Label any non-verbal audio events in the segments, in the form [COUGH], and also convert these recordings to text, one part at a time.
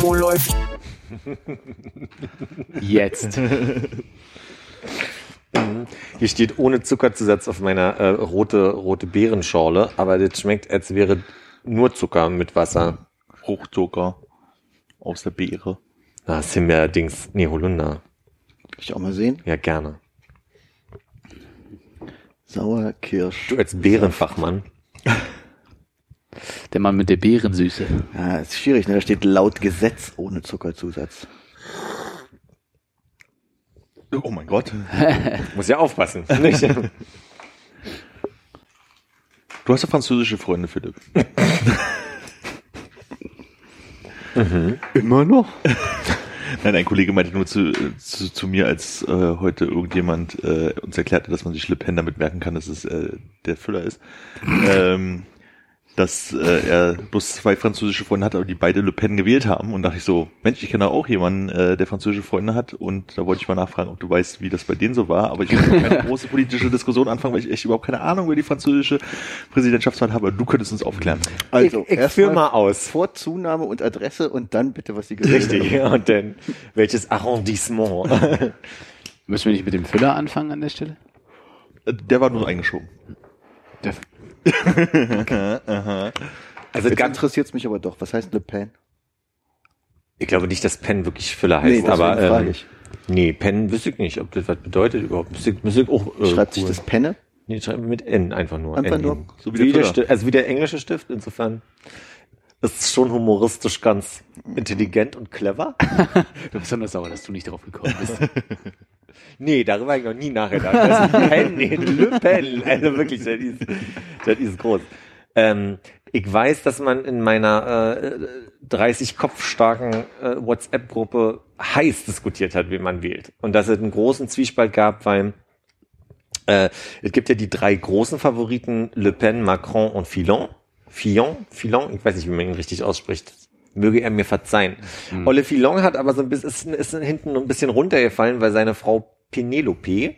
Wo läuft? Jetzt. Hier steht ohne Zuckerzusatz auf meiner äh, rote, rote Beerenschorle, aber das schmeckt, als wäre nur Zucker mit Wasser. Fruchtzucker aus der Beere. Ah, Himbeer-Dings, nee, Holunder. Kann ich auch mal sehen? Ja, gerne. Sauerkirsch. Du als Beerenfachmann. Der Mann mit der Beerensüße. Ja, ist schwierig, ne? Da steht laut Gesetz ohne Zuckerzusatz. Oh mein Gott. Muss ja aufpassen. [LAUGHS] Nicht? Du hast ja französische Freunde, Philipp. [LAUGHS] Immer noch? Nein, ein Kollege meinte nur zu, zu, zu mir, als äh, heute irgendjemand äh, uns erklärte, dass man sich Le Pen damit merken kann, dass es äh, der Füller ist. ähm, dass äh, er bloß zwei französische Freunde hat, aber die beide Le Pen gewählt haben. Und dachte ich so, Mensch, ich kenne auch jemanden, äh, der französische Freunde hat. Und da wollte ich mal nachfragen, ob du weißt, wie das bei denen so war. Aber ich will keine [LAUGHS] große politische Diskussion anfangen, weil ich echt überhaupt keine Ahnung über die französische Präsidentschaftswahl habe. Aber du könntest uns aufklären. Also, ich ich erst führe mal aus. Vor Zunahme und Adresse und dann bitte, was die gewählt Richtig. Und dann, welches Arrondissement? Müssen wir nicht mit dem Füller anfangen an der Stelle? Äh, Der war nur eingeschoben. Der, [LAUGHS] Also Jetzt ganz, interessiert mich aber doch. Was heißt Le Pen? ich glaube nicht, dass Pen wirklich Füller heißt, deswegen aber frage ähm, ich. nee, Pen wüsste ich nicht, ob das was bedeutet überhaupt. Müsste, müsste ich auch, äh, Schreibt sich cool. das Penne? Nee, schreiben wir mit N einfach nur. Einfach N nur? So wie wie der. Stift, also wie der englische Stift, insofern ist es schon humoristisch ganz intelligent und clever. [LAUGHS] du bist nur sauer, dass du nicht drauf gekommen bist. [LAUGHS] Nee, darüber habe ich noch nie nachgedacht. Das ist [LAUGHS] Pen, nee, Le Pen. Also wirklich, das ist, das ist groß. Ähm, ich weiß, dass man in meiner äh, 30 kopfstarken äh, WhatsApp-Gruppe heiß diskutiert hat, wie man wählt. Und dass es einen großen Zwiespalt gab, weil äh, es gibt ja die drei großen Favoriten, Le Pen, Macron und Fillon. Fillon, Fillon, ich weiß nicht, wie man ihn richtig ausspricht. Möge er mir verzeihen. Olle Fillon hat aber so ein bisschen, ist, ist hinten ein bisschen runtergefallen, weil seine Frau Penelope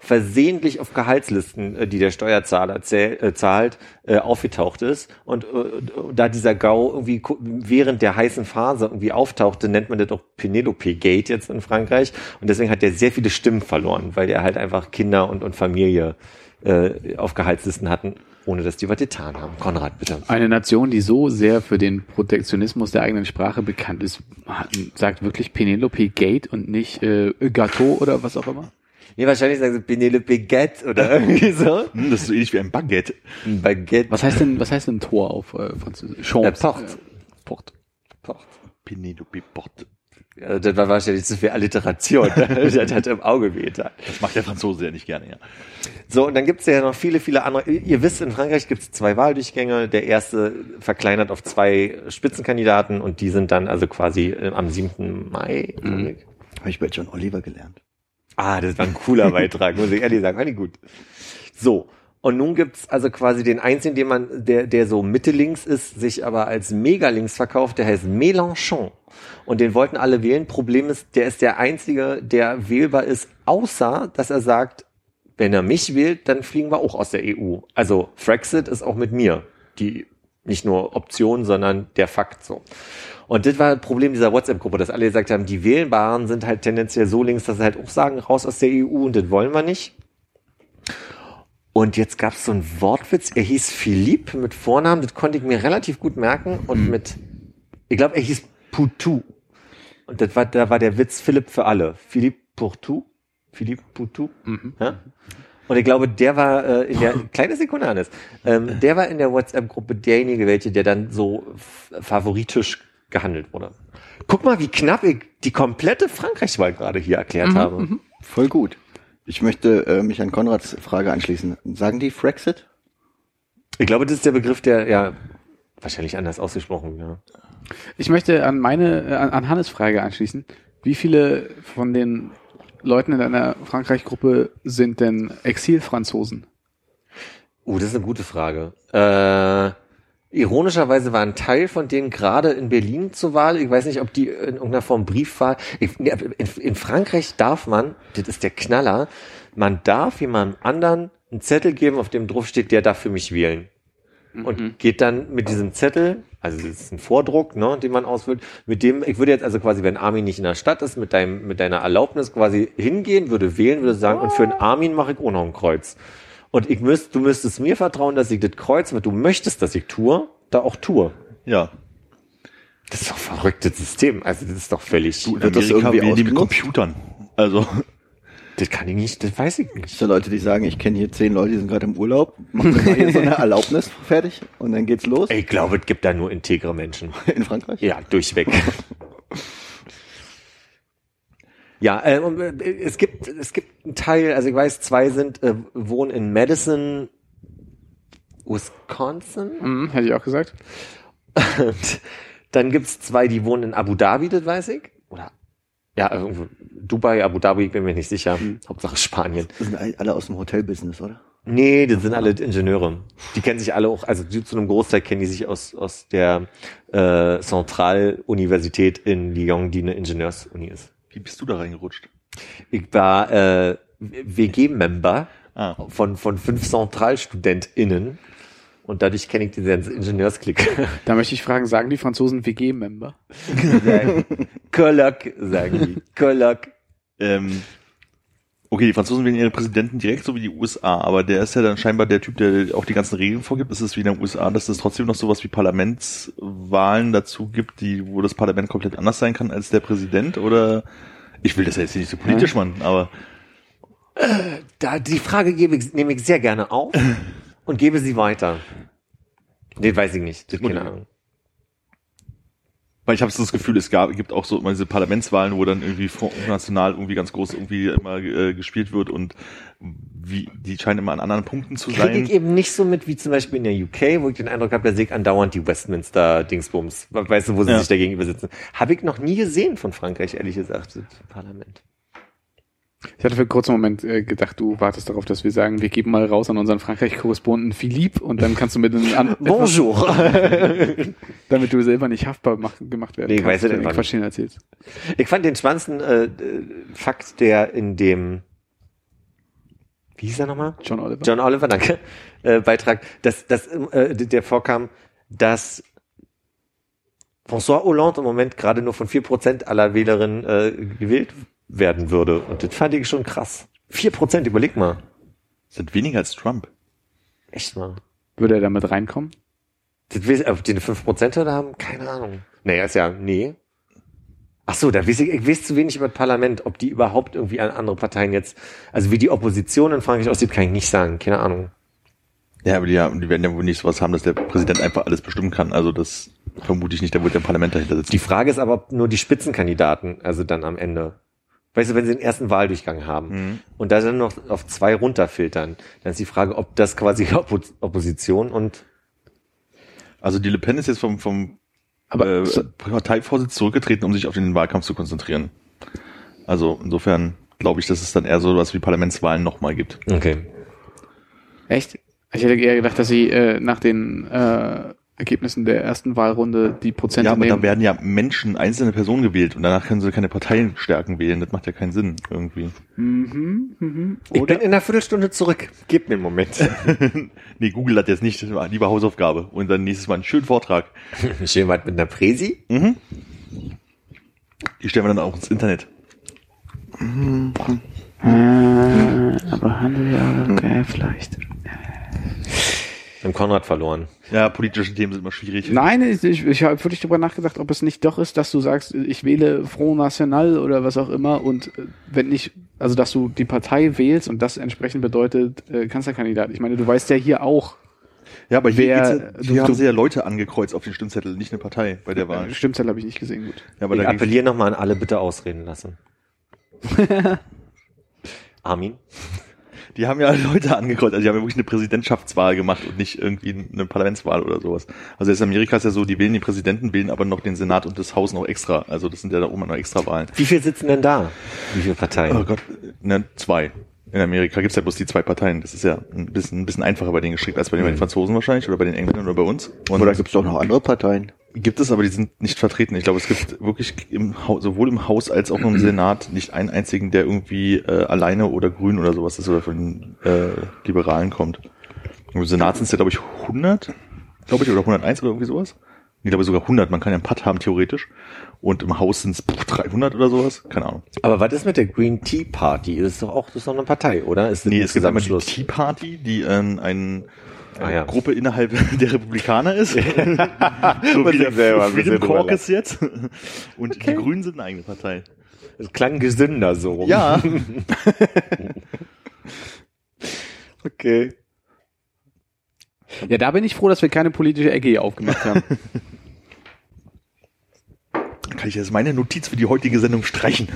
versehentlich auf Gehaltslisten, äh, die der Steuerzahler zähl, äh, zahlt, äh, aufgetaucht ist. Und äh, da dieser GAU irgendwie während der heißen Phase irgendwie auftauchte, nennt man das auch Penelope Gate jetzt in Frankreich. Und deswegen hat er sehr viele Stimmen verloren, weil er halt einfach Kinder und, und Familie äh, auf Gehaltslisten hatten, ohne dass die was getan haben. Konrad, bitte. Eine Nation, die so sehr für den Protektionismus der eigenen Sprache bekannt ist, sagt wirklich Penelope Gate und nicht äh, Gâteau oder was auch immer? Nee, wahrscheinlich sagen sie Penelope Gate oder irgendwie so. Hm, das ist so ähnlich wie ein Baguette. Ein Baguette. Was heißt denn, was heißt denn Tor auf äh, Französisch? Äh, Champs. Porte. Port. Porte. Penelope Porte. Ja, das war wahrscheinlich zu viel Alliteration. [LAUGHS] das hat im Auge wehgetan. Das macht der Franzose ja nicht gerne, ja. So, und dann gibt's ja noch viele, viele andere. Ihr wisst, in Frankreich gibt's zwei Wahldurchgänge. Der erste verkleinert auf zwei Spitzenkandidaten und die sind dann also quasi äh, am 7. Mai. Mhm. Habe ich bei John Oliver gelernt. Ah, das war ein cooler Beitrag, muss ich ehrlich sagen. Fand ich gut. So. Und nun gibt's also quasi den einzigen, den man, der, der so Mitte links ist, sich aber als mega links verkauft, der heißt Mélenchon. Und den wollten alle wählen. Problem ist, der ist der einzige, der wählbar ist, außer, dass er sagt, wenn er mich wählt, dann fliegen wir auch aus der EU. Also Frexit ist auch mit mir die nicht nur Option, sondern der Fakt so. Und das war das Problem dieser WhatsApp-Gruppe, dass alle gesagt haben, die Wählbaren sind halt tendenziell so links, dass sie halt auch sagen, raus aus der EU und das wollen wir nicht. Und jetzt gab es so einen Wortwitz, er hieß Philippe mit Vornamen, das konnte ich mir relativ gut merken und mit, ich glaube, er hieß Poutou. Und das war, da war der Witz Philipp für alle. Philippe Poutou. Philippe Poutou. Ja? Und ich glaube, der war äh, in der, [LAUGHS] kleine Sekunde Hannes, ähm, der war in der WhatsApp-Gruppe derjenige, welche, der dann so favoritisch gehandelt wurde. Guck mal, wie knapp ich die komplette Frankreichswahl gerade hier erklärt habe. Voll gut. Ich möchte äh, mich an Konrads Frage anschließen. Sagen die Frexit? Ich glaube, das ist der Begriff, der, ja, Wahrscheinlich anders ausgesprochen, ja. Ich möchte an meine, äh, an, an Hannes Frage anschließen. Wie viele von den Leuten in deiner Frankreich-Gruppe sind denn Exil-Franzosen? Uh, das ist eine gute Frage. Äh, ironischerweise war ein Teil von denen gerade in Berlin zur Wahl. Ich weiß nicht, ob die in irgendeiner Form Briefwahl. Ich, nee, in, Frankreich darf man, das ist der Knaller, man darf jemandem anderen einen Zettel geben, auf dem drauf steht, der darf für mich wählen. Und geht dann mit diesem Zettel, also das ist ein Vordruck, ne, den man ausfüllt, mit dem, ich würde jetzt also quasi, wenn Armin nicht in der Stadt ist, mit deinem, mit deiner Erlaubnis quasi hingehen, würde wählen, würde sagen, und für einen Armin mache ich auch noch ein Kreuz. Und ich müsst, du müsstest mir vertrauen, dass ich das Kreuz, was du möchtest, dass ich tue, da auch tue. Ja. Das ist doch ein verrücktes System. Also das ist doch völlig. Du, in Wird das irgendwie mit ausgenutzt? Computern. Also, das kann ich nicht, das weiß ich nicht. So Leute, die sagen, ich kenne hier zehn Leute, die sind gerade im Urlaub, machen wir mal hier so eine [LAUGHS] Erlaubnis fertig und dann geht's los Ich glaube, es gibt da nur integre Menschen. in Frankreich. Ja, durchweg. [LAUGHS] ja, äh, und, äh, es gibt es gibt einen Teil, also ich weiß, zwei sind äh, wohnen in Madison, Wisconsin. Hm, hätte ich auch gesagt. Und dann gibt's zwei, die wohnen in Abu Dhabi, das weiß ich. Oder ja, irgendwo Dubai, Abu Dhabi, ich bin mir nicht sicher. Hauptsache Spanien. Das sind alle aus dem Hotelbusiness, oder? Nee, das sind alle Ingenieure. Die kennen sich alle auch, also die, zu einem Großteil kennen die sich aus, aus der äh, Zentraluniversität in Lyon, die eine Ingenieursuni ist. Wie bist du da reingerutscht? Ich war äh, WG-Member Ah. von, von fünf ZentralstudentInnen und dadurch kenne ich diese ganze Ingenieursklick. [LAUGHS] Da möchte ich fragen, sagen die Franzosen WG-Member? Kolok, [LAUGHS] sagen die. Kolok. Ähm, okay, die Franzosen wählen ihre Präsidenten direkt, so wie die USA, aber der ist ja dann scheinbar der Typ, der auch die ganzen Regeln vorgibt. Ist es wie in den USA, dass es trotzdem noch sowas wie Parlamentswahlen dazu gibt, die, wo das Parlament komplett anders sein kann als der Präsident? Oder ich will das ja jetzt nicht so politisch machen, aber Da, die Frage gebe ich, nehme ich sehr gerne auf [LAUGHS] und gebe sie weiter. Nee, weiß ich nicht. Keine. Ahnung. Weil ich habe so das Gefühl, es gab, gibt auch so immer diese Parlamentswahlen, wo dann irgendwie Front National irgendwie ganz groß irgendwie immer äh, gespielt wird und wie die scheinen immer an anderen Punkten zu Kriege sein. ich eben nicht so mit wie zum Beispiel in der UK, wo ich den Eindruck habe, da sehe ich andauernd die Westminster-Dingsbums. Weißt du, wo sie Ja. sich dagegen übersetzen. Habe ich noch nie gesehen von Frankreich, ehrlich gesagt, das Parlament. Ich hatte für einen kurzen Moment äh, gedacht, du wartest darauf, dass wir sagen, wir geben mal raus an unseren Frankreich-Korrespondenten Philippe und dann kannst du mit den an [LAUGHS] Bonjour. [LAUGHS] damit du selber nicht haftbar mach, gemacht werden Nee, ich weiß kannst, nicht, du wann. Quatsch hin erzählst. Ich fand den spannendsten äh, äh, Fakt, der in dem, wie hieß er nochmal? John Oliver. John Oliver, danke, äh, Beitrag, dass, dass äh, der vorkam, dass François Hollande im Moment gerade nur von 4% aller Wählerinnen äh, gewählt werden würde. Und das fand ich schon krass. 4%, überleg mal. sind weniger als Trump. Echt mal. Würde er damit reinkommen? Das ob die eine 5% da haben? Keine Ahnung. Naja, ist ja, nee. Ach so, da weiß ich, ich weiß zu wenig über das Parlament, ob die überhaupt irgendwie an andere Parteien jetzt, also wie die Opposition in Frankreich aussieht, kann ich nicht sagen. Keine Ahnung. Ja, aber die, haben- die werden ja wohl nicht sowas haben, dass der Präsident einfach alles bestimmen kann. Also das vermute ich nicht, da wird der Parlament dahinter sitzen. Die Frage ist aber, ob nur die Spitzenkandidaten, also dann am Ende, weißt du, wenn sie den ersten Wahldurchgang haben und da dann noch auf zwei runterfiltern, dann ist die Frage, ob das quasi [LAUGHS] Oppo Opposition und Also die Le Pen ist jetzt vom, vom Aber äh, Parteivorsitz zurückgetreten, um sich auf den Wahlkampf zu konzentrieren. Also insofern glaube ich, dass es dann eher so was wie Parlamentswahlen nochmal gibt. okay. Echt? Ich hätte eher gedacht, dass sie äh, nach den äh, Ergebnissen der ersten Wahlrunde die Prozente Ja, aber da nehmen. werden ja Menschen, einzelne Personen gewählt und danach können sie keine Parteienstärken wählen. Das macht ja keinen Sinn irgendwie. Mhm, mhm. Ich Oder bin in einer Viertelstunde zurück. Gib mir einen Moment. [LAUGHS] nee, Google hat jetzt nicht, lieber Hausaufgabe. Und dann nächstes Mal einen schönen Vortrag. [LAUGHS] Schön was mit einer Präsi. Die stellen wir dann auch ins Internet. aber Handel ja, okay, vielleicht. [LAUGHS] Im Konrad verloren. Ja, politische Themen sind immer schwierig. Nein, ich, ich, ich habe wirklich darüber nachgedacht, ob es nicht doch ist, dass du sagst, ich wähle Front National oder was auch immer und äh, wenn nicht, also dass du die Partei wählst und das entsprechend bedeutet äh, Kanzlerkandidat. Ich meine, du weißt ja hier auch, Ja, aber hier, Wer- ja, du- hier haben du- sie ja Leute angekreuzt auf den Stimmzettel, nicht eine Partei bei der Wahl. äh, Stimmzettel habe ich nicht gesehen, gut. Ja, aber Ich appelliere nochmal an alle, bitte ausreden lassen. [LAUGHS] Armin? Die haben ja [LAUGHS] Leute angekreuzt, also die haben ja wirklich eine Präsidentschaftswahl gemacht und nicht irgendwie eine Parlamentswahl oder sowas. Also jetzt in Amerika ist ja so, die wählen den Präsidenten, wählen aber noch den Senat und das Haus noch extra. Also das sind ja da oben noch extra Wahlen. Wie viel sitzen denn da? Wie viele Parteien? Oh Gott, ne, zwei. In Amerika gibt's ja bloß die zwei Parteien. Das ist ja ein bisschen, ein bisschen einfacher bei denen gestrickt als bei den, bei den Franzosen wahrscheinlich oder bei den Engländern oder bei uns. Und Oder gibt's doch noch andere Parteien? Gibt es, aber die sind nicht vertreten. Ich glaube, es gibt wirklich im Haus, sowohl im Haus als auch im [CLEARS THROAT] Senat nicht einen einzigen, der irgendwie äh, alleine oder grün oder sowas ist oder von den äh, Liberalen kommt. Im Senat sind es ja, glaube ich, 100, glaube ich, oder 101 oder irgendwie sowas. Ich glaube sogar 100. Man kann ja einen Putt haben, theoretisch. Und im Haus sind es 300 oder sowas. Keine Ahnung. Aber was ist mit der Green Tea Party? Das ist doch auch, das ist doch eine Partei, oder? Ist Nee, es gibt einmal die? Tea Party, die ähm, ein Ah, ja. Gruppe innerhalb [LAUGHS] der Republikaner ist. [LAUGHS] so wie der selber Freedom Caucus jetzt. [LAUGHS] Und die Grünen sind eine eigene Partei. Das klang gesünder so rum. Ja. Okay. Ja, da bin ich froh, dass wir keine politische Ecke hier aufgemacht haben. Kann ich jetzt meine Notiz für die heutige Sendung streichen?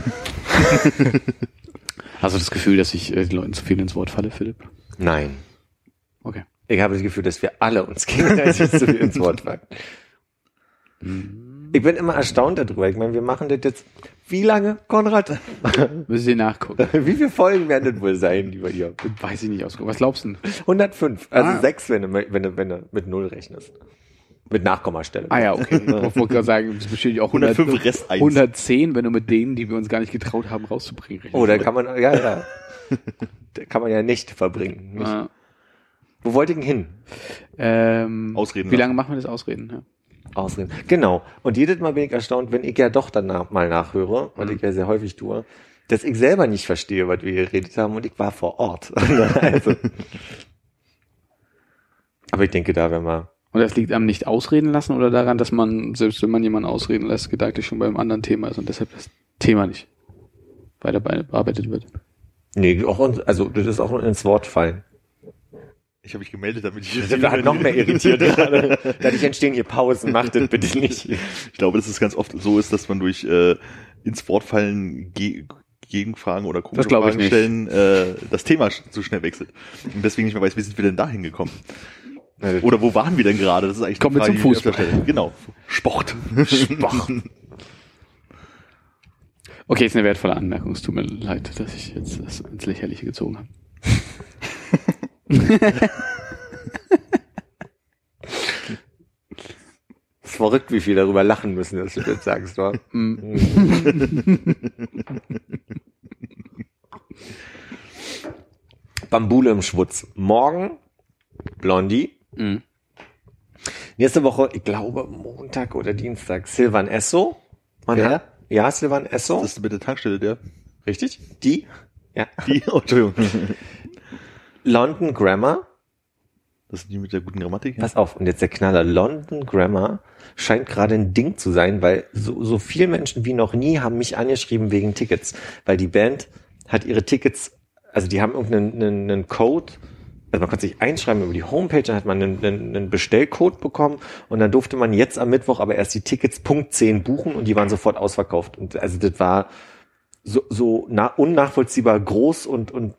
Hast du das Gefühl, dass ich äh, den Leuten zu viel ins Wort falle, Philipp? Nein. Okay. Ich habe das Gefühl, dass wir alle uns [LAUGHS] gegenseitig zu viel ins Wort fallen. Ich bin immer erstaunt darüber. Ich meine, wir machen das jetzt. Wie lange, Konrad? [LAUGHS] Müssen Sie nachgucken. [LAUGHS] Wie viele Folgen werden das wohl sein, wir hier? Weiß ich nicht aus. Was glaubst du? denn? 105. Also Ah. sechs, wenn du, wenn du, wenn du mit Null rechnest. Mit Nachkommastelle. Ah ja, okay. Ich wollte gerade sagen, es besteht auch 105 Rest eins. 110, wenn du mit denen, die wir uns gar nicht getraut haben, rauszubringen. rechnest. Oh, da kann man, ja, ja. Da kann man ja nicht verbringen. Nicht. Ah. Wo wollte ich denn hin? Ähm, Ausreden Wie lange machen wir das Ausreden? Ja. Ausreden. Genau. Und jedes Mal bin ich erstaunt, wenn ich ja doch danach mal nachhöre, was ich ja sehr häufig tue, dass ich selber nicht verstehe, was wir geredet haben und ich war vor Ort. [LAUGHS] also. Aber ich denke, da werden wir. Und das liegt am nicht ausreden lassen oder daran, dass man, selbst wenn man jemanden ausreden lässt, gedanklich schon beim anderen Thema ist und deshalb das Thema nicht weiter be- bearbeitet wird. Nee, auch also das ist auch ins Wort fallen. Ich habe mich gemeldet, damit ich. Das hat halt noch mehr irritiert [LAUGHS] gerade. Dadurch entstehen hier Pausen, macht das bitte nicht. [LAUGHS] Ich glaube, dass es ganz oft so ist, dass man durch äh, ins Wort fallen ge Gegenfragen oder komische ich Fragen stellen äh, das Thema zu schnell wechselt. Und deswegen nicht mehr weiß, wie sind wir denn da hingekommen? Oder wo waren wir denn gerade? Das ist eigentlich Kommen wir zum ich Fußball. Genau. Sport. Sport. Okay, ist eine wertvolle Anmerkung. Es tut mir leid, dass ich jetzt das ins Lächerliche gezogen habe. Es ist verrückt, wie viel darüber lachen müssen, dass du das sagst, wa? [LAUGHS] Bambule im Schwutz. Morgen Blondie. Mhm. Nächste Woche, ich glaube Montag oder Dienstag, Silvan Esso. Wer? hat- Ja, Silvan Esso. Das ist bitte Tankstelle der. Richtig? Die? Ja. Die, oh, Entschuldigung. [LAUGHS] London Grammar. Das sind die mit der guten Grammatik. Pass auf, und jetzt der Knaller. London Grammar scheint gerade ein Ding zu sein, weil so, so viele Menschen wie noch nie haben mich angeschrieben wegen Tickets. Weil die Band hat ihre Tickets, also die haben irgendeinen einen, einen Code, also man konnte sich einschreiben über die Homepage, dann hat man einen, einen, einen Bestellcode bekommen und dann durfte man jetzt am Mittwoch aber erst die Tickets Punkt 10 buchen und die waren sofort ausverkauft. Und also das war so, so na, unnachvollziehbar groß und, und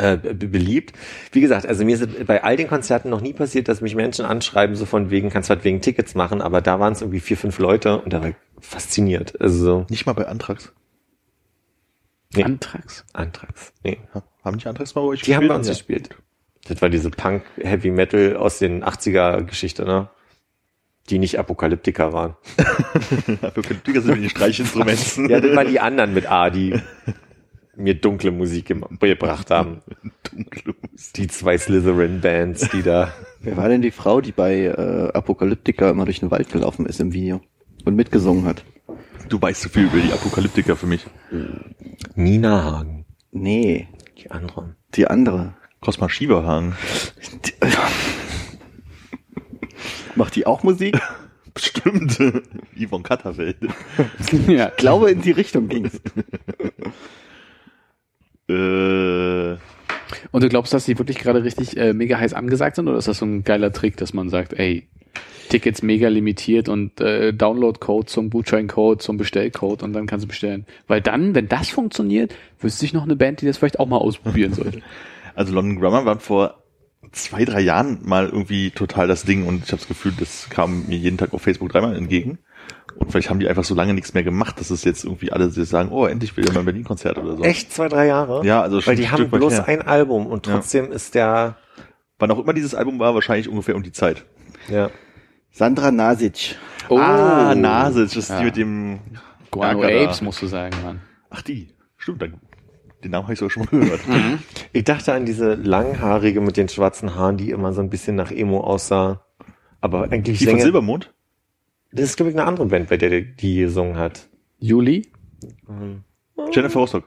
äh, be- beliebt. Wie gesagt, also mir ist bei all den Konzerten noch nie passiert, dass mich Menschen anschreiben, so von wegen, kannst du was wegen Tickets machen, aber da waren es irgendwie vier, fünf Leute und da war ich fasziniert. Also so, Nicht mal bei Antrax. Nee. Antrags. Antrags. Nee. Ha- Haben die Antrax mal bei euch Die haben bei uns Ja. gespielt. Das war diese Punk Heavy Metal aus den 80er Geschichte, ne? Die nicht Apokalyptiker waren. [LAUGHS] Politiker sind die Streichinstrumente. Ja, das waren die anderen mit A, die mir dunkle Musik gebracht haben. [LAUGHS] Dunkle Musik. Die zwei Slytherin-Bands, die da. [LAUGHS] Wer war denn die Frau, die bei äh, Apokalyptika immer durch den Wald gelaufen ist im Video und mitgesungen hat? Du weißt zu viel über die Apokalyptiker für mich. Nina Hagen. Nee, Die anderen. die andere. Cosma Schieberhahn. Die, [LAUGHS] Macht die auch Musik? Bestimmt. Yvonne Katterfeld. ja. Ich glaube, in die Richtung ging's. Äh, Und du glaubst, dass die wirklich gerade richtig äh, mega heiß angesagt sind oder ist das so ein geiler Trick, dass man sagt, ey, Tickets mega limitiert und äh, Download-Code zum Gutscheincode, zum Bestellcode und dann kannst du bestellen. Weil dann, wenn das funktioniert, wüsste ich noch eine Band, die das vielleicht auch mal ausprobieren sollte. [LAUGHS] Also London Grammar war vor zwei, drei Jahren mal irgendwie total das Ding und ich habe das Gefühl, das kam mir jeden Tag auf Facebook dreimal entgegen. Und vielleicht haben die einfach so lange nichts mehr gemacht, dass es jetzt irgendwie alle sagen, oh, endlich will ja mal ein Berlin-Konzert oder so. Echt zwei, drei Jahre? Ja, also schon Weil die ein haben Stück bloß her. ein Album und Ja. trotzdem ist der, Wann auch immer dieses Album war, wahrscheinlich ungefähr um die Zeit. ja. Sandra Nasic. Oh. Ah, Nase, das ist Ja. die mit dem Guano. Apes, musst du sagen, Mann. Ach, die. Stimmt, dann, den Namen habe ich sogar schon mal gehört. Ich dachte an diese langhaarige mit den schwarzen Haaren, die immer so ein bisschen nach Emo aussah. Aber eigentlich Die von Sänger- Silbermond? Das ist, glaube ich, eine andere Band, bei der die- die gesungen hat. Juli? Jennifer Rostock.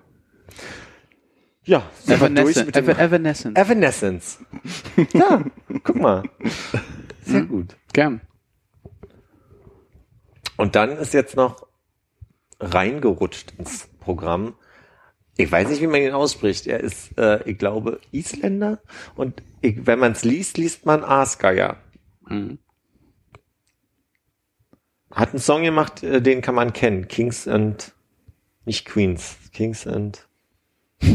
Ja, Evanescence. Ev Evanescence. Evanescence. Ja, guck mal. Sehr gut. Gern. Und dann ist jetzt noch reingerutscht ins Programm. Ich weiß nicht, wie man ihn ausspricht. Er ist, äh, ich glaube, Isländer. Und ich, wenn man es liest, liest man Aasgeier. Mhm. Hat einen Song gemacht, äh, den kann man kennen. Kings and, nicht Queens, Kings and [LAUGHS]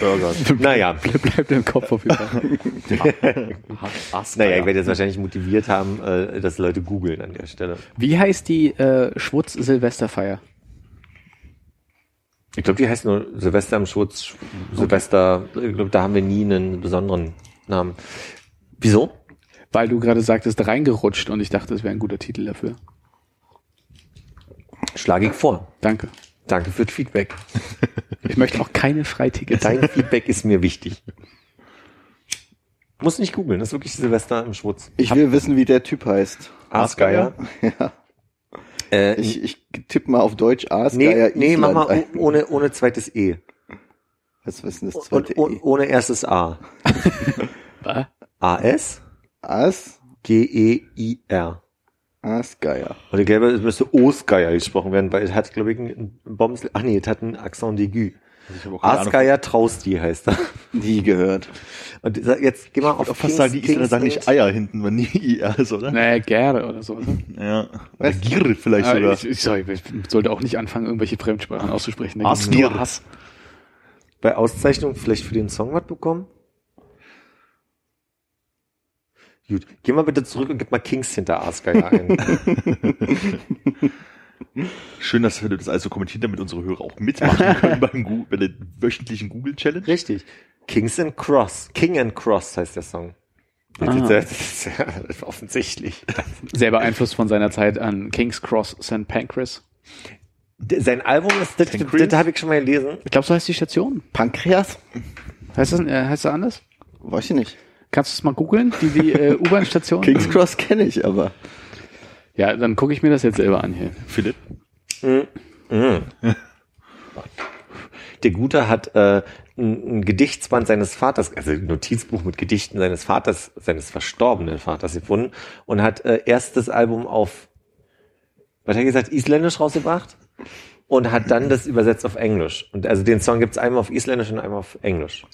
Burgers. naja, Bleibt im Kopf auf jeden Fall. [LAUGHS] naja, ich werde jetzt wahrscheinlich motiviert haben, äh, dass Leute googeln an der Stelle. Wie heißt die äh, Schwutz-Silvesterfeier? Ich glaube, die heißt nur Silvester im Schutz, Silvester, ich glaube, da haben wir nie einen besonderen Namen. Wieso? Weil du gerade sagtest, reingerutscht und ich dachte, das wäre ein guter Titel dafür. Schlage ich vor. Danke. Danke für das Feedback. [LAUGHS] Ich möchte auch keine Freitickets. Dein Feedback ist mir wichtig. Muss nicht googeln, das ist wirklich Silvester im Schwutz. Ich will wissen, wie der Typ heißt. Aasgeier. [LAUGHS] Ja. Äh, Ich, ich tippe mal auf Deutsch nee, Aasgeier nee, mach mal ein. oh- ohne, ohne zweites E. Was ist denn das Und, zweite und E? ohne erstes A. [LAUGHS] Was? A-S? Aas? G-E-I-R. Aasgeier. Und ich glaube, es müsste Osgeier gesprochen werden, weil es hat, glaube ich, einen Bombs, ach nee, es hat einen Accent d'aigu. Also ich Ahnung. Aasgeier Trausti heißt er. Nie gehört. Und jetzt geh mal Ich auf würde fast sagen, die Isländer sagen nicht Eier hinten, wenn nie IR ist, oder? Naja, Gere oder so. Ne? Ja. Was? Gir vielleicht Ah, sogar. ich, ich, sorry, ich sollte auch nicht anfangen, irgendwelche Fremdsprachen auszusprechen. Asgir. nur Hass. Bei Auszeichnung vielleicht für den Song was bekommen? Gut, geh mal bitte zurück und gib mal Kings hinter Aasgeier ein. [LAUGHS] Schön, dass wir das alles so kommentieren, damit unsere Hörer auch mitmachen [LAUGHS] können beim bei der wöchentlichen Google-Challenge. Richtig. Kings and Cross. King and Cross heißt der Song. Das Ah. das ist ja [LAUGHS] offensichtlich. Sehr beeinflusst von seiner Zeit an King's Cross St. Pancras. Sein Album ist, das, das, das habe ich schon mal gelesen. Ich glaube, so heißt die Station. Pankreas? Heißt das, äh, heißt das anders? Weiß ich nicht. Kannst du es mal googeln? Die, die äh, [LAUGHS] U-Bahn-Station? King's Cross kenne ich, aber. Ja, dann gucke ich mir das jetzt selber an hier. Philipp? Der Gute hat äh, ein, ein Gedichtsband seines Vaters, also ein Notizbuch mit Gedichten seines Vaters, seines verstorbenen Vaters gefunden und hat äh, erst das Album auf, was hat er gesagt, Isländisch rausgebracht und hat dann das übersetzt auf Englisch. Und also den Song gibt's einmal auf Isländisch und einmal auf Englisch.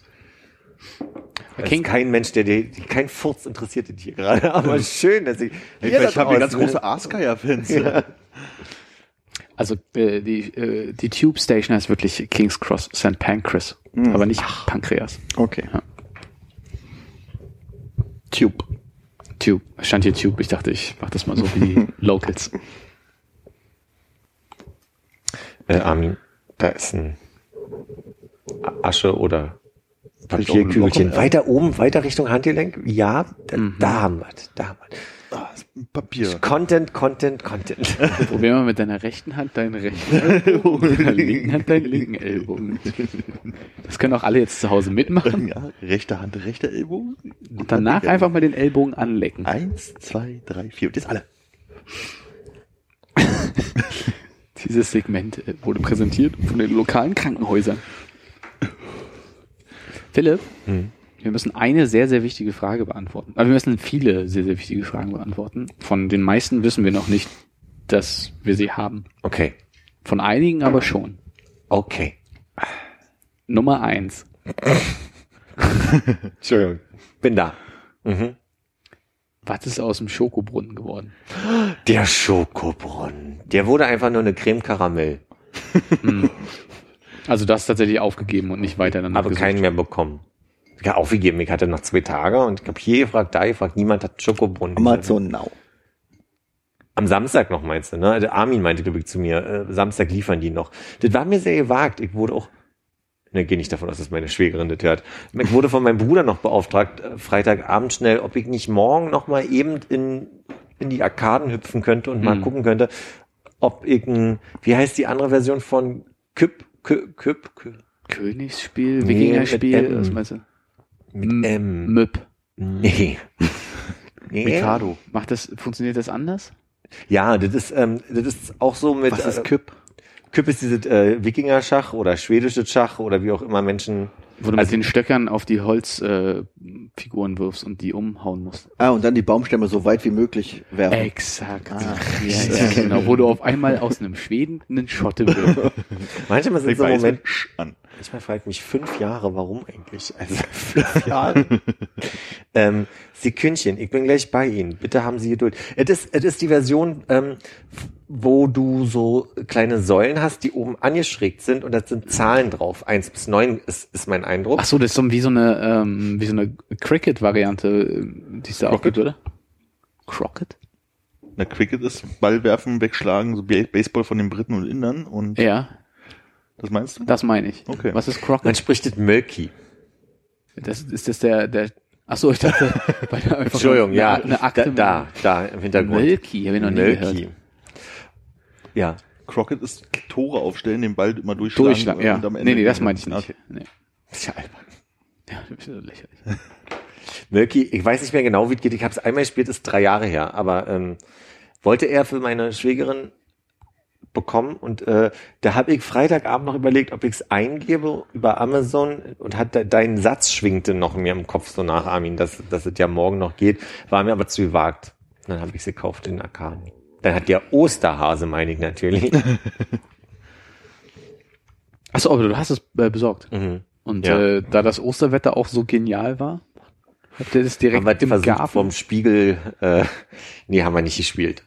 King- kein Mensch, der, der kein Furz interessiert dich hier gerade, [LAUGHS] aber schön, dass ich, ihr vielleicht da haben wir ganz große Aasgeier-Fans. Ja. Also äh, die, äh, die Tube Station heißt wirklich King's Cross St. Pancras, aber nicht Pancreas. Okay. Ja. Tube. Tube. Stand hier Tube. Ich dachte, ich mach das mal so wie die [LAUGHS] Locals. Äh, Armin, da ist ein Asche oder Papierkügelchen. Weiter oben, weiter Richtung Handgelenk. Ja, da, da haben wir da haben wir Ah, Papier. Content, Content, Content. [LAUGHS] Probier mal mit deiner rechten Hand deinen rechten [LAUGHS] Ellbogen, mit deiner linken Hand deinen linken Ellbogen. Das können auch alle jetzt zu Hause mitmachen. Ja, rechte Hand, rechter Ellbogen. Und danach einfach mal den Ellbogen anlecken. Eins, zwei, drei, vier. Und jetzt alle. [LAUGHS] Dieses Segment äh, wurde präsentiert von den lokalen Krankenhäusern. Philipp, wir müssen eine sehr, sehr wichtige Frage beantworten. Aber wir müssen viele sehr, sehr wichtige Fragen beantworten. Von den meisten wissen wir noch nicht, dass wir sie haben. Okay, Von einigen aber schon. okay. Nummer eins. [LAUGHS] Entschuldigung. Bin da. Mhm. Was ist aus dem Schokobrunnen geworden? Der Schokobrunnen. Der wurde einfach nur eine Creme Karamell. Also das tatsächlich aufgegeben und nicht weiter danach Aber gesucht. keinen mehr bekommen. Ja, aufgegeben. Ich hatte noch zwei Tage und ich habe hier gefragt, da gefragt, niemand hat Schokobrunnen. Amazon Now. Am Samstag noch meinst du, ne? Der Armin meinte, glaube ich, zu mir, äh, Samstag liefern die noch. Das war mir sehr gewagt. Ich wurde auch, ne, gehe nicht davon aus, dass meine Schwägerin das hört. Ich wurde von meinem Bruder noch beauftragt, äh, Freitagabend schnell, ob ich nicht morgen noch mal eben in, in die Arkaden hüpfen könnte und mal Mhm. gucken könnte, ob ich ein, wie heißt die andere Version von Küpp, Küpp, Küpp, Küpp Königsspiel, Nee, Wikingerspiel, was meinst du? mit M. Möb. Nee. [LAUGHS] nee. Mikado. Macht das, funktioniert das anders? Ja, das ist, ähm, das ist auch so mit. Was ist äh, Küpp? Küpp ist dieses äh, Wikinger-Schach oder schwedisches Schach oder wie auch immer Menschen. Wo du Also- mit den Stöckern auf die Holzfiguren äh, Figuren wirfst und die umhauen musst. Ah, und dann die Baumstämme so weit wie möglich werfen. Exakt. Ja, ja, genau. Wo du auf einmal aus einem Schweden einen Schotte wirst. Manchmal sind Ich so Momente. Manchmal frage ich mich fünf Jahre, warum eigentlich? [LAUGHS] Also fünf Jahre. [LAUGHS] ähm, Sekündchen, ich bin gleich bei Ihnen. Bitte haben Sie Geduld. Es ist, es ist die Version, ähm, wo du so kleine Säulen hast, die oben angeschrägt sind und da sind Zahlen drauf. Eins bis neun ist, ist mein Eindruck. Ach so, das ist so wie so eine, ähm, wie so eine Cricket-Variante, äh, die es da auch gibt, oder? Crockett? Na, Cricket ist Ball werfen, wegschlagen, so Ba- Baseball von den Briten und Indern und Ja, das meinst du? das meine ich. Okay. Was ist Man Crockett? spricht das Mölki. Das, ist das der, der, ach so, ich dachte, [LAUGHS] weil da einfach Entschuldigung, eine, ja. eine Akte da, da, da im Hintergrund. Mölki, habe ich noch nie Mölki. gehört. Ja. Crockett ist Tore aufstellen, den Ball immer durchschlagen. Durchschlag, ja. und am Ende Nee, nee, das meinte ich nicht. Okay. Nee. Das ist ja albern. Ja, das ist ja lächerlich. [LAUGHS] Mölki, ich weiß nicht mehr genau, wie es geht. Ich habe es einmal gespielt, ist drei Jahre her. Aber ähm, wollte er für meine Schwägerin bekommen und äh, da habe ich Freitagabend noch überlegt, ob ich es eingebe über Amazon und hat de dein Satz schwingte noch in mir im Kopf so nach Armin, dass, dass es ja morgen noch geht, war mir aber zu gewagt. Und dann habe ich es gekauft in Arkaden. Dann hat der Osterhase, meine ich natürlich. [LAUGHS] Ach so, aber du hast es äh, besorgt. mhm. Und Ja. äh, da das Osterwetter auch so genial war, habt ihr das direkt Haben wir im versucht Garten? vom Spiegel, äh, nee, haben wir nicht gespielt.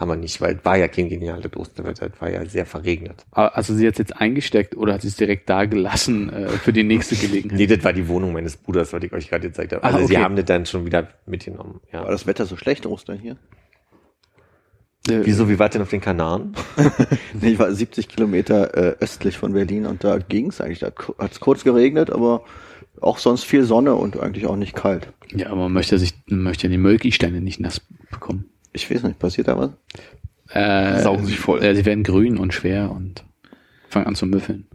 Haben wir nicht, weil es war ja kein geniales Osterwetter, es war ja sehr verregnet. Also sie hat es jetzt eingesteckt oder hat sie es direkt da gelassen äh, für die nächste Gelegenheit? Nee, das war die Wohnung meines Bruders, was ich euch gerade gezeigt habe. Ah, Also sie okay. haben das dann schon wieder mitgenommen. War Ja. das Wetter so schlecht, Ostern hier? Äh, Wieso, wie wart ihr denn auf den Kanaren? [LAUGHS] Nee, Ich war 70 Kilometer äh, östlich von Berlin und da ging's eigentlich. Da hat es kurz geregnet, aber auch sonst viel Sonne und eigentlich auch nicht kalt. Ja, aber man möchte sich, man möchte ja die Mölki-Steine nicht nass bekommen. Ich weiß nicht, passiert da was? Äh, Saugen sich voll. Äh, sie werden grün und schwer und fangen an zu müffeln.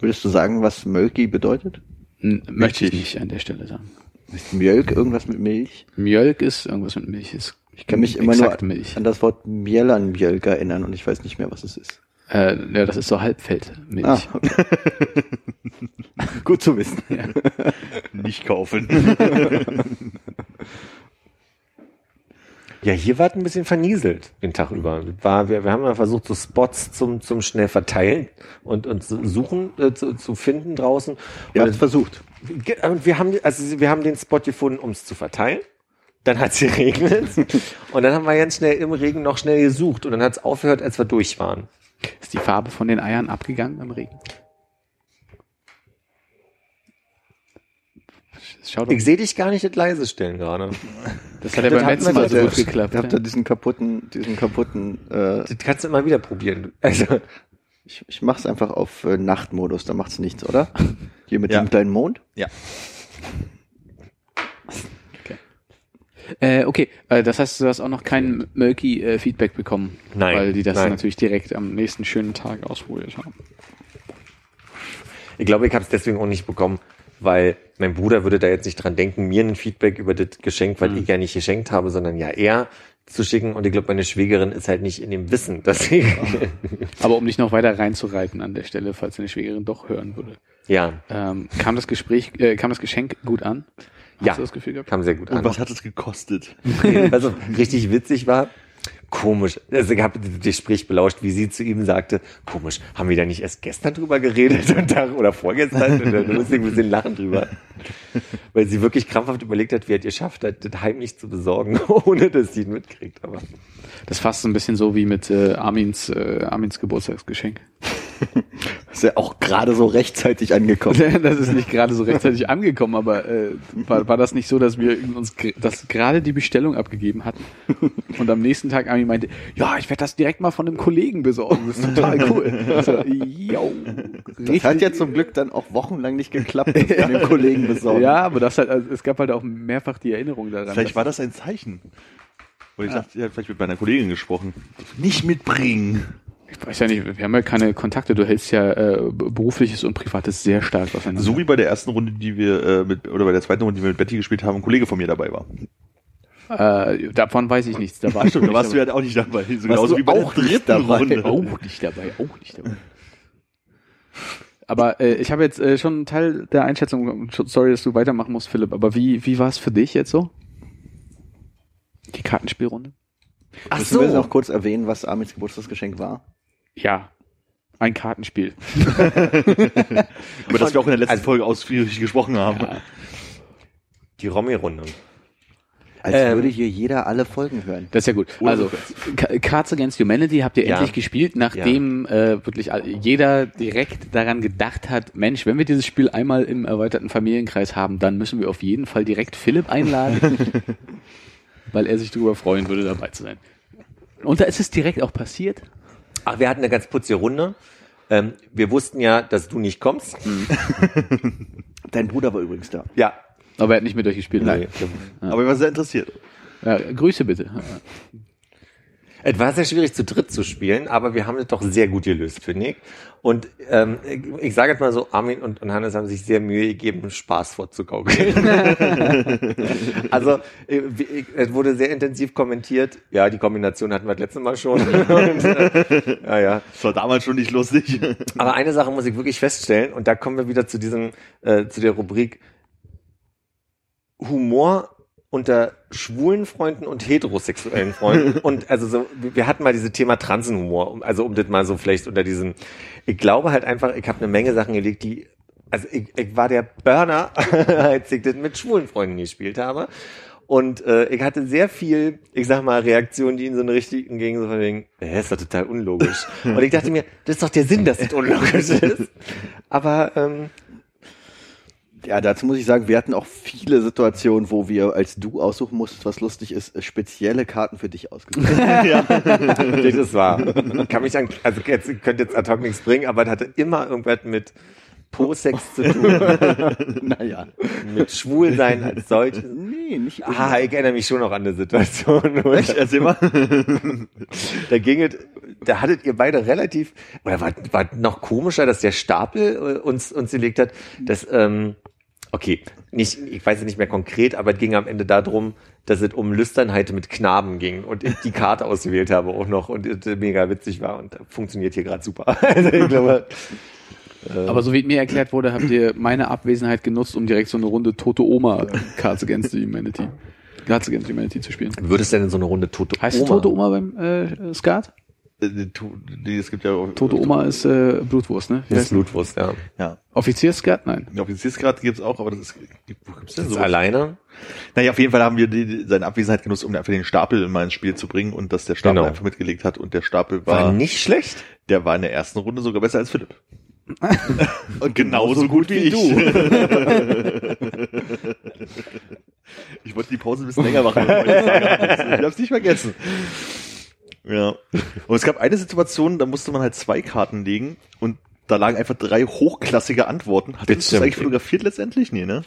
Würdest du sagen, was Mölki bedeutet? N möchte ich nicht an der Stelle sagen. Ist Mjölk irgendwas mit Milch? Mjölk ist irgendwas mit Milch. Ist Ich kann mich immer nur Milch. an das Wort Mjellernmjölk erinnern und ich weiß nicht mehr, was es ist. Äh, ja, das ist so Halbfeldmilch. Ah. [LAUGHS] Gut zu wissen. [LAUGHS] Nicht kaufen. [LAUGHS] Ja, hier war es ein bisschen vernieselt den Tag über. War, wir, wir haben ja versucht, so Spots zum, zum schnell verteilen und, und zu suchen, äh, zu, zu finden draußen. Ihr Und habt versucht. Und wir haben, also wir haben den Spot gefunden, um es zu verteilen. Dann hat es [LAUGHS] geregnet. und dann haben wir ganz schnell im Regen noch schnell gesucht. Und dann hat es aufgehört, als wir durch waren. Ist die Farbe von den Eiern abgegangen beim Regen? Schau doch, Ich sehe dich gar nicht das leise stellen gerade. [LAUGHS] das hat ja beim letzten Mal so gut geklappt. Habt ja. da diesen kaputten, diesen kaputten, äh, Das kannst du immer wieder probieren. Also, ich, ich mach's einfach auf äh, Nachtmodus, da macht's nichts, oder? Hier mit Ja. dem kleinen Mond. ja. Äh, okay, äh, das heißt, du hast auch noch kein Mölki-Feedback bekommen. Nein, Weil die das nein. natürlich direkt am nächsten schönen Tag ausprobiert haben. ich glaube, ich habe es deswegen auch nicht bekommen, weil mein Bruder würde da jetzt nicht dran denken, mir ein Feedback über das Geschenk, was ich ja nicht geschenkt habe, sondern ja er zu schicken. Und ich glaube, meine Schwägerin ist halt nicht in dem Wissen, dass sie, [LAUGHS] Aber um dich noch weiter reinzureiten an der Stelle, falls deine Schwägerin doch hören würde. ja, Ähm, kam das Gespräch, äh, kam das Geschenk gut an? Hast Ja. du das Gefühl gehabt? kam sehr gut an. Und was hat es gekostet? also richtig witzig war, komisch. Also ich habe das Gespräch belauscht, wie sie zu ihm sagte, komisch, haben wir da nicht erst gestern drüber geredet [LAUGHS] und da, oder vorgestern? Und dann musste ich ein bisschen lachen drüber. Weil sie wirklich krampfhaft überlegt hat, wie er es geschafft hat, das heimlich zu besorgen, [LAUGHS] ohne dass sie ihn mitkriegt. Aber Das ist fast so ein bisschen so wie mit äh, Armins, äh, Armins Geburtstagsgeschenk. [LAUGHS] Ist ja auch gerade so rechtzeitig angekommen. [LAUGHS] das ist nicht gerade so rechtzeitig angekommen, aber äh, war, war das nicht so, dass wir uns das gerade die Bestellung abgegeben hatten und am nächsten Tag Armin meinte, ja, ich werde das direkt mal von einem Kollegen besorgen, das ist total cool. So, yo, Das hat ja zum Glück dann auch wochenlang nicht geklappt, das von dem Kollegen besorgen. Ja, aber das halt, also es gab halt auch mehrfach die Erinnerung daran. Vielleicht war das ein Zeichen. Weil ich dachte, er hat vielleicht mit meiner Kollegin gesprochen. Nicht mitbringen. Ich weiß ja nicht, wir haben ja keine Kontakte, du hältst ja äh, berufliches und privates sehr stark aufeinander. So wie bei der ersten Runde, die wir äh, mit, oder bei der zweiten Runde, die wir mit Betty gespielt haben, ein Kollege von mir dabei war. Äh, davon weiß ich nichts. Da warst Stimmt, da warst du ja auch nicht dabei. So genauso wie bei auch der dritten dabei? Runde. [LAUGHS] Auch nicht dabei, auch nicht dabei. Aber äh, ich habe jetzt äh, schon einen Teil der Einschätzung, sorry, dass du weitermachen musst, Philipp, aber wie, wie war es für dich jetzt so? Die Kartenspielrunde? Ach Müssen wir noch kurz erwähnen, was Armins Geburtstagsgeschenk war? Ja. Ein Kartenspiel. [LAUGHS] Über das wir auch in der letzten Also- Folge ausführlich gesprochen haben. die Romy-Runde. Als Ähm. würde hier jeder alle Folgen hören. Das ist ja gut. Also, Cards Against Humanity habt ihr Ja. endlich gespielt, nachdem äh, wirklich jeder direkt daran gedacht hat, Mensch, wenn wir dieses Spiel einmal im erweiterten Familienkreis haben, dann müssen wir auf jeden Fall direkt Philipp einladen, [LAUGHS] weil er sich darüber freuen würde, dabei zu sein. Und da ist es direkt auch passiert. Ach, wir hatten eine ganz putzige Runde. Ähm, wir wussten ja, dass du nicht kommst. [LAUGHS] Dein Bruder war übrigens da. Ja. Aber er hat nicht mit euch gespielt. Nee. Aber ich war sehr interessiert. Ja, Grüße bitte. Es war sehr schwierig zu dritt zu spielen, aber wir haben es doch sehr gut gelöst, finde ich. Und ähm, ich, ich sage jetzt mal so, Armin und, und Hannes haben sich sehr Mühe gegeben, Spaß vorzugaukeln. [LAUGHS] also äh, wie- ich- es wurde sehr intensiv kommentiert. Ja, die Kombination hatten wir das letzte Mal schon. [LAUGHS] und, äh, ja, ja. Das war damals schon nicht lustig. [LAUGHS] Aber eine Sache muss ich wirklich feststellen, und da kommen wir wieder zu diesem, äh, zu der Rubrik Humor unter schwulen Freunden und heterosexuellen Freunden. [LAUGHS] und also so, wir hatten mal dieses Thema Transenhumor, um- also um das mal so vielleicht unter diesem, ich glaube halt einfach, ich habe eine Menge Sachen gelegt, die, also ich, ich war der Burner, [LAUGHS] als ich das mit schwulen Freunden gespielt habe. Und äh, ich hatte sehr viel, ich sag mal, Reaktionen, die in so eine richtigen gingen, so von wegen, äh, ist doch total unlogisch. [LAUGHS] Und ich dachte mir, das ist doch der Sinn, dass das unlogisch ist. Aber ähm, Ja, dazu muss ich sagen, wir hatten auch viele Situationen, wo wir, als du aussuchen musstest, was lustig ist, spezielle Karten für dich ausgesucht [LAUGHS] haben. das ist wahr. [LAUGHS] Kann mich an, also jetzt könnte jetzt ad hoc nichts bringen, aber das hatte immer irgendwas mit Po-Sex zu tun, [LAUGHS] naja. mit Schwulsein als solches. Nee, nicht Ah, ich erinnere mich schon noch an eine Situation. wo- Erzähl mal. Da ging es, da hattet ihr beide relativ, oder war, war noch komischer, dass der Stapel äh, uns, uns gelegt hat, dass, ähm, okay, nicht, ich weiß es nicht mehr konkret, aber es ging am Ende darum, dass es um Lüsternheit mit Knaben ging und ich die Karte [LAUGHS] ausgewählt habe auch noch und es mega witzig war und funktioniert hier gerade super. [LAUGHS] Also ich glaube, Aber so wie mir erklärt wurde, habt ihr meine Abwesenheit genutzt, um direkt so eine Runde Tote Oma Cards Against the Humanity, Cards Against Humanity zu spielen. würdest du denn in so eine Runde Tote Heißt es Tote Oma beim äh, Skat? Äh, Es gibt ja auch- Tote Oma ist äh, Blutwurst, ne? Wie ist Blutwurst, ja. Ja. Offizierskat? Nein. Ja, Offiziersgrad gibt's auch, aber das ist, wo gibt's denn Ist so? alleine? Naja, auf jeden Fall haben wir die, die, seine Abwesenheit genutzt, um einfach den Stapel in mein Spiel zu bringen und dass der Stapel Genau. einfach mitgelegt hat und der Stapel War war, nicht schlecht. der war in der ersten Runde sogar besser als Philipp. [LAUGHS] und genauso gut wie ich. [LAUGHS] ich wollte die Pause ein bisschen länger machen. ich. Ich hab's nicht vergessen. Ja. Und es gab eine Situation, da musste man halt zwei Karten legen und da lagen einfach drei hochklassige Antworten. Hast du das eigentlich fotografiert letztendlich? Nee, ne?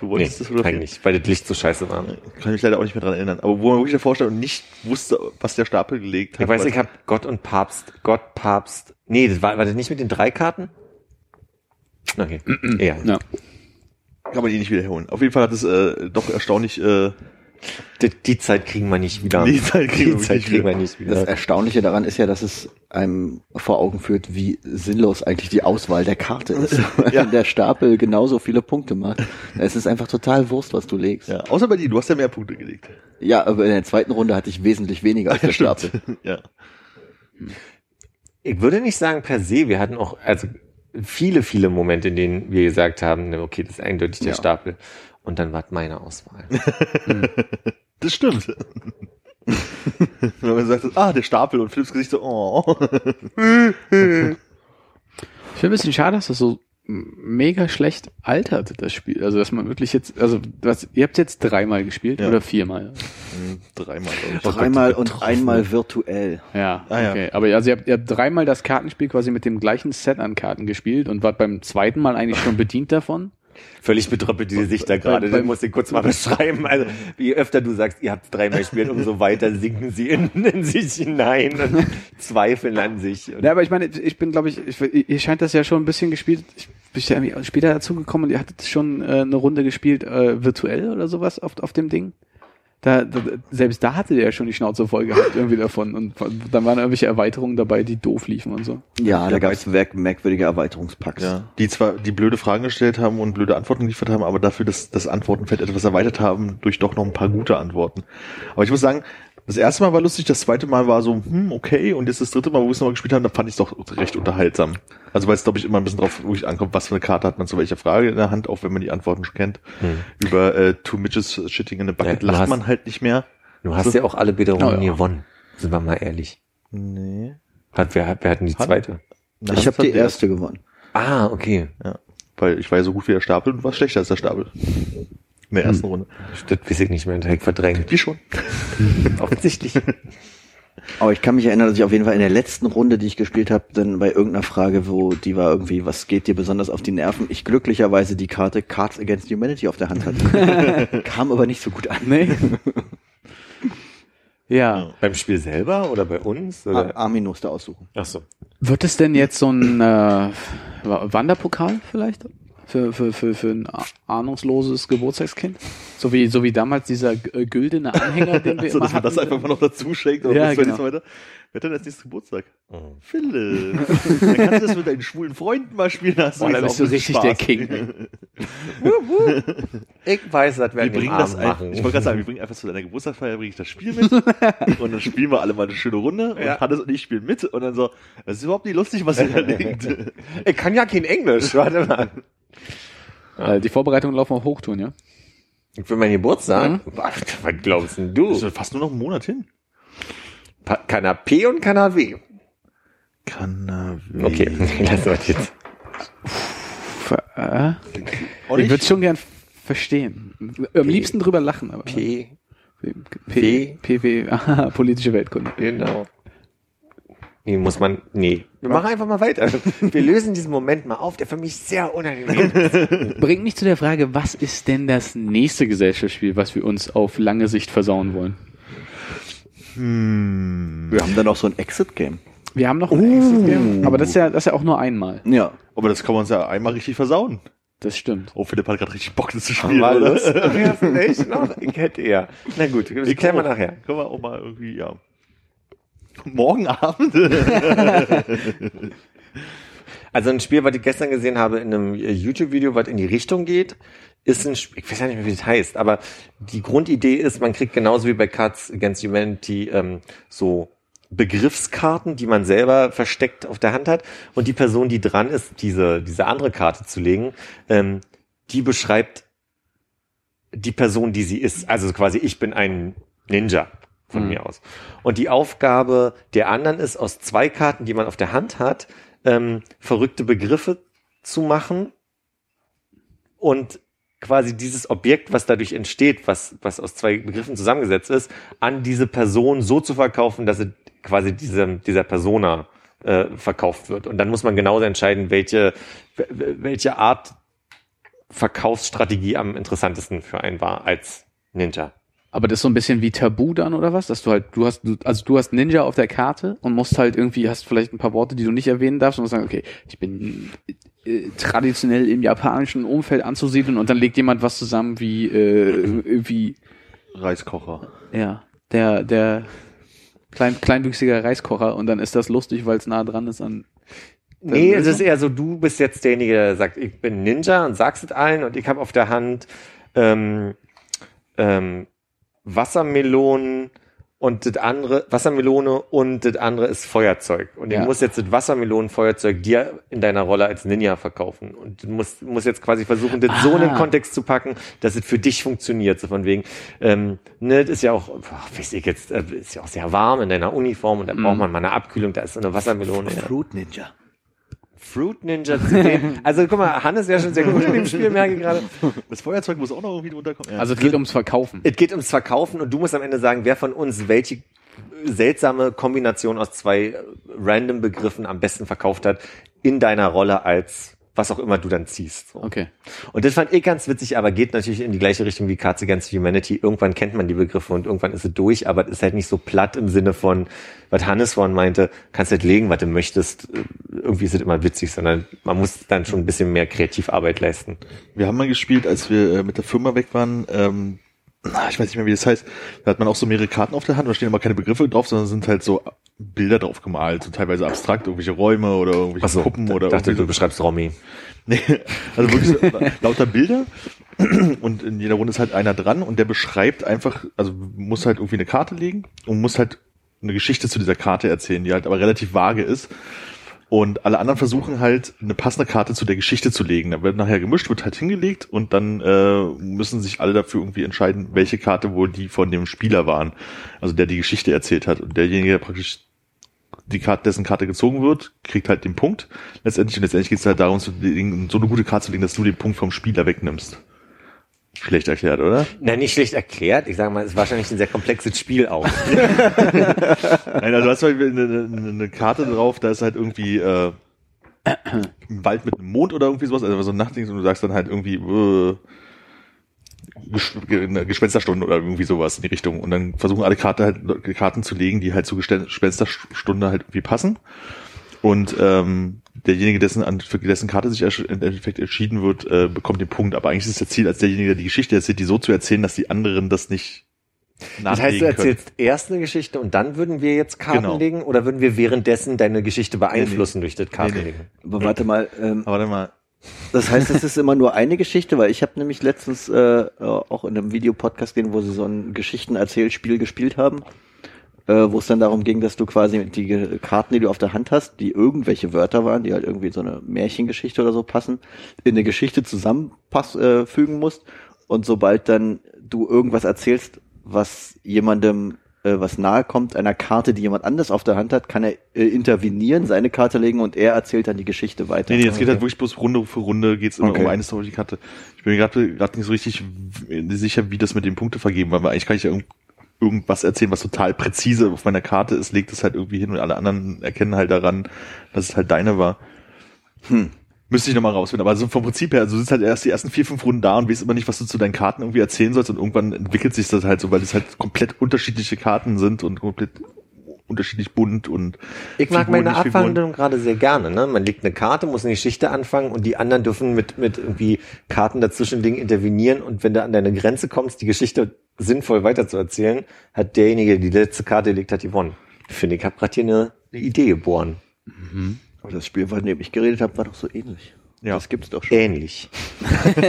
Du Nee, wolltest das fotografieren. eigentlich, weil das Licht so scheiße war. Kann ich mich leider auch nicht mehr dran erinnern. Aber wo man wirklich davor stand und nicht wusste, was der Stapel gelegt hat. Ich weiß, ich habe Gott und Papst, Gott, Papst. Nee, das war, war das nicht mit den drei Karten? Okay. [CLEARS THROAT] ja. Ja. kann man die nicht wiederholen. Auf jeden Fall hat es äh, doch erstaunlich äh, Die, die Zeit kriegen wir nicht wieder. Die Zeit kriegen wir Die Zeit nicht kriegen wieder. wir nicht Das wieder. Erstaunliche daran ist ja, dass es einem vor Augen führt, wie sinnlos eigentlich die Auswahl der Karte ist. [LAUGHS] Ja. Wenn der Stapel genauso viele Punkte macht. Es ist einfach total Wurst, was du legst. Ja, außer bei dir, du hast ja mehr Punkte gelegt. Ja, aber in der zweiten Runde hatte ich wesentlich weniger als der Stapel. [LAUGHS] Ja. Ich würde nicht sagen per se, wir hatten auch also viele, viele Momente, in denen wir gesagt haben, ne, okay, das ist eindeutig der Ja. Stapel. Und dann war es meine Auswahl. [LAUGHS] Das stimmt. Wenn man sagt, ah, der Stapel und Philipps Gesicht so, oh. Ich finde ein bisschen schade, dass das so mega schlecht altert, das Spiel. Also, dass man wirklich jetzt, also, was, ihr habt jetzt dreimal gespielt Ja. oder viermal? Dreimal, glaub ich. Dreimal und einmal virtuell. Ja, Ah, ja. okay. Aber also, ihr habt, ihr habt dreimal das Kartenspiel quasi mit dem gleichen Set an Karten gespielt und wart beim zweiten Mal eigentlich schon bedient davon. Völlig betröppelt die sich da gerade. Du musst den kurz mal beschreiben. Also, je öfter du sagst, ihr habt dreimal gespielt, umso weiter sinken sie in, in sich hinein und zweifeln an sich. Ja, aber ich meine, ich bin, glaube ich, ich, ihr scheint das ja schon ein bisschen gespielt. Ich bin ja irgendwie später dazu gekommen und ihr hattet schon äh, eine Runde gespielt, äh, virtuell oder sowas auf, auf dem Ding. Da, da, selbst da hatte der ja schon die Schnauze voll gehabt irgendwie davon und dann waren irgendwelche Erweiterungen dabei, die doof liefen und so. Ja, da gab es merkwürdige Erweiterungspacks. Ja, die zwar die blöde Fragen gestellt haben und blöde Antworten geliefert haben, aber dafür das, das Antwortenfeld etwas erweitert haben durch doch noch ein paar gute Antworten. Aber ich muss sagen, das erste Mal war lustig, das zweite Mal war so, hm, okay, und jetzt das dritte Mal, wo wir es nochmal gespielt haben, da fand ich es doch recht unterhaltsam. Also weil es, glaube ich, immer ein bisschen drauf wirklich ankommt, was für eine Karte hat man zu welcher Frage in der Hand, auch wenn man die Antworten schon kennt. Über äh, Two Midgets Shitting in a Bucket Ja, lacht hast- man halt nicht mehr. du hast ja auch alle Bedingungen Oh, ja. gewonnen. Sind wir mal ehrlich. Nee. Hat, wer, hat- wer hat denn die Hat- zweite? Ich habe die erste gewonnen. Ah, okay. Ja, weil ich war ja so gut wie der Stapel und war schlechter als der Stapel. In der ersten Runde. Das weiß ich nicht mehr, direkt verdrängt. Die schon. [LAUGHS] Offensichtlich. Aber ich kann mich erinnern, dass ich auf jeden Fall in der letzten Runde, die ich gespielt habe, dann bei irgendeiner Frage, wo die war irgendwie, was geht dir besonders auf die Nerven, ich glücklicherweise die Karte Cards Against Humanity auf der Hand hatte. [LAUGHS] Kam aber nicht so gut an. Nee. ja. Beim Spiel selber oder bei uns? Ar Oder? Armin musste aussuchen. Ach so. Wird es denn jetzt so ein äh, Wanderpokal vielleicht? Für, für, für, für ein ah- ahnungsloses Geburtstagskind? So wie, so wie damals dieser äh, güldene Anhänger, [LAUGHS] den wir Also, immer dass man das hatten. einfach mal noch dazu schenkt. Oder Ja, genau. weiter? Wer hat denn als nächstes Geburtstag? Mhm. Philipp. Dann kannst du das mit deinen schwulen Freunden mal spielen. Da hast Boah, da jetzt bist du richtig der Spaß. King. [LAUGHS] Ich weiß, das Wir werden wir bringen das ein, machen. ich wollte gerade sagen, wir bringen einfach zu deiner Geburtstagsfeier, bringe ich das Spiel mit [LAUGHS] und dann spielen wir alle mal eine schöne Runde und Ja. Hannes und ich spielen mit und dann so, das ist überhaupt nicht lustig, was ihr da denkt. ich kann ja kein Englisch. Warte mal. Die Vorbereitungen laufen auf Hochtouren, ja? Für meinen Geburtstag? Ach, Was glaubst denn Das du? ist fast nur noch einen Monat hin. Pa- Kanapé und Kanapé. Kann Okay, lassen wir das jetzt. Äh, ich würde schon gern verstehen. Am liebsten drüber lachen, aber. P. P, P, PW, [LAUGHS] aha, politische Weltkunde. Genau. Nee, muss man, nee. Wir machen einfach mal weiter. [LAUGHS] Wir lösen diesen Moment mal auf, der für mich sehr unangenehm ist. Bringt mich zu der Frage, was ist denn das nächste Gesellschaftsspiel, was wir uns auf lange Sicht versauen wollen? Hm. Wir haben dann auch so ein Exit-Game. Wir haben noch ein Exit-Game, aber das ist ja, das ist ja auch nur einmal. Ja. Aber das kann man uns ja einmal richtig versauen. Das stimmt. Oh, Philipp hat gerade richtig Bock, das zu spielen. Mal oder? Lust. Ja, vielleicht noch. Ich hätte eher. Na gut, das klären wir nachher. Können wir auch mal irgendwie, ja. Morgen Abend? [LAUGHS] Also ein Spiel, was ich gestern gesehen habe in einem YouTube-Video, was in die Richtung geht, ist ein Spiel, ich weiß ja nicht mehr, wie das heißt, aber die Grundidee ist, man kriegt genauso wie bei Cards Against Humanity ähm, so Begriffskarten, die man selber versteckt auf der Hand hat und die Person, die dran ist, diese, diese andere Karte zu legen, ähm, die beschreibt die Person, die sie ist. Also quasi, ich bin ein Ninja von Mhm. mir aus. Und die Aufgabe der anderen ist, aus zwei Karten, die man auf der Hand hat, ähm, verrückte Begriffe zu machen und quasi dieses Objekt, was dadurch entsteht, was, was aus zwei Begriffen zusammengesetzt ist, an diese Person so zu verkaufen, dass es quasi diesem, dieser Persona äh, verkauft wird. Und dann muss man genauso entscheiden, welche, welche Art Verkaufsstrategie am interessantesten für einen war als Ninja. Aber das ist so ein bisschen wie Tabu dann oder was? Dass du halt, du hast, du, also du hast Ninja auf der Karte und musst halt irgendwie, hast vielleicht ein paar Worte, die du nicht erwähnen darfst und musst sagen, okay, ich bin äh, traditionell im japanischen Umfeld anzusiedeln und dann legt jemand was zusammen wie, äh, wie Reiskocher. Ja, der, der klein, kleinwüchsiger Reiskocher und dann ist das lustig, weil es nah dran ist an. Nee, es ist eher so, du bist jetzt derjenige, der sagt, ich bin Ninja und sagst es allen und ich habe auf der Hand ähm, ähm, Wassermelonen und das andere, Wassermelone und das andere ist Feuerzeug. Und Ja. ich muss jetzt das Wassermelonenfeuerzeug dir in deiner Rolle als Ninja verkaufen. Und du musst, musst jetzt quasi versuchen, das so in den Ah. Kontext zu packen, dass es für dich funktioniert. So von wegen, ähm, ne, das ist ja auch, boah, weiß ich jetzt, äh, ist ja auch sehr warm in deiner Uniform und da braucht man mal eine Abkühlung, da ist so eine Wassermelone. Fruit Ninja. Fruit Ninja zu dem. [LAUGHS] Also guck mal, Hannes wäre schon sehr gut in dem Spiel, merke ich gerade. Das Feuerzeug muss auch noch irgendwie drunter kommen. Ja. Also es geht ums Verkaufen. Es geht ums Verkaufen und du musst am Ende sagen, wer von uns welche seltsame Kombination aus zwei random Begriffen am besten verkauft hat in deiner Rolle als was auch immer du dann ziehst. So. Okay. Und das fand ich ganz witzig, aber geht natürlich in die gleiche Richtung wie Cards Against Humanity. Irgendwann kennt man die Begriffe und irgendwann ist es durch, aber es ist halt nicht so platt im Sinne von, was Hannes vorhin meinte, kannst halt legen, was du möchtest. Irgendwie ist es immer witzig, sondern man muss dann schon ein bisschen mehr Kreativarbeit leisten. Wir haben mal gespielt, als wir äh, mit der Firma weg waren, ähm, na, ich weiß nicht mehr, wie das heißt, da hat man auch so mehrere Karten auf der Hand, da stehen aber keine Begriffe drauf, sondern sind halt so Bilder drauf gemalt, so teilweise abstrakt, irgendwelche Räume oder irgendwelche Achso, Puppen oder dachte, irgendwie du beschreibst Romy. [LAUGHS] Nee, also wirklich so, [LAUGHS] lauter Bilder [CLEARS THROAT] und in jeder Runde ist halt einer dran und der beschreibt einfach, also muss halt irgendwie eine Karte legen und muss halt eine Geschichte zu dieser Karte erzählen, die halt aber relativ vage ist. Und alle anderen versuchen halt eine passende Karte zu der Geschichte zu legen. Da wird nachher gemischt, wird halt hingelegt und dann äh, müssen sich alle dafür irgendwie entscheiden, welche Karte wohl die von dem Spieler waren. Also der die Geschichte erzählt hat. Und derjenige, der praktisch die Karte, dessen Karte gezogen wird, kriegt halt den Punkt. Letztendlich, und letztendlich geht es halt darum, so eine gute Karte zu legen, dass du den Punkt vom Spieler wegnimmst. Schlecht erklärt, oder? Na, nicht schlecht erklärt. Ich sage mal, es ist wahrscheinlich ein sehr komplexes Spiel auch. [LAUGHS] Nein, also du hast halt eine, eine, Karte drauf, da ist halt irgendwie äh, ein Wald mit einem Mond oder irgendwie sowas, also so ein Nachtding und du sagst dann halt irgendwie äh, Gespensterstunde oder irgendwie sowas in die Richtung. Und dann versuchen alle Karte halt, Karten zu legen, die halt zur Gespen- Gespensterstunde halt irgendwie passen. Und ähm, derjenige, dessen, an- für dessen Karte sich im Endeffekt entschieden wird, äh, bekommt den Punkt. Aber eigentlich ist das Ziel, als derjenige, der die Geschichte erzählt, die so zu erzählen, dass die anderen das nicht Das heißt, du können. erzählst erst eine Geschichte und dann würden wir jetzt Karten Genau. legen oder würden wir währenddessen deine Geschichte beeinflussen durch das Nee, nee. Kartenlegen? Aber warte mal, ähm, Aber warte mal, das heißt, es ist immer nur eine Geschichte, weil ich habe nämlich letztens äh, äh, auch in einem Videopodcast gesehen, wo sie so ein Geschichtenerzählspiel gespielt haben, äh, wo es dann darum ging, dass du quasi die Karten, die du auf der Hand hast, die irgendwelche Wörter waren, die halt irgendwie so eine Märchengeschichte oder so passen, in eine Geschichte zusammenfügen äh, fügen musst. Und sobald dann du irgendwas erzählst, was jemandem äh, was nahe kommt, einer Karte, die jemand anders auf der Hand hat, kann er äh, intervenieren, seine Karte legen und er erzählt dann die Geschichte weiter. Nee, nee, jetzt geht halt wirklich bloß Runde für Runde geht's immer Okay. um eine Story die Karte. Ich bin mir gerade nicht so richtig sicher, wie das mit den Punkte vergeben weil eigentlich kann ich ja irgend, irgendwas erzählen, was total präzise auf meiner Karte ist, legt es halt irgendwie hin und alle anderen erkennen halt daran, dass es halt deine war. Hm. Müsste ich nochmal rausfinden. Aber so vom Prinzip her, also du sitzt halt erst die ersten vier, fünf Runden da und weißt immer nicht, was du zu deinen Karten irgendwie erzählen sollst und irgendwann entwickelt sich das halt so, weil es halt komplett unterschiedliche Karten sind und komplett unterschiedlich bunt und Ich mag Figuren, meine. Abwandlung gerade sehr gerne. Ne? Man legt eine Karte, muss eine Geschichte anfangen und die anderen dürfen mit, mit irgendwie Karten dazwischen Dingen intervenieren und wenn du an deine Grenze kommst, die Geschichte sinnvoll weiterzuerzählen, hat derjenige, der die letzte Karte legt, hat gewonnen. Finde, ich habe gerade hier eine, eine Idee geboren. Aber das Spiel, von dem ich geredet habe, war doch so ähnlich. Ja. Das gibt's doch schon. Ähnlich. [LAUGHS]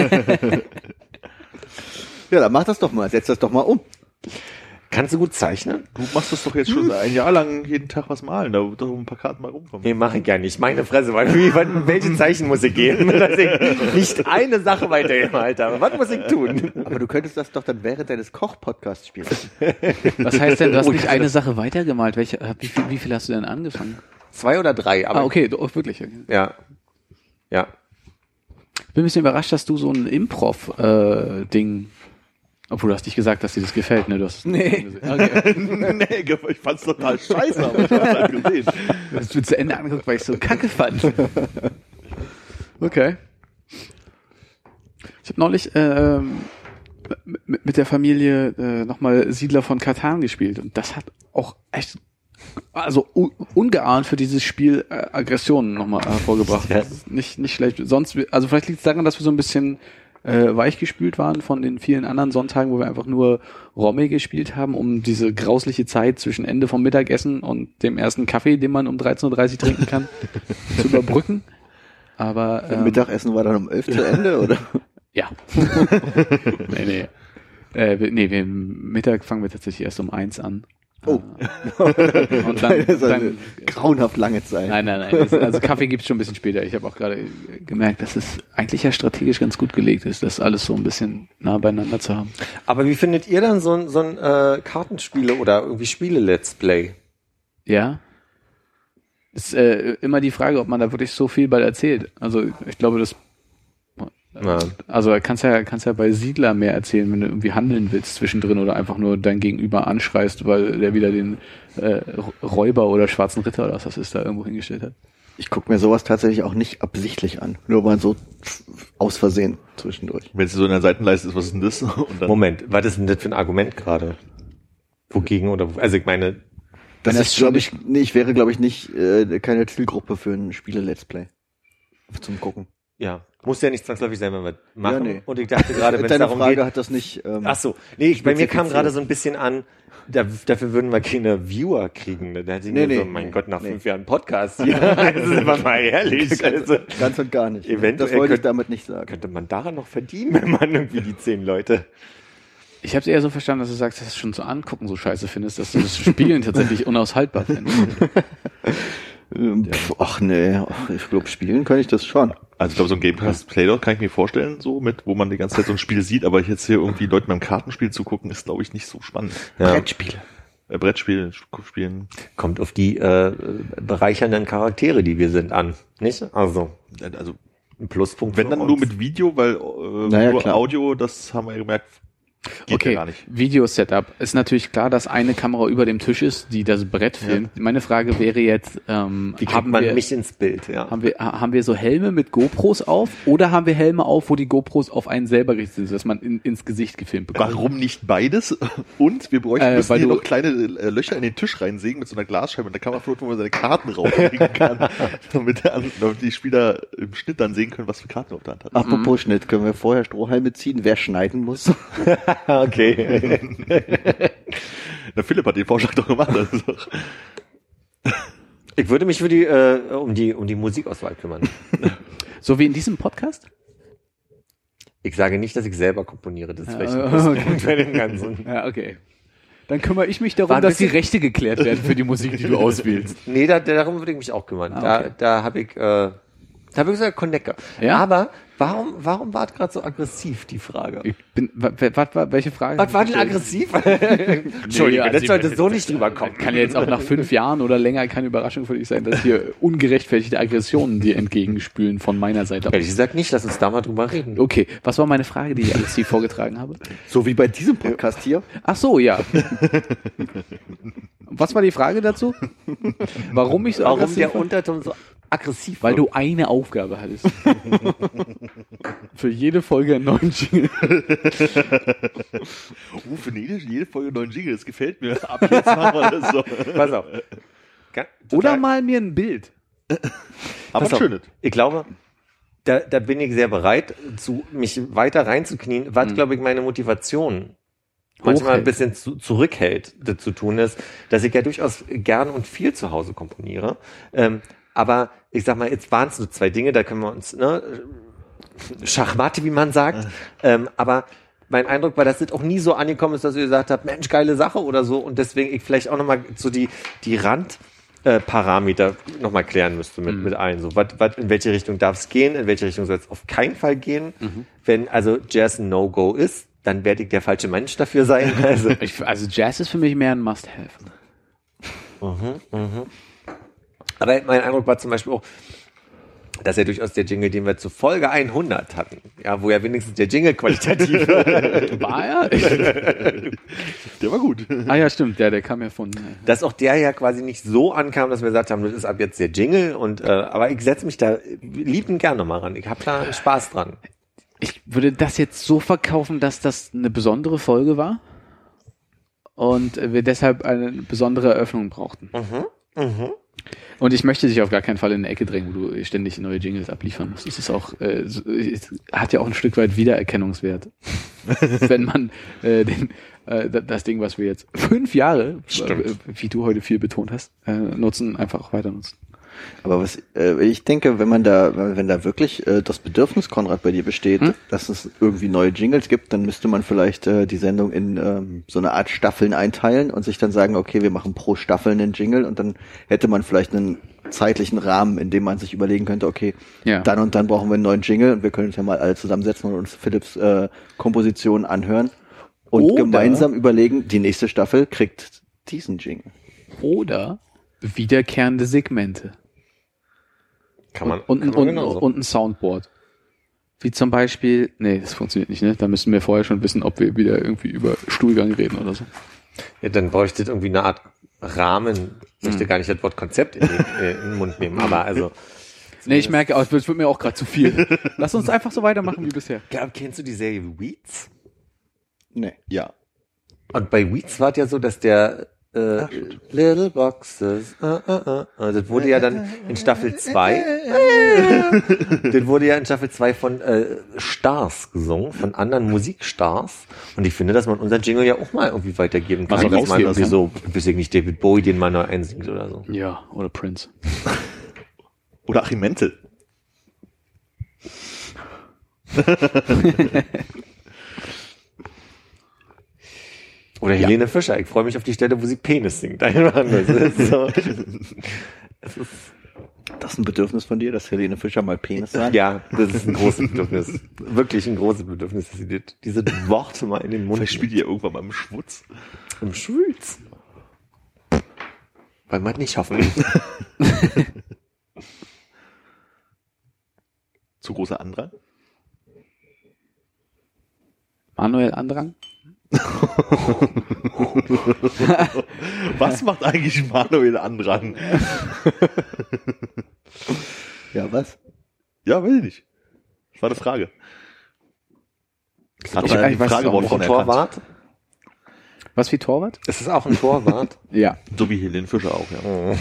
Ja, dann mach das doch mal. Setz das doch mal um. Kannst du gut zeichnen? Du machst das doch jetzt schon ein Jahr lang jeden Tag was malen, da wird doch ein paar Karten mal rumkommen. Nee, mache ich gar nicht. Meine Fresse, weil wie, wann- welche Zeichen muss ich geben, [LAUGHS] dass ich nicht eine Sache weitergemalt habe? Was muss ich tun? Aber du könntest das doch dann während deines Koch-Podcasts spielen. Was heißt denn, du hast Oh, nicht ich- eine Sache weitergemalt? Welche, äh, wie, viel, wie viel hast du denn angefangen? Zwei oder drei, aber ah, okay, du, oh, wirklich. okay. ja. Ja. Ich bin ein bisschen überrascht, dass du so ein Improv-Ding, obwohl du hast nicht gesagt, dass dir das gefällt, ne? Du hast nee. Okay. [LAUGHS] nee, ich fand's total scheiße, aber ich hab's halt gesehen. Du hast mir zu Ende angeguckt, weil ich so kacke fand. Okay. Ich habe neulich ähm, mit, mit der Familie äh, nochmal Siedler von Katan gespielt und das hat auch echt, also un ungeahnt für dieses Spiel äh, Aggressionen nochmal hervorgebracht. Ja. Das ist Nicht, nicht schlecht. Sonst, also vielleicht liegt es daran, dass wir so ein bisschen äh, weichgespült waren von den vielen anderen Sonntagen, wo wir einfach nur Romme gespielt haben, um diese grausliche Zeit zwischen Ende vom Mittagessen und dem ersten Kaffee, den man um 13.30 Uhr trinken kann, [LAUGHS] zu überbrücken. Aber ähm, Mittagessen war dann um elf zu Ende, oder? ja. [LAUGHS] nee, nee. Äh, nee, wir, Mittag fangen wir tatsächlich erst um eins an. Oh. [LAUGHS] Und dann, das ist eine dann grauenhaft lange Zeit. Nein, nein, nein. Also Kaffee gibt's schon ein bisschen später. Ich habe auch gerade gemerkt, dass es eigentlich ja strategisch ganz gut gelegt ist, das alles so ein bisschen nah beieinander zu haben. Aber wie findet ihr dann so ein, so ein äh, Kartenspiele oder irgendwie Spiele-Let's Play? Ja. Ist äh, immer die Frage, ob man da wirklich so viel bei erzählt. Also ich glaube, das Ja. also kannst ja kannst ja bei Siedler mehr erzählen, wenn du irgendwie handeln willst zwischendrin oder einfach nur dein Gegenüber anschreist, weil der wieder den äh, Räuber oder schwarzen Ritter oder was das ist da irgendwo hingestellt hat. Ich gucke mir sowas tatsächlich auch nicht absichtlich an. Nur mal so aus Versehen zwischendurch. Wenn es so in der Seitenleiste ist, was ist denn das? [LAUGHS] Und dann, Moment, was ist denn das für ein Argument gerade? Wogegen oder wo- also ich meine, Das ist, das schon glaube ich, nee, ich wäre, glaube ich, nicht äh, keine Zielgruppe für ein Spiele-Let's Play. Zum Gucken. ja, muss ja nicht zwangsläufig sein, wenn wir machen. Ja, nee. Und ich dachte gerade, wenn es [LAUGHS] darum Frage geht, hat das nicht. Ähm, ach so, nee, ich, bei mir kam gerade so ein bisschen an, da, dafür würden wir keine Viewer kriegen. Da hätte ich Nee, mir so, nee, mein nee, Gott, nach nee. fünf Jahren Podcast hier, also sind wir mal ehrlich. Also, Ganz und gar nicht. Eventuell das wollte ich könnt- damit nicht sagen. könnte man daran noch verdienen, [LAUGHS] wenn man irgendwie die zehn Leute Ich habe es eher so verstanden, dass du sagst, dass du es schon zu angucken so scheiße findest, dass du das Spielen tatsächlich [LAUGHS] unaushaltbar findest. Ähm, pf, Ach nee, ach, ich glaube, spielen kann ich das schon. Also ich glaube, so ein Gamecast Playdown kann ich mir vorstellen, so mit, wo man die ganze Zeit so ein Spiel sieht, aber jetzt hier irgendwie Leuten beim Kartenspiel zu gucken, ist glaube ich nicht so spannend. ja, Brettspiele. Äh, Brettspiel spielen, kommt auf die äh, bereichernden Charaktere, die wir sind, an. Nicht? Also, also ein Pluspunkt. wenn dann uns. nur mit Video, weil äh, Naja, nur klar. Audio, das haben wir gemerkt, geht okay, ja gar nicht. Video-Setup. Ist natürlich klar, dass eine Kamera über dem Tisch ist, die das Brett filmt. Meine Frage wäre jetzt, ähm, Wie kriegt haben, man wir, mich ins Bild, ja. haben, wir, ha- haben wir so Helme mit GoPros auf oder haben wir Helme auf, wo die GoPros auf einen selber gerichtet sind, sodass man in, ins Gesicht gefilmt bekommt? Warum nicht beides? [LAUGHS] Und wir bräuchten Äh, müssen weil hier du- noch kleine äh, Löcher in den Tisch reinsägen mit so einer Glasscheibe und da kann man float, wo man seine Karten rauslegen kann, [LAUGHS] damit, der, damit die Spieler im Schnitt dann sehen können, was für Karten auf der Hand hat. Apropos Schnitt, können wir vorher Strohhalme ziehen, wer schneiden muss? [LAUGHS] [LAUGHS] okay. [LAUGHS] Der Philipp hat den Vorschlag doch gemacht. Doch [LAUGHS] Ich würde mich für die, äh, um die, um die Musikauswahl kümmern. So wie in diesem Podcast? Ich sage nicht, dass ich selber komponiere. Das ist vielleicht Ja, ein Pluspunkt bei dem Ganzen. Ja, okay. Dann kümmere ich mich darum, War dass die Rechte geklärt werden für die Musik, die du auswählst. Nee, da, darum würde ich mich auch kümmern. Ah, okay. Da, da habe ich, äh, da habe ich gesagt, Konnecker. Ja? Aber warum, warum war es gerade so aggressiv, die Frage? Ich bin, welche Frage? Was war denn aggressiv? [LAUGHS] Entschuldigung, also das sollte so nicht rüberkommen. Kann ja jetzt auch nach fünf Jahren oder länger keine Überraschung für dich sein, dass hier ungerechtfertigte Aggressionen dir entgegenspülen von meiner Seite Ehrlich aus. gesagt nicht, lass uns da mal drüber reden. Okay, was war meine Frage, die ich aggressiv vorgetragen habe? so wie bei diesem Podcast hier. Ach so, ja. Was war die Frage dazu? Warum ich so Warum aggressiv der? Unterton so aggressiv Weil du eine Aufgabe hattest. Für jede Folge einen neuen Jingle. Oh, für jede, jede Folge einen neuen Jingle, das gefällt mir. Ab jetzt machen wir das so. Pass auf. Oder mal mir ein Bild. Aber Pass auf. schönes. Ich glaube, da, da bin ich sehr bereit, zu, mich weiter reinzuknien, was, glaube ich, meine Motivation manchmal ein bisschen zu, zurückhält, das zu tun ist, dass ich ja durchaus gern und viel zu Hause komponiere. Ähm, aber ich sag mal, jetzt waren es nur zwei Dinge, da können wir uns, ne, Schachmatte, wie man sagt. Ähm, aber mein Eindruck war, dass das auch nie so angekommen ist, dass ihr gesagt habt, Mensch, geile Sache oder so. Und deswegen ich vielleicht auch nochmal so die, die Rand, äh, Parameter nochmal klären müsste mit, mit allen. So, wat, wat, in welche Richtung darf es gehen, in welche Richtung soll es auf keinen Fall gehen. Wenn also Jazz ein No-Go ist, dann werde ich der falsche Mensch dafür sein. [LAUGHS] Also, Ich, also Jazz ist für mich mehr ein Must-Have. Aber mein Eindruck war zum Beispiel auch, dass ja durchaus der Jingle, den wir zu Folge 100 hatten, ja, wo ja wenigstens der Jingle qualitativ [LAUGHS] War er? [LAUGHS] Der war gut. ah ja, stimmt. Der, der kam ja von... dass auch der ja quasi nicht so ankam, dass wir gesagt haben, das ist ab jetzt der Jingle und äh, aber ich setze mich da liebend gerne mal ran. Ich habe da Spaß dran. Ich würde das jetzt so verkaufen, dass das eine besondere Folge war und wir deshalb eine besondere Eröffnung brauchten. Und ich möchte dich auf gar keinen Fall in eine Ecke drängen, wo du ständig neue Jingles abliefern musst. Es ist auch, äh, hat ja auch ein Stück weit Wiedererkennungswert. [LAUGHS] Wenn man äh, den, äh, da- das Ding, was wir jetzt fünf Jahre, Stimmt. äh, wie du heute viel betont hast, äh, nutzen, einfach auch weiter nutzen. Aber was äh, ich denke, wenn man da, wenn da wirklich äh, das Bedürfnis, Konrad, bei dir besteht, Hm? dass es irgendwie neue Jingles gibt, dann müsste man vielleicht äh, die Sendung in ähm, so eine Art Staffeln einteilen und sich dann sagen, okay, wir machen pro Staffel einen Jingle und dann hätte man vielleicht einen zeitlichen Rahmen, in dem man sich überlegen könnte, okay, Ja. dann und dann brauchen wir einen neuen Jingle und wir können uns ja mal alle zusammensetzen und uns Philips äh, Komposition anhören und Oder- gemeinsam überlegen, die nächste Staffel kriegt diesen Jingle. Oder wiederkehrende Segmente. Kann man, und, kann und, man und, genauso. und ein Soundboard. Wie zum Beispiel, nee, das funktioniert nicht, ne? Da müssen wir vorher schon wissen, ob wir wieder irgendwie über Stuhlgang reden oder so. Ja, dann bräuchte es irgendwie eine Art Rahmen. Ich möchte gar nicht das Wort Konzept in den, äh, in den Mund nehmen, aber also. Nee, ich merke, auch, es wird, mir auch gerade zu viel. [LAUGHS] Lass uns einfach so weitermachen wie bisher. Ja, kennst du die Serie Weeds? Nee. Ja. Und bei Weeds war es ja so, dass der äh, Little Boxes, äh, äh, äh, äh, das wurde ja dann in Staffel 2, [LAUGHS] [LAUGHS] das wurde ja in Staffel 2 von äh, Stars gesungen, von anderen Musikstars. Und ich finde, dass man unseren Jingle ja auch mal irgendwie weitergeben kann. Also dass man irgendwie kann. so, weiß ich nicht, David Bowie den mal neu einsingt oder so. Ja, oder Prince. [LAUGHS] Oder Achim Menzel. Oder Helene Fischer. Ich freue mich auf die Stelle, wo sie Penis singt. [LAUGHS] Das ist so. Das ist ein Bedürfnis von dir, dass Helene Fischer mal Penis sagt? Ja, das ist ein großes Bedürfnis. Wirklich ein großes Bedürfnis, dass sie die- diese Worte mal in den Mund Vielleicht spielt die ja irgendwann mal im Schwutz. im Schweiz. Weil man nicht hoffen. [LAUGHS] Zu großer Andrang. Manuel Andrang? [LAUGHS] Was macht eigentlich Manuel Andrang? Ja, was? Ja, weiß ich nicht. Das war eine Frage. Hat Ich- er die Fragewort auch von. Torwart? Was wie Torwart? Ist es auch ein Torwart? [LAUGHS] Ja. So wie Helene Fischer auch, ja. [LAUGHS]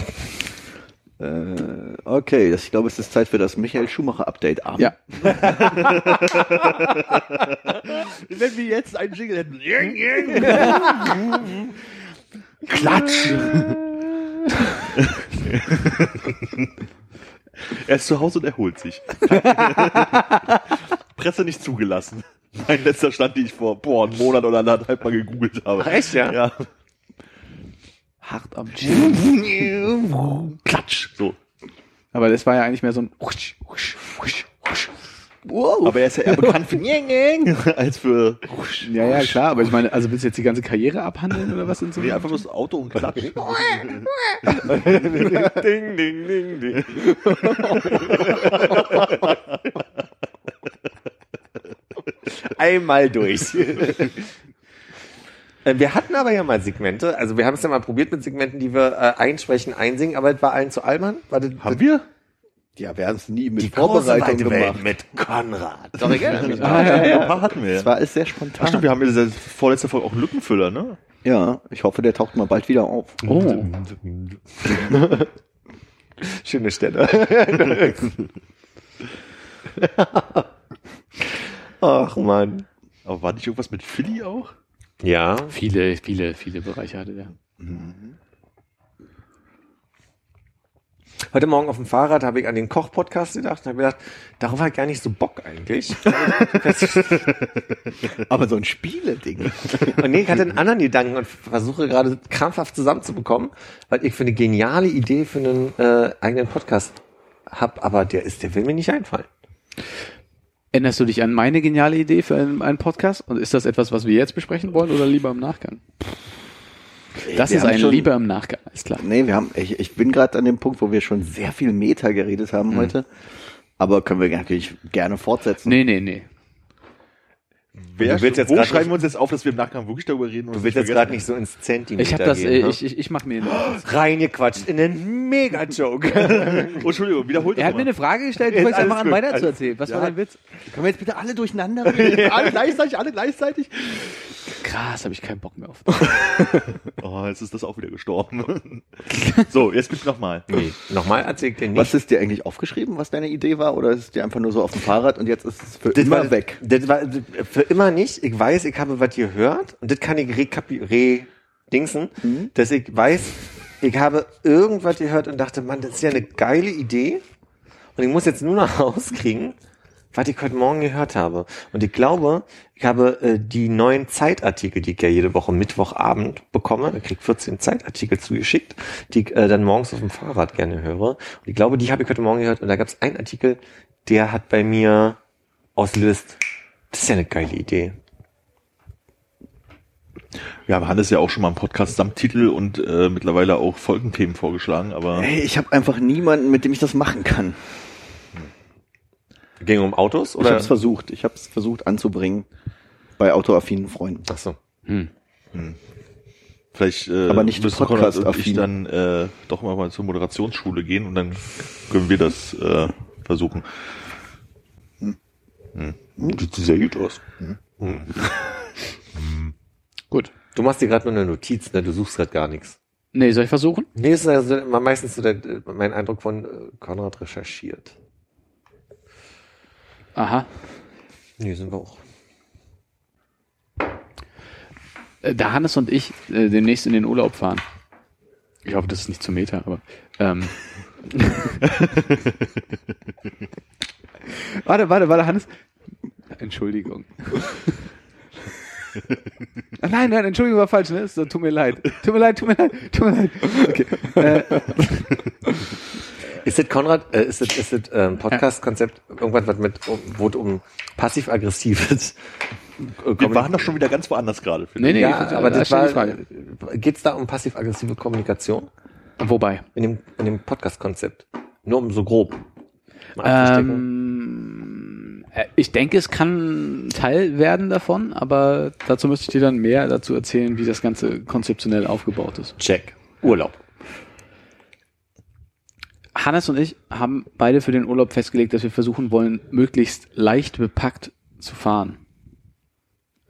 Äh, okay, das, ich glaube, es ist Zeit für das Michael Schumacher Update Abend. Ja. [LAUGHS] Wenn wir jetzt einen Jingle hätten. Klatsch! [LAUGHS] Er ist zu Hause und erholt sich. [LAUGHS] Presse nicht zugelassen. Mein letzter Stand, den ich vor boah, einem Monat oder anderthalb mal gegoogelt habe. Ach, echt, ja? Ja. Hart am [LAUGHS] Chin. Klatsch. So. Aber das war ja eigentlich mehr so ein Husch, Husch, Husch, Husch. Wow. Aber er ist ja eher bekannt für [LAUGHS] Njeng als für Ja, ja, klar, aber ich meine, also willst du jetzt die ganze Karriere abhandeln oder was in so? nee, einfach nur das Auto und Klatsch. [LAUGHS] ding, ding, ding, ding. Einmal durch. Äh, Wir hatten aber ja mal Segmente, also wir haben es ja mal probiert mit Segmenten, die wir äh, einsprechen, einsingen, aber es war allen zu albern. War das, Haben wir? Ja, wir haben es nie mit die große Vorbereitung weite Welt gemacht. mit Konrad. Doch, mich. Ah, ja, ja. Ein paar hatten wir ja. Das war alles sehr Ach spontan. stimmt, wir haben in der vorletzten Folge auch einen Lückenfüller, ne? ja, ich hoffe, der taucht mal bald wieder auf. Oh. [LAUGHS] Schöne Stelle. [LAUGHS] Ach man. Aber war nicht irgendwas mit Philly auch? Ja, Viele, viele, viele Bereiche hatte der. Heute Morgen auf dem Fahrrad habe ich an den Koch-Podcast gedacht und habe gedacht, darauf hat gar nicht so Bock eigentlich. [LAUGHS] Aber so ein Spiele-Ding. und nee, ich hatte einen anderen Gedanken und versuche gerade krampfhaft zusammenzubekommen, weil ich für eine geniale Idee für einen äh, eigenen Podcast hab, aber der ist, der will mir nicht einfallen. Erinnerst du dich an meine geniale Idee für einen, einen Podcast? Und ist das etwas, was wir jetzt besprechen wollen oder lieber im Nachgang? Das Wir ist ein schon- lieber im Nachgang, ist klar. Nee, wir haben, ich, ich bin gerade an dem Punkt, wo wir schon sehr viel Meta geredet haben Mhm. heute. Aber können wir natürlich gerne fortsetzen. Nee, nee, nee. Wer, Du willst jetzt wo schreiben wir uns jetzt auf, dass wir im Nachgang wirklich darüber reden? und Du willst jetzt gerade nicht so ins Zentimeter Ich habe das, gehen, äh, ne? ich, ich, ich mache mir eine, [GASPS] reingequatscht in einen Mega-Joke. [LAUGHS] Oh, Entschuldigung, wiederholt Er hat das mir eine Frage gestellt, du fängst einfach an weiter zu erzählen. Was Ja. war dein Witz? Können wir jetzt bitte alle durcheinander reden? [LAUGHS] alle gleichzeitig, alle gleichzeitig? krass, habe ich keinen Bock mehr auf. [LAUGHS] Oh, jetzt ist das auch wieder gestorben. so, jetzt bitte nochmal. Nee, nochmal erzählt dir nicht. Was ist dir eigentlich aufgeschrieben, was deine Idee war? Oder ist es dir einfach nur so auf dem Fahrrad und jetzt ist es für immer war, weg? Das war für immer nicht. Ich weiß, ich habe was gehört und das kann ich rekapi re Mhm. dass ich weiß, ich habe irgendwas gehört und dachte, Mann, das ist ja eine geile Idee und ich muss jetzt nur noch [LAUGHS] rauskriegen, was ich heute Morgen gehört habe. Und ich glaube, ich habe äh, die neuen Zeitartikel, die ich ja jede Woche Mittwochabend bekomme, ich krieg 14 Zeitartikel zugeschickt, die ich äh, dann morgens auf dem Fahrrad gerne höre. Und ich glaube, die habe ich heute Morgen gehört und da gab es einen Artikel, der hat bei mir ausgelöst, das ist ja eine geile Idee. Ja, wir hatten es ja auch schon mal im Podcast samt Titel und äh, mittlerweile auch Folgenthemen vorgeschlagen, aber Hey, ich habe einfach niemanden, mit dem ich das machen kann. Ging um Autos Ich habe oder? es versucht. Ich habe es versucht anzubringen bei autoaffinen Freunden. Ach so. vielleicht äh, Aber nicht müssen Konrad und ich dann äh, doch mal, mal zur Moderationsschule gehen und dann können wir das äh, versuchen. Sieht sehr gut aus. [LAUGHS] Gut. Du machst dir gerade nur eine Notiz, ne? Du suchst gerade gar nichts. Nee, soll ich versuchen? Nee, ist also meistens so der, mein Eindruck von äh, Konrad recherchiert. Aha. Nee, sind wir auch. Äh, Da Hannes und ich äh, demnächst in den Urlaub fahren. Ich hoffe, das ist nicht zu Meter, aber. Ähm. [LAUGHS] [LAUGHS] warte, warte, warte, Hannes. Entschuldigung. Nein, nein, Entschuldigung, war falsch, ne? So, tut mir leid. Tut mir leid, tut mir leid, tut mir leid. Okay. Äh, Ist das Konrad, äh, ist das, ist das ähm, Podcast-Konzept irgendwas, was mit, um, wo es um passiv-aggressives äh, Wir waren doch schon wieder ganz woanders gerade. nee, nee, Ja, ich- aber das die war, geht's da um passiv-aggressive Kommunikation? Wobei? In dem, in dem Podcast-Konzept? Nur um so grob. mal abzustecken. Ähm, äh, ich denke, es kann Teil werden davon, aber dazu müsste ich dir dann mehr dazu erzählen, wie das Ganze konzeptionell aufgebaut ist. Check. Urlaub. Hannes und ich haben beide für den Urlaub festgelegt, dass wir versuchen wollen, möglichst leicht bepackt zu fahren.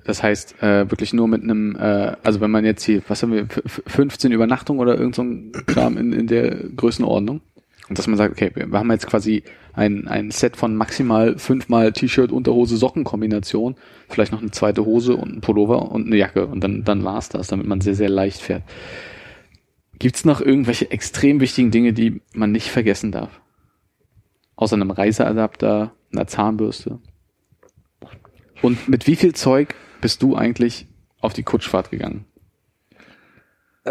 Das heißt, äh, wirklich nur mit einem, äh, also wenn man jetzt hier, was haben wir, f- f- 15 Übernachtungen oder irgend so ein Kram in, in der Größenordnung. Und dass man sagt, okay, wir haben jetzt quasi ein, ein Set von maximal fünfmal T-Shirt, Unterhose, Socken-Kombination, vielleicht noch eine zweite Hose und ein Pullover und eine Jacke und dann, dann war's das, damit man sehr, sehr leicht fährt. Gibt's noch irgendwelche extrem wichtigen Dinge, die man nicht vergessen darf? Außer einem Reiseadapter, einer Zahnbürste. Und mit wie viel Zeug bist du eigentlich auf die Kutschfahrt gegangen? Äh,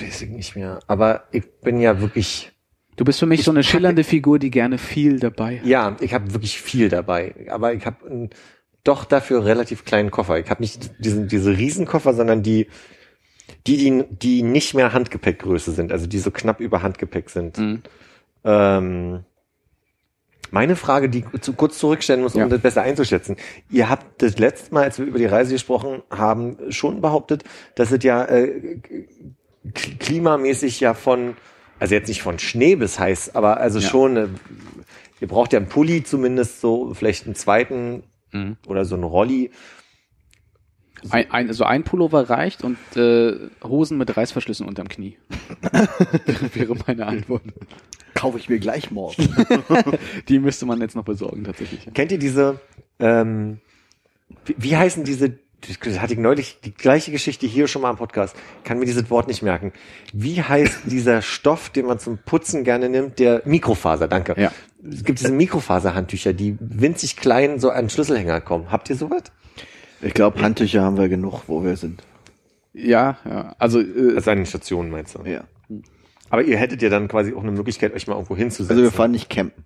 weiß ich nicht mehr. Aber ich bin ja wirklich, Du bist für mich so eine schillernde Figur, die gerne viel dabei hat. ja, ich habe wirklich viel dabei. Aber ich habe einen doch dafür relativ kleinen Koffer. Ich habe nicht diesen, diese Riesenkoffer, sondern die, die, die, die nicht mehr Handgepäckgröße sind, also die so knapp über Handgepäck sind. Mhm. Ähm, meine Frage, die ich kurz zurückstellen muss, um Ja. das besser einzuschätzen. Ihr habt das letzte Mal, als wir über die Reise gesprochen haben, schon behauptet, dass es ja äh, klimamäßig ja von, also jetzt nicht von Schnee bis heiß, aber also Ja. schon, äh, ihr braucht ja einen Pulli zumindest so, vielleicht einen zweiten Mhm. oder so einen Rolli. Ein, ein, also ein Pullover reicht und äh, Hosen mit Reißverschlüssen unterm Knie. [LAUGHS] wäre meine Antwort. Kaufe ich mir gleich morgen. [LAUGHS] Die müsste man jetzt noch besorgen, tatsächlich. Kennt ihr diese, ähm, wie, wie heißen diese, das hatte ich neulich die gleiche Geschichte hier schon mal im Podcast, kann mir dieses Wort nicht merken. Wie heißt dieser Stoff, den man zum Putzen gerne nimmt, der Mikrofaser, danke. Ja. Es gibt diese Mikrofaserhandtücher, die winzig klein so an Schlüsselhänger kommen. Habt ihr sowas? Ich glaube, Handtücher haben wir genug, wo wir sind. Ja, ja. Also, äh, Also an den Stationen meinst du? Ja. Aber ihr hättet ja dann quasi auch eine Möglichkeit, euch mal irgendwo hinzusetzen. Also wir fahren nicht campen.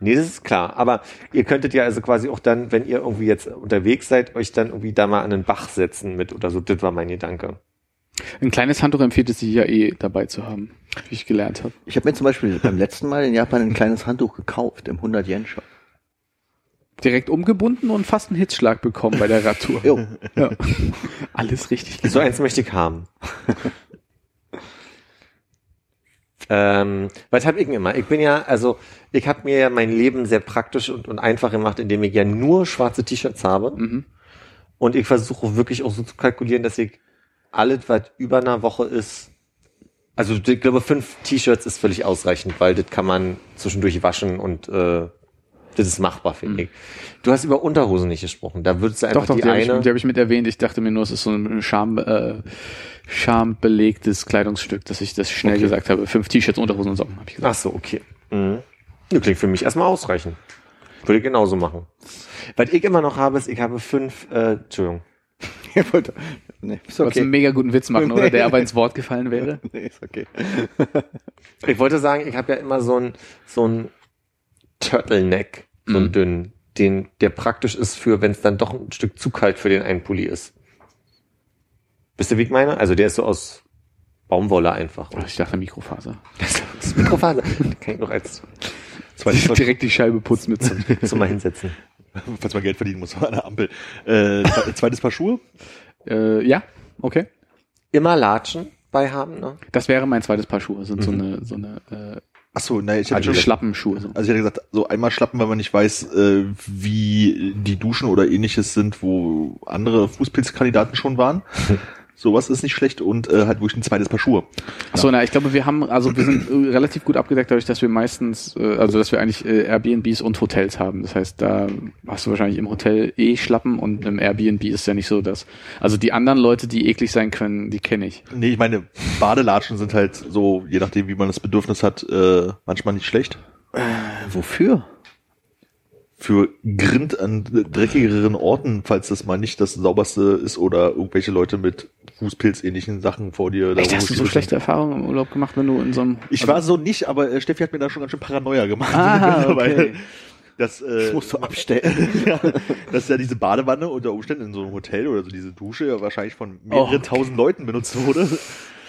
Nee, das ist klar. Aber ihr könntet ja also quasi auch dann, wenn ihr irgendwie jetzt unterwegs seid, euch dann irgendwie da mal an den Bach setzen mit oder so. Das war mein Gedanke. ein kleines Handtuch empfiehlt es sich ja eh dabei zu haben, wie ich gelernt habe. Ich habe mir zum Beispiel beim letzten Mal in Japan ein kleines Handtuch gekauft im 100 Yen Shop. Direkt umgebunden und fast einen Hitzschlag bekommen bei der Radtour. Jo. Ja. Alles richtig So eins möchte ich haben. Ähm, was hab ich denn immer? Ich bin ja, also ich habe mir ja mein Leben sehr praktisch und, und einfach gemacht, indem ich ja nur schwarze T-Shirts habe. Mhm. Und ich versuche wirklich auch so zu kalkulieren, dass ich alles, was über einer Woche ist, also ich glaube, fünf T-Shirts ist völlig ausreichend, weil das kann man zwischendurch waschen und äh, das ist machbar, finde ich. Du hast über Unterhosen nicht gesprochen. Da würdest du einfach Doch, doch, die, die, habe ich, eine. die hab ich mit erwähnt. Ich dachte mir nur, es ist so ein Scham, äh, schambelegtes Kleidungsstück, dass ich das schnell Okay. gesagt habe. Fünf T-Shirts, Unterhosen und Socken, habe ich gesagt. Ach so, okay. Mhm. Das klingt für mich erstmal ausreichend. Würde ich genauso machen. Was ich immer noch habe, ist, ich habe fünf, äh, Entschuldigung. [LAUGHS] Ich wollte, nee, ist wolltest einen okay. mega guten Witz machen, oder? Der aber ins Wort gefallen wäre. [LAUGHS] Nee, ist okay. Ich wollte sagen, ich habe ja immer so ein so ein Turtleneck, so einen Mhm. dünnen, den, der praktisch ist für, wenn es dann doch ein Stück zu kalt für den einen Pulli ist. Wisst ihr, wie ich meine? Also der ist so aus Baumwolle einfach. Oh, ich dachte Mikrofaser. [LAUGHS] Das ist Mikrofaser. Den [LAUGHS] kann ich noch als Zweites Direkt die Scheibe putzen mit [LAUGHS] so so mal hinsetzen. falls man Geld verdienen muss, an der Ampel. Äh, zwe- zweites Paar Schuhe. äh, Ja, okay. Immer Latschen bei haben, ne? Das wäre mein zweites Paar Schuhe. Sind so eine, so eine äh, Ach so, nein, ich hätte also schon Schlappenschuhe. So. Also ich hätte gesagt, so einmal schlappen, weil man nicht weiß, äh, wie die Duschen oder ähnliches sind, wo andere Fußpilzkandidaten schon waren. [LAUGHS] Sowas ist nicht schlecht und äh, halt wirklich ein zweites Paar Schuhe. Achso, na, ich glaube, wir haben, also wir sind äh, relativ gut abgedeckt dadurch, dass wir meistens, äh, also dass wir eigentlich äh, Airbnbs und Hotels haben. Das heißt, da hast du wahrscheinlich im Hotel eh Schlappen und im Airbnb ist ja nicht so, dass, also die anderen Leute, die eklig sein können, die kenne ich. Nee, ich meine, Badelatschen sind halt so, je nachdem, wie man das Bedürfnis hat, äh, manchmal nicht schlecht. Wofür? Für Grind an dreckigeren Orten, falls das mal nicht das sauberste ist oder irgendwelche Leute mit Fußpilz-ähnlichen Sachen vor dir. Echt, hast du so schlechte Erfahrungen im Urlaub gemacht, wenn du in so einem... Ich war so nicht, aber äh, Steffi hat mir da schon ganz schön Paranoia gemacht. Ah, [LAUGHS] okay. Das, äh, Das musst du abstellen. [LAUGHS] ja, dass ja diese Badewanne unter Umständen in so einem Hotel oder so diese Dusche ja wahrscheinlich von mehreren Oh. tausend Leuten benutzt wurde.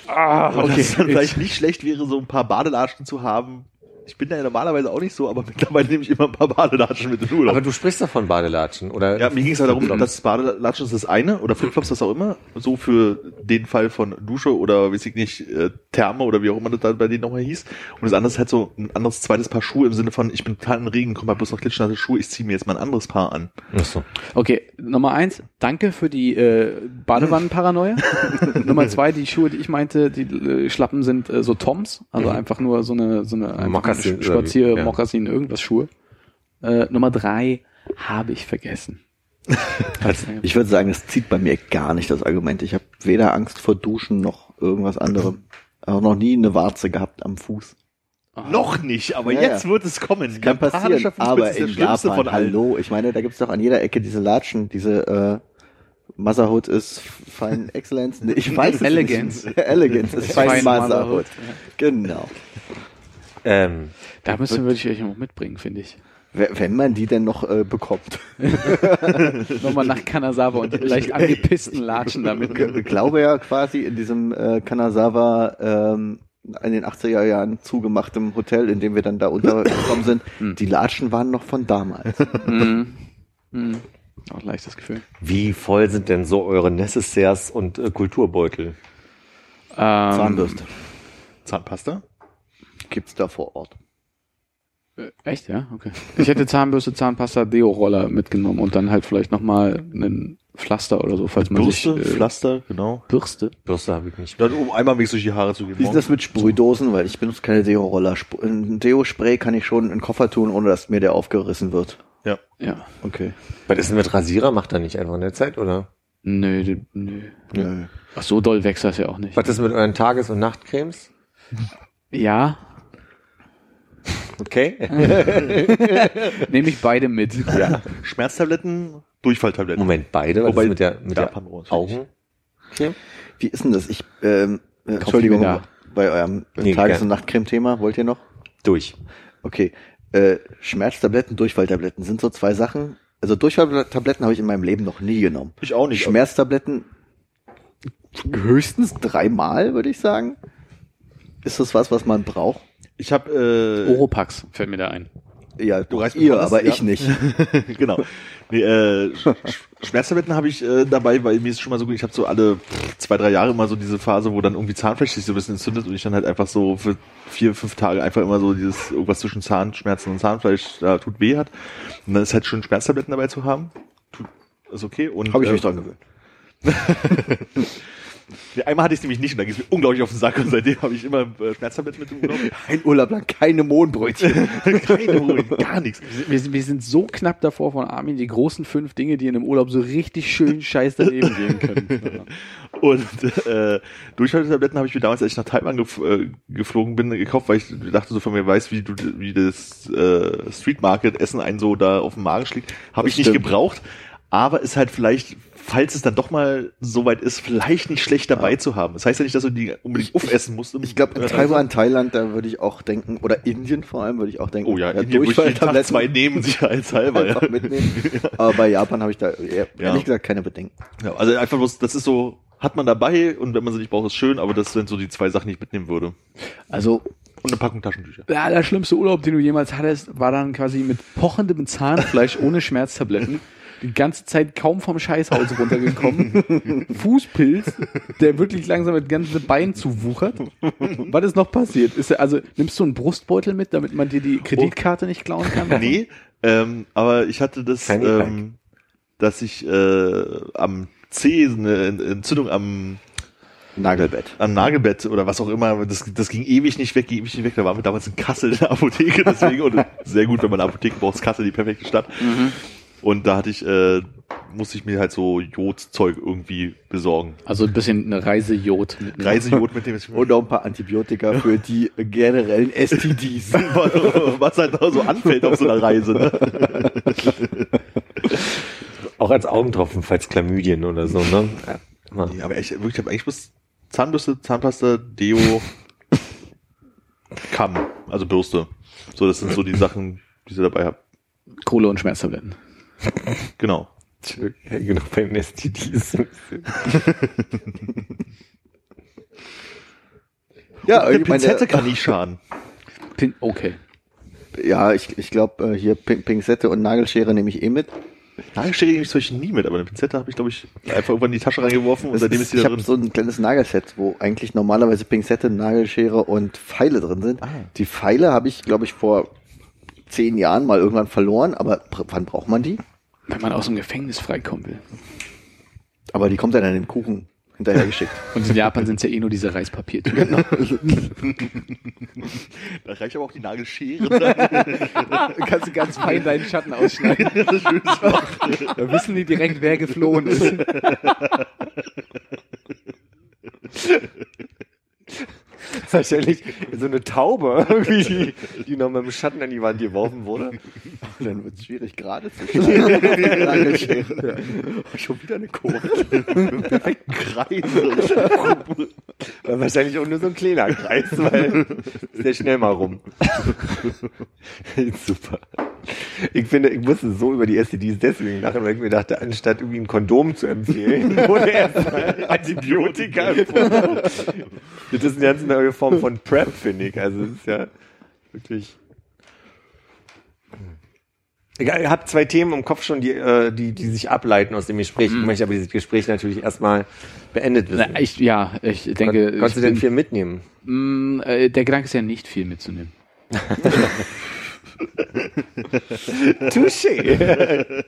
Ah, Und dass es dann vielleicht nicht schlecht wäre, so ein paar Badelatschen zu haben. Ich bin da ja normalerweise auch nicht so, aber [LAUGHS] mittlerweile nehme ich immer ein paar Badelatschen mit in den Urlaub. Aber du sprichst doch von Badelatschen, oder? ja, mir ging es ja darum, Flipflops. [LAUGHS] dass Badelatschen ist das eine oder Flipflops das auch immer, so für den Fall von Dusche oder weiß ich nicht, äh, Therme oder wie auch immer das da bei denen nochmal hieß. Und das andere ist halt so ein anderes zweites Paar Schuhe im Sinne von, ich bin total im Regen, komm mal bloß noch klitschnasse Schuhe, ich ziehe mir jetzt mal ein anderes Paar an. Ach so. Okay, Nummer eins, danke für die äh, Badewannenparanoia. [LAUGHS] Nummer zwei, die Schuhe, die ich meinte, die äh, Schlappen sind äh, so Toms, also Mhm. einfach nur so eine so eine einfach Mokassin eine oder Spazier, ja. Mokassin, irgendwas Schuhe. Äh, Nummer drei habe ich vergessen. [LAUGHS] Also, ich würde sagen, das zieht bei mir gar nicht das Argument. Ich habe weder Angst vor Duschen noch irgendwas anderem. Auch noch nie eine Warze gehabt am Fuß. Noch nicht, aber Ja, jetzt ja. wird es kommen. Kann Japanischer passieren, Fußpilz aber ist in Japan, von allen. hallo, ich meine, da gibt's doch an jeder Ecke diese Latschen, diese äh, Motherhood ist Fine Excellence. Nee, ich [LAUGHS] weiß es Elegance. nicht. Elegance [LAUGHS] ist Fine, Fine Motherhood. Motherhood, Genau. Ähm, Da müssen würde ich euch noch mitbringen, finde ich. Wenn man die denn noch äh, bekommt. [LAUGHS] Nochmal nach Kanazawa und die leicht angepissten Latschen [LAUGHS] damit. Ich glaube ja quasi in diesem äh, Kanazawa ähm, in den 80er Jahren zugemachtem Hotel, in dem wir dann da untergekommen sind, [LAUGHS] die Latschen waren noch von damals. Mhm. Mhm. Auch leichtes Gefühl. wie voll sind denn so eure Necessaires und äh, Kulturbeutel? Ähm, Zahnbürste Zahnpasta? Gibt's da vor Ort. Äh, Echt, ja? Okay. Ich hätte Zahnbürste, Zahnpasta, Deo-Roller mitgenommen und dann halt vielleicht nochmal einen Pflaster oder so, falls man Bürste, sich... Äh, Pflaster, genau. Bürste? Bürste habe ich nicht. Dann, um einmal wenigstens durch die Haare zu gehen. Wie ist das mit Sprühdosen? Weil ich benutze keine Deo-Roller. Ein Deo-Spray kann ich schon in den Koffer tun, ohne dass mir der aufgerissen wird. Ja. Ja. Okay. Was ist denn mit Rasierer? Macht er nicht einfach in der Zeit, oder? Nö, nö. Nö. Ach, so doll wächst das ja auch nicht. Was ist mit euren Tages- und Nachtcremes? Ja, Okay. [LAUGHS] nehme ich beide mit. ja. Schmerztabletten, Durchfalltabletten. Moment, beide? Was Wobei ist mit der, mit der ich. Augencreme? Wie ist denn das? Ich, ähm, äh, Entschuldigung, mir da. bei eurem Nee, Tages- und Nachtcreme-Thema, wollt ihr noch? Durch. Okay. Äh, Schmerztabletten, Durchfalltabletten sind so zwei Sachen. Also Durchfalltabletten habe ich in meinem Leben noch nie genommen. Ich auch nicht. Schmerztabletten höchstens dreimal, würde ich sagen. Ist das was, was man braucht? Ich habe äh, Oropax fällt mir da ein. Ja, Du reißt ihr, mir aber alles, ich ja. nicht. [LAUGHS] genau. Nee, äh, Sch- Sch- Schmerztabletten habe ich äh, dabei, weil mir ist schon mal so gut, ich habe so alle zwei, drei Jahre immer so diese Phase, wo dann irgendwie Zahnfleisch sich so ein bisschen entzündet und ich dann halt einfach so für vier, fünf Tage einfach immer so dieses irgendwas zwischen Zahnschmerzen und Zahnfleisch da tut weh hat. Und dann ist halt schön Schmerztabletten dabei zu haben. Tut ist okay. Und, Habe ich äh, mich dran gewöhnt. [LAUGHS] Ja, [LAUGHS] einmal hatte ich es nämlich nicht und da ging es mir unglaublich auf den Sack und seitdem habe ich immer äh, Schmerztabletten mit Urlaub. [LAUGHS] Ein Urlaub lang keine Mohnbrötchen. [LAUGHS] Keine Ruhe, gar nichts. Wir, sind- wir sind so knapp davor von Armin, die großen fünf Dinge, die in einem Urlaub so richtig schön scheiß daneben gehen können. Und äh, Durchhaltetabletten habe ich mir damals, als ich nach Taiwan gef äh, geflogen bin, gekauft, weil ich dachte so von mir weiß, wie du wie das äh, Street Market Essen einen so da auf dem Magen schlägt. Habe ich nicht stimmt. gebraucht, aber ist halt vielleicht, falls es dann doch mal so weit ist, vielleicht nicht schlecht dabei zu haben. Das heißt ja nicht, dass du die unbedingt aufessen musst. Ich glaube, in Taiwan, Thailand, da würde ich auch denken, oder Indien vor allem, würde ich auch denken. Oh ja, in Indien würde ich jeden Tag zwei nehmen, sicherheitshalber. Ja. mitnehmen. [LAUGHS] Aber bei Japan habe ich da eher, Ja. ehrlich gesagt keine Bedenken. ja, also einfach bloß, das ist so, hat man dabei und wenn man sie nicht braucht, ist schön, aber das sind so die zwei Sachen, die ich mitnehmen würde. Also, Und eine Packung Taschentücher. der allerschlimmste Urlaub, den du jemals hattest, war dann quasi mit pochendem Zahnfleisch [LAUGHS] ohne Schmerztabletten. Die ganze Zeit kaum vom Scheißhaus runtergekommen. [LAUGHS] Fußpilz, der wirklich langsam mit ganzen Bein zuwuchert. Was ist noch passiert? Ist, er- also, nimmst du einen Brustbeutel mit, damit man dir die Kreditkarte nicht klauen kann? Nee, ähm, aber ich hatte das, ähm, dass ich äh, am C eine Entzündung am, Nagelbett. am Nagelbett oder was auch immer, das, das ging ewig nicht weg, ging ewig nicht weg. Da waren wir damals in Kassel in der Apotheke, deswegen und sehr gut, wenn man eine Apotheke braucht, ist Kassel die perfekte Stadt. Und da hatte ich, äh, musste ich mir halt so Jodzeug irgendwie besorgen. Also ein bisschen eine Reise Jod mit Reisejod mit dem [LAUGHS] ich Und auch ein paar Antibiotika für die generellen STDs. [LAUGHS] was halt da so anfällt auf so einer Reise. Ne? Auch als Augentropfen, falls Chlamydien oder so, ne? Ja. Ja, aber ich, wirklich, ich habe eigentlich bloß Zahnbürste, Zahnpasta, Deo, Kamm, also Bürste. So, das sind so die Sachen, die ich dabei habe. Kohle und Schmerztabletten. [LAUGHS] Genau. Genau, bei den STDs. ja, Eine ich meine, Pinzette kann nicht [LAUGHS] schaden. Pin okay. ja, ich, ich glaube, äh, hier Pin Pinzette und Nagelschere nehme ich eh mit. Nagelschere nehme ich solche nie mit, aber eine Pinzette habe ich, glaube ich, einfach irgendwann in die Tasche reingeworfen und Das seitdem ist, die ich da habe drin. so ein kleines Nagelset, wo eigentlich normalerweise Pinzette, Nagelschere und Pfeile drin sind. Ah. Die Pfeile habe ich, glaube ich, vor zehn Jahren mal irgendwann verloren, aber wann braucht man die? Wenn man aus dem Gefängnis freikommen will. Aber die kommt dann in den Kuchen hinterhergeschickt. [LAUGHS] Und in Japan sind es ja eh nur diese Reispapiertüten. [LAUGHS] Genau. Da reicht aber auch die Nagelschere. Dann. [LAUGHS] Kannst du ganz fein deinen Schatten ausschneiden. da wissen die direkt, wer geflohen ist. [LAUGHS] Wahrscheinlich so eine Taube, [LAUGHS] die, die noch mit dem Schatten an die Wand geworfen wurde. [LAUGHS] dann wird es schwierig, gerade zu schneiden. Nagelschere. Schon wieder eine Kurve. Ein Kreis. Wahrscheinlich auch nur so ein kleiner Kreis, weil sehr schnell mal rum. Super. Ich finde, ich musste so über die STDs deswegen lachen, weil ich mir dachte, anstatt irgendwie ein Kondom zu empfehlen, [LAUGHS] wurde erstmal [LAUGHS] Antibiotika empfohlen. Das ist eine ganz neue Form von Prep, finde ich. Also, es ist ja wirklich. Egal, ihr habt zwei Themen im Kopf schon, die, äh, die, die sich ableiten aus dem Gespräch. Ich möchte aber dieses Gespräch natürlich erstmal beendet wissen. Na, ich, ja, ich denke, Kon konntest ich du denn viel mitnehmen? Mm, äh, der Gedanke ist ja nicht viel mitzunehmen. [LAUGHS] [LAUGHS] Touché.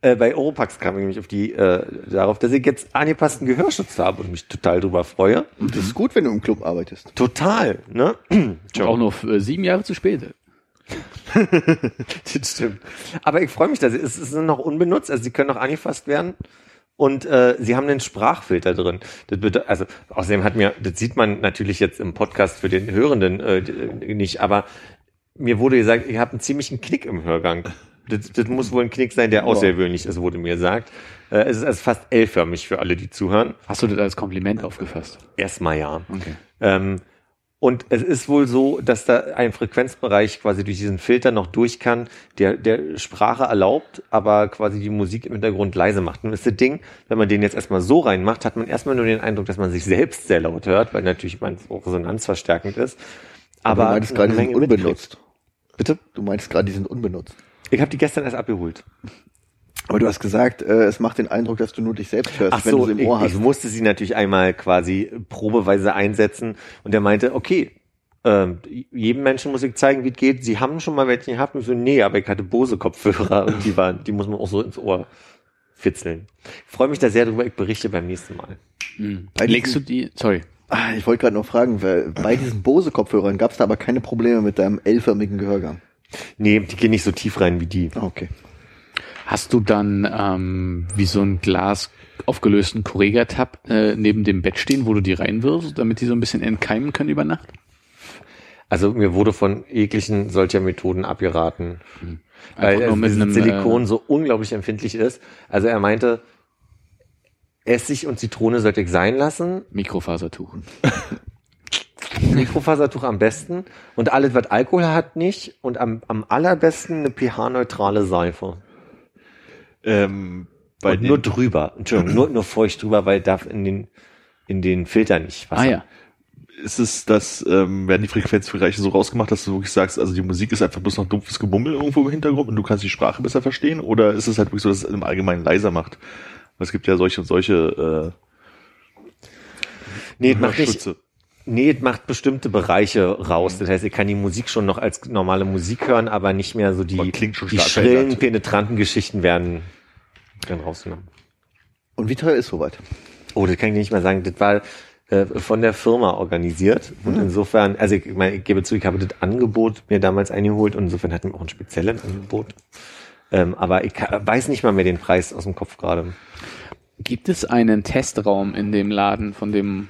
äh, bei Oropax kam ich nämlich auf die, äh, darauf, dass ich jetzt angepassten Gehörschutz habe und mich total drüber freue. Und das ist gut, wenn du im Club arbeitest. Total, ne? [CLEARS THROAT] Auch noch äh, sieben Jahre zu spät. [LAUGHS] Das stimmt. Aber ich freue mich, dass sie, es ist noch unbenutzt, also sie können noch angefasst werden. Und äh, sie haben einen Sprachfilter drin. Das also außerdem hat mir, das sieht man natürlich jetzt im Podcast für den Hörenden äh, nicht, aber mir wurde gesagt, ich habe einen ziemlichen Knick im Hörgang. Das, das muss wohl ein Knick sein, der außergewöhnlich ist, wurde mir gesagt. Äh, es ist also fast L-förmig für alle, die zuhören. Hast du das als Kompliment aufgefasst? Erstmal ja. Okay. Ähm, und es ist wohl so, dass da ein Frequenzbereich quasi durch diesen Filter noch durch kann, der, der Sprache erlaubt, aber quasi die Musik im Hintergrund leise macht. Und das ist das Ding, wenn man den jetzt erstmal so reinmacht, hat man erstmal nur den Eindruck, dass man sich selbst sehr laut hört, weil natürlich man auch resonanzverstärkend ist. Aber du meinst gerade, die sind unbenutzt. Bitte? Du meinst gerade, die sind unbenutzt. Ich habe die gestern erst abgeholt. Aber du hast gesagt, äh, es macht den Eindruck, dass du nur dich selbst hörst, Ach wenn du so, sie im ich, Ohr ich hast. musste sie natürlich einmal quasi probeweise einsetzen und er meinte, okay, Ähm, jedem Menschen muss ich zeigen, wie es geht. Sie haben schon mal welche gehabt und so, nee, aber ich hatte Bose-Kopfhörer und die waren, die muss man auch so ins Ohr fitzeln. Ich freue mich da sehr drüber, ich berichte beim nächsten Mal. Bei Legst du die, sorry, Ah, ich wollte gerade noch fragen, weil bei diesen Bose-Kopfhörern gab es da aber keine Probleme mit deinem L-förmigen Gehörgang. Nee, die gehen nicht so tief rein wie die. Ah, Okay. Hast du dann ähm, wie so ein Glas aufgelösten Correga-Tab äh, neben dem Bett stehen, wo du die reinwirfst, damit die so ein bisschen entkeimen können über Nacht? Also mir wurde von jeglichen solcher Methoden abgeraten. Weil mit dieses einem, Silikon äh, so unglaublich empfindlich ist. Also er meinte, Essig und Zitrone sollte ich sein lassen, Mikrofasertuch. [LAUGHS] Mikrofasertuch am besten und alles, was Alkohol hat, nicht und am, am allerbesten eine pH-neutrale Seife. Ähm, bei und nur drüber, Entschuldigung, nur, nur feucht drüber, weil darf in den, in den Filter nicht Wasser. Ah ja. ist es, dass ähm, werden die Frequenzbereiche so rausgemacht, dass du wirklich sagst, also die Musik ist einfach bloß noch dumpfes Gemummel irgendwo im Hintergrund und du kannst die Sprache besser verstehen? Oder ist es halt wirklich so, dass es im Allgemeinen leiser macht? Weil es gibt ja solche und solche Nee, äh, es macht nicht, Schütze. Nee, es macht bestimmte Bereiche raus. Das heißt, ich kann die Musik schon noch als normale Musik hören, aber nicht mehr so die, Man klingt schon die schrillen, penetranten Geschichten werden dann rausgenommen. Und wie teuer ist soweit? Oh, das kann ich nicht mal sagen. Das war äh, von der Firma organisiert. Und insofern, also ich, meine, ich gebe zu, ich habe das Angebot mir damals eingeholt und insofern hatten wir auch ein spezielles Angebot. Ähm, aber ich weiß nicht mal mehr den Preis aus dem Kopf gerade. Gibt es einen Testraum in dem Laden von dem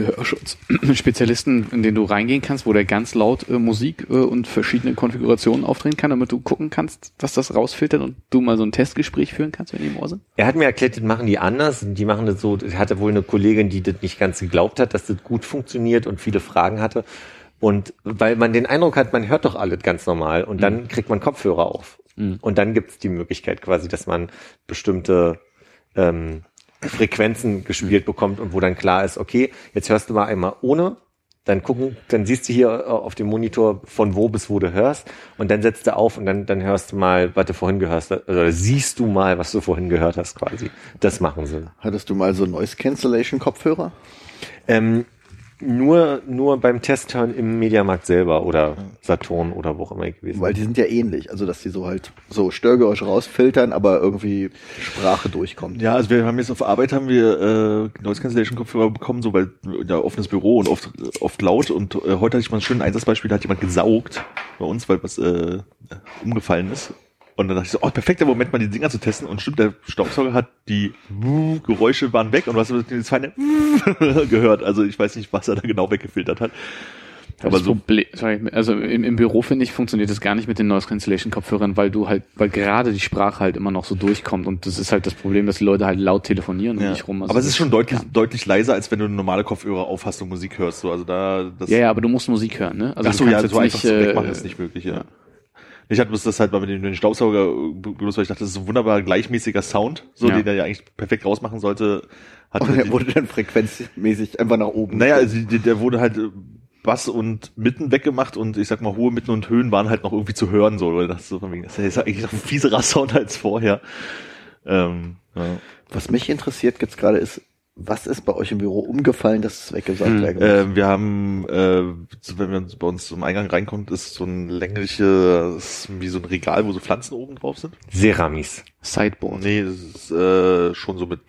Gehörschutz-Spezialisten, [CLEARS THROAT] in den du reingehen kannst, wo der ganz laut äh, Musik äh, und verschiedene Konfigurationen aufdrehen kann, damit du gucken kannst, was das rausfiltert und du mal so ein Testgespräch führen kannst, wenn die im Ohr sind? Er hat mir erklärt, das machen die anders. Die machen das so, er hatte wohl eine Kollegin, die das nicht ganz geglaubt hat, dass das gut funktioniert und viele Fragen hatte. Und weil man den Eindruck hat, man hört doch alles ganz normal und dann kriegt man Kopfhörer auf. Und dann gibt es die Möglichkeit quasi, dass man bestimmte ähm, Frequenzen gespielt bekommt und wo dann klar ist, okay, jetzt hörst du mal einmal ohne, dann gucken, dann siehst du hier äh, auf dem Monitor von wo bis wo du hörst und dann setzt du auf und dann, dann hörst du mal, was du vorhin gehört hast, oder siehst du mal, was du vorhin gehört hast quasi. Das machen sie. Hattest du mal so Noise Cancellation Kopfhörer? Ähm, nur, nur beim Testhören im Mediamarkt selber oder Saturn oder wo auch immer gewesen Weil die sind ja ähnlich, also dass die so halt so Störgeräusche rausfiltern, aber irgendwie Sprache durchkommt. Ja, also wir haben jetzt auf Arbeit haben wir äh, Noise Cancellation Kopfhörer bekommen, so weil ja offenes Büro und oft oft laut und äh, heute hatte ich mal ein schönes Einsatzbeispiel, da hat jemand gesaugt bei uns, weil was äh, umgefallen ist. Und dann dachte ich so, oh, perfekter Moment, mal die Dinger zu testen. Und stimmt, der Staubsauger hat die Geräusche waren weg und du hast das feine [LAUGHS] gehört. Also ich weiß nicht, was er da genau weggefiltert hat. Aber das so, Problem, sorry, also im, im Büro finde ich, funktioniert das gar nicht mit den Noise Cancellation Kopfhörern, weil du halt, weil gerade die Sprache halt immer noch so durchkommt und das ist halt das Problem, dass die Leute halt laut telefonieren ja. dich rum. Also aber es ist schon deutlich, Ja. deutlich leiser, als wenn du normale Kopfhörer aufhast und Musik hörst. So, also da, das, ja, ja, aber du musst Musik hören, ne? Also Ach so, ja, so einfach so äh, wegmachen ist nicht möglich, ja. Ich hatte bloß das halt mal mit dem, Staubsauger benutzt, weil ich dachte, das ist ein wunderbar gleichmäßiger Sound, so Ja. den er ja eigentlich perfekt rausmachen sollte. Hat Und er wurde dann frequenzmäßig einfach nach oben. naja, also der, der wurde halt äh, Bass und Mitten weggemacht und ich sag mal, hohe Mitten und Höhen waren halt noch irgendwie zu hören, so, weil das so von wegen, das ist eigentlich noch ein fieserer [LAUGHS] Sound als vorher. Ähm, ja. Was mich interessiert jetzt gerade ist, was ist bei euch im Büro umgefallen, dass es weggesaugt Hm, werden muss? Äh, wir haben, äh, wenn man bei uns zum Eingang reinkommt, ist so ein längliches, wie so ein Regal, wo so Pflanzen oben drauf sind. Ceramis. Sideboard. Nee, das ist äh, schon so mit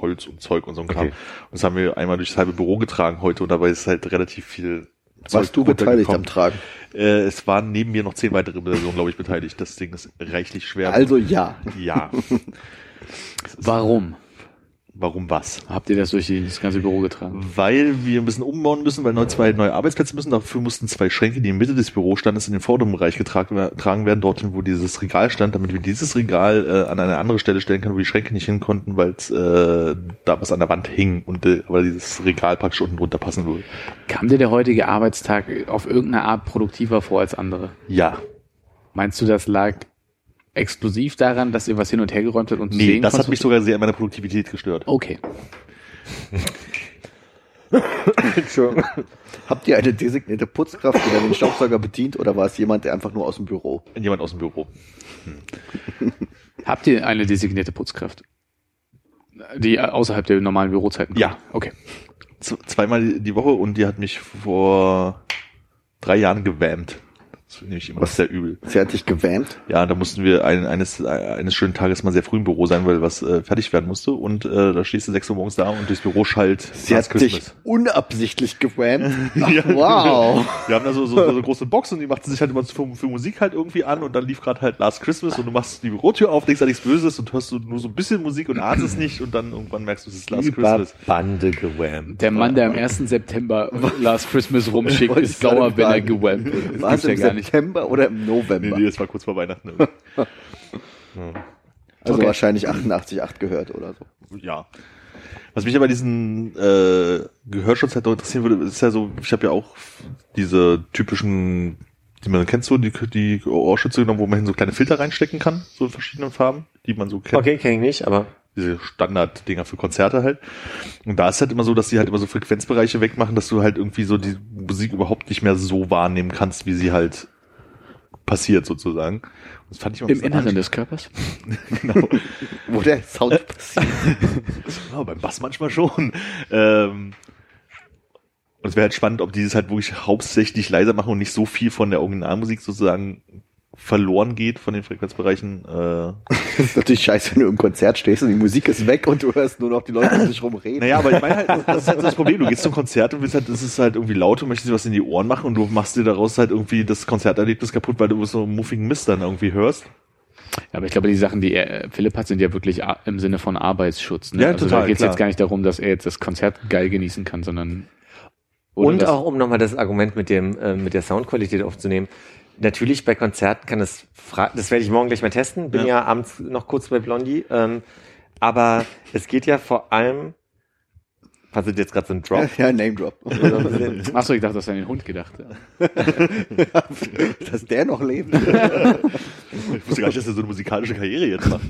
Holz und Zeug und so ein Kram. Okay. Und das haben wir einmal durchs halbe Büro getragen heute und dabei ist halt relativ viel Warst du beteiligt am. Tragen? Äh, es waren neben mir noch zehn weitere Personen, glaube ich, beteiligt. Das Ding ist reichlich schwer. Also ja. ja. [LAUGHS] Warum Warum was? habt ihr das durch das ganze Büro getragen? Weil wir ein bisschen umbauen müssen, weil neu zwei neue Arbeitsplätze müssen. Dafür mussten zwei Schränke, die in Mitte des Bürostandes in den vorderen Bereich getragen, getragen werden, dorthin, wo dieses Regal stand, damit wir dieses Regal äh, an eine andere Stelle stellen können, wo die Schränke nicht hin konnten, weil äh, da was an der Wand hing und äh, aber dieses Regal praktisch unten drunter passen würde. Kam dir der heutige Arbeitstag auf irgendeine Art produktiver vor als andere? Ja. Meinst du, das lag exklusiv daran, dass ihr was hin und her geräumt habt und Nee, sehen das hat mich sogar sehr an meiner Produktivität gestört. Okay. Entschuldigung. Habt ihr eine designierte Putzkraft, die dann den Staubsauger bedient, oder war es jemand, der einfach nur aus dem Büro? Jemand aus dem Büro. Habt ihr eine designierte Putzkraft? Die außerhalb der normalen Bürozeiten? Ja. Okay. Z zweimal die Woche und die hat mich vor drei Jahren gewammt. Das finde ich immer Was? sehr übel. Sie hat dich gewammt. Ja, da mussten wir ein, eines, eines schönen Tages mal sehr früh im Büro sein, weil was äh, fertig werden musste. Und äh, da stehst du sechs Uhr morgens da und durchs Büro schallt Sie Last hat dich unabsichtlich gewammt. [LAUGHS] Ach, Ja. wow. Wir haben da so, so, so eine [LAUGHS] große Box und die machte sich halt immer für, für Musik halt irgendwie an und dann lief gerade halt Last Christmas und du machst die Bürotür auf, denkst an nichts Böses und hörst du nur so ein bisschen Musik und ahnst es nicht und dann irgendwann merkst du, es ist Last Über Christmas. Bande gewammt. Der Mann, der am 1. September Last Christmas rumschickt, ist sauer, wenn er gewammt wird. Das War es gibt's ja im gar nicht. September oder im Nee, November? nee, das war kurz vor Weihnachten. [LAUGHS] Also Okay. wahrscheinlich 88,8 gehört oder so. ja. Was mich aber diesen äh, Gehörschutz halt noch interessieren würde, ist ja so, ich habe ja auch diese typischen, die man kennt, so die, die Ohrschütze genommen, wo man hin so kleine Filter reinstecken kann, so in verschiedenen Farben, die man so kennt. Okay, kenne ich nicht, aber diese Standarddinger für Konzerte halt. Und da ist halt immer so, dass die halt immer so Frequenzbereiche wegmachen, dass du halt irgendwie so die Musik überhaupt nicht mehr so wahrnehmen kannst, wie sie halt passiert sozusagen. Das fand ich Im Inneren an- des Körpers? [LAUGHS] genau. Wo der Sound [LAUGHS] passiert. ja, beim Bass manchmal schon. Ähm, und es wäre halt spannend, ob dieses halt wirklich hauptsächlich leiser machen und nicht so viel von der Originalmusik sozusagen verloren geht von den Frequenzbereichen. Äh, Das [LAUGHS] ist natürlich scheiße, wenn du im Konzert stehst und die Musik ist weg und du hörst nur noch die Leute um sich rum reden. Naja, aber ich meine halt, das ist halt so das Problem. Du gehst zum Konzert und willst halt, das ist halt irgendwie laut und möchtest dir was in die Ohren machen und du machst dir daraus halt irgendwie das Konzerterlebnis kaputt, weil du so muffigen Mist dann irgendwie hörst. Ja, aber ich glaube, die Sachen, die er, Philipp hat, sind ja wirklich im Sinne von Arbeitsschutz. Ne? Ja, also total, da geht es jetzt gar nicht darum, dass er jetzt das Konzert geil genießen kann, sondern und auch um nochmal das Argument mit dem äh, mit der Soundqualität aufzunehmen. Natürlich bei Konzerten kann es, fra- das werde ich morgen gleich mal testen. Bin ja, Ja. abends noch kurz bei Blondie. Ähm, aber es geht ja vor allem, passiert jetzt gerade so ein Drop. [LAUGHS] Ja, Name Drop. [LAUGHS] Achso, ich dachte, das an den Hund gedacht. Ja. [LAUGHS] Dass der noch lebt. Ich wusste gar nicht, dass er so eine musikalische Karriere jetzt macht.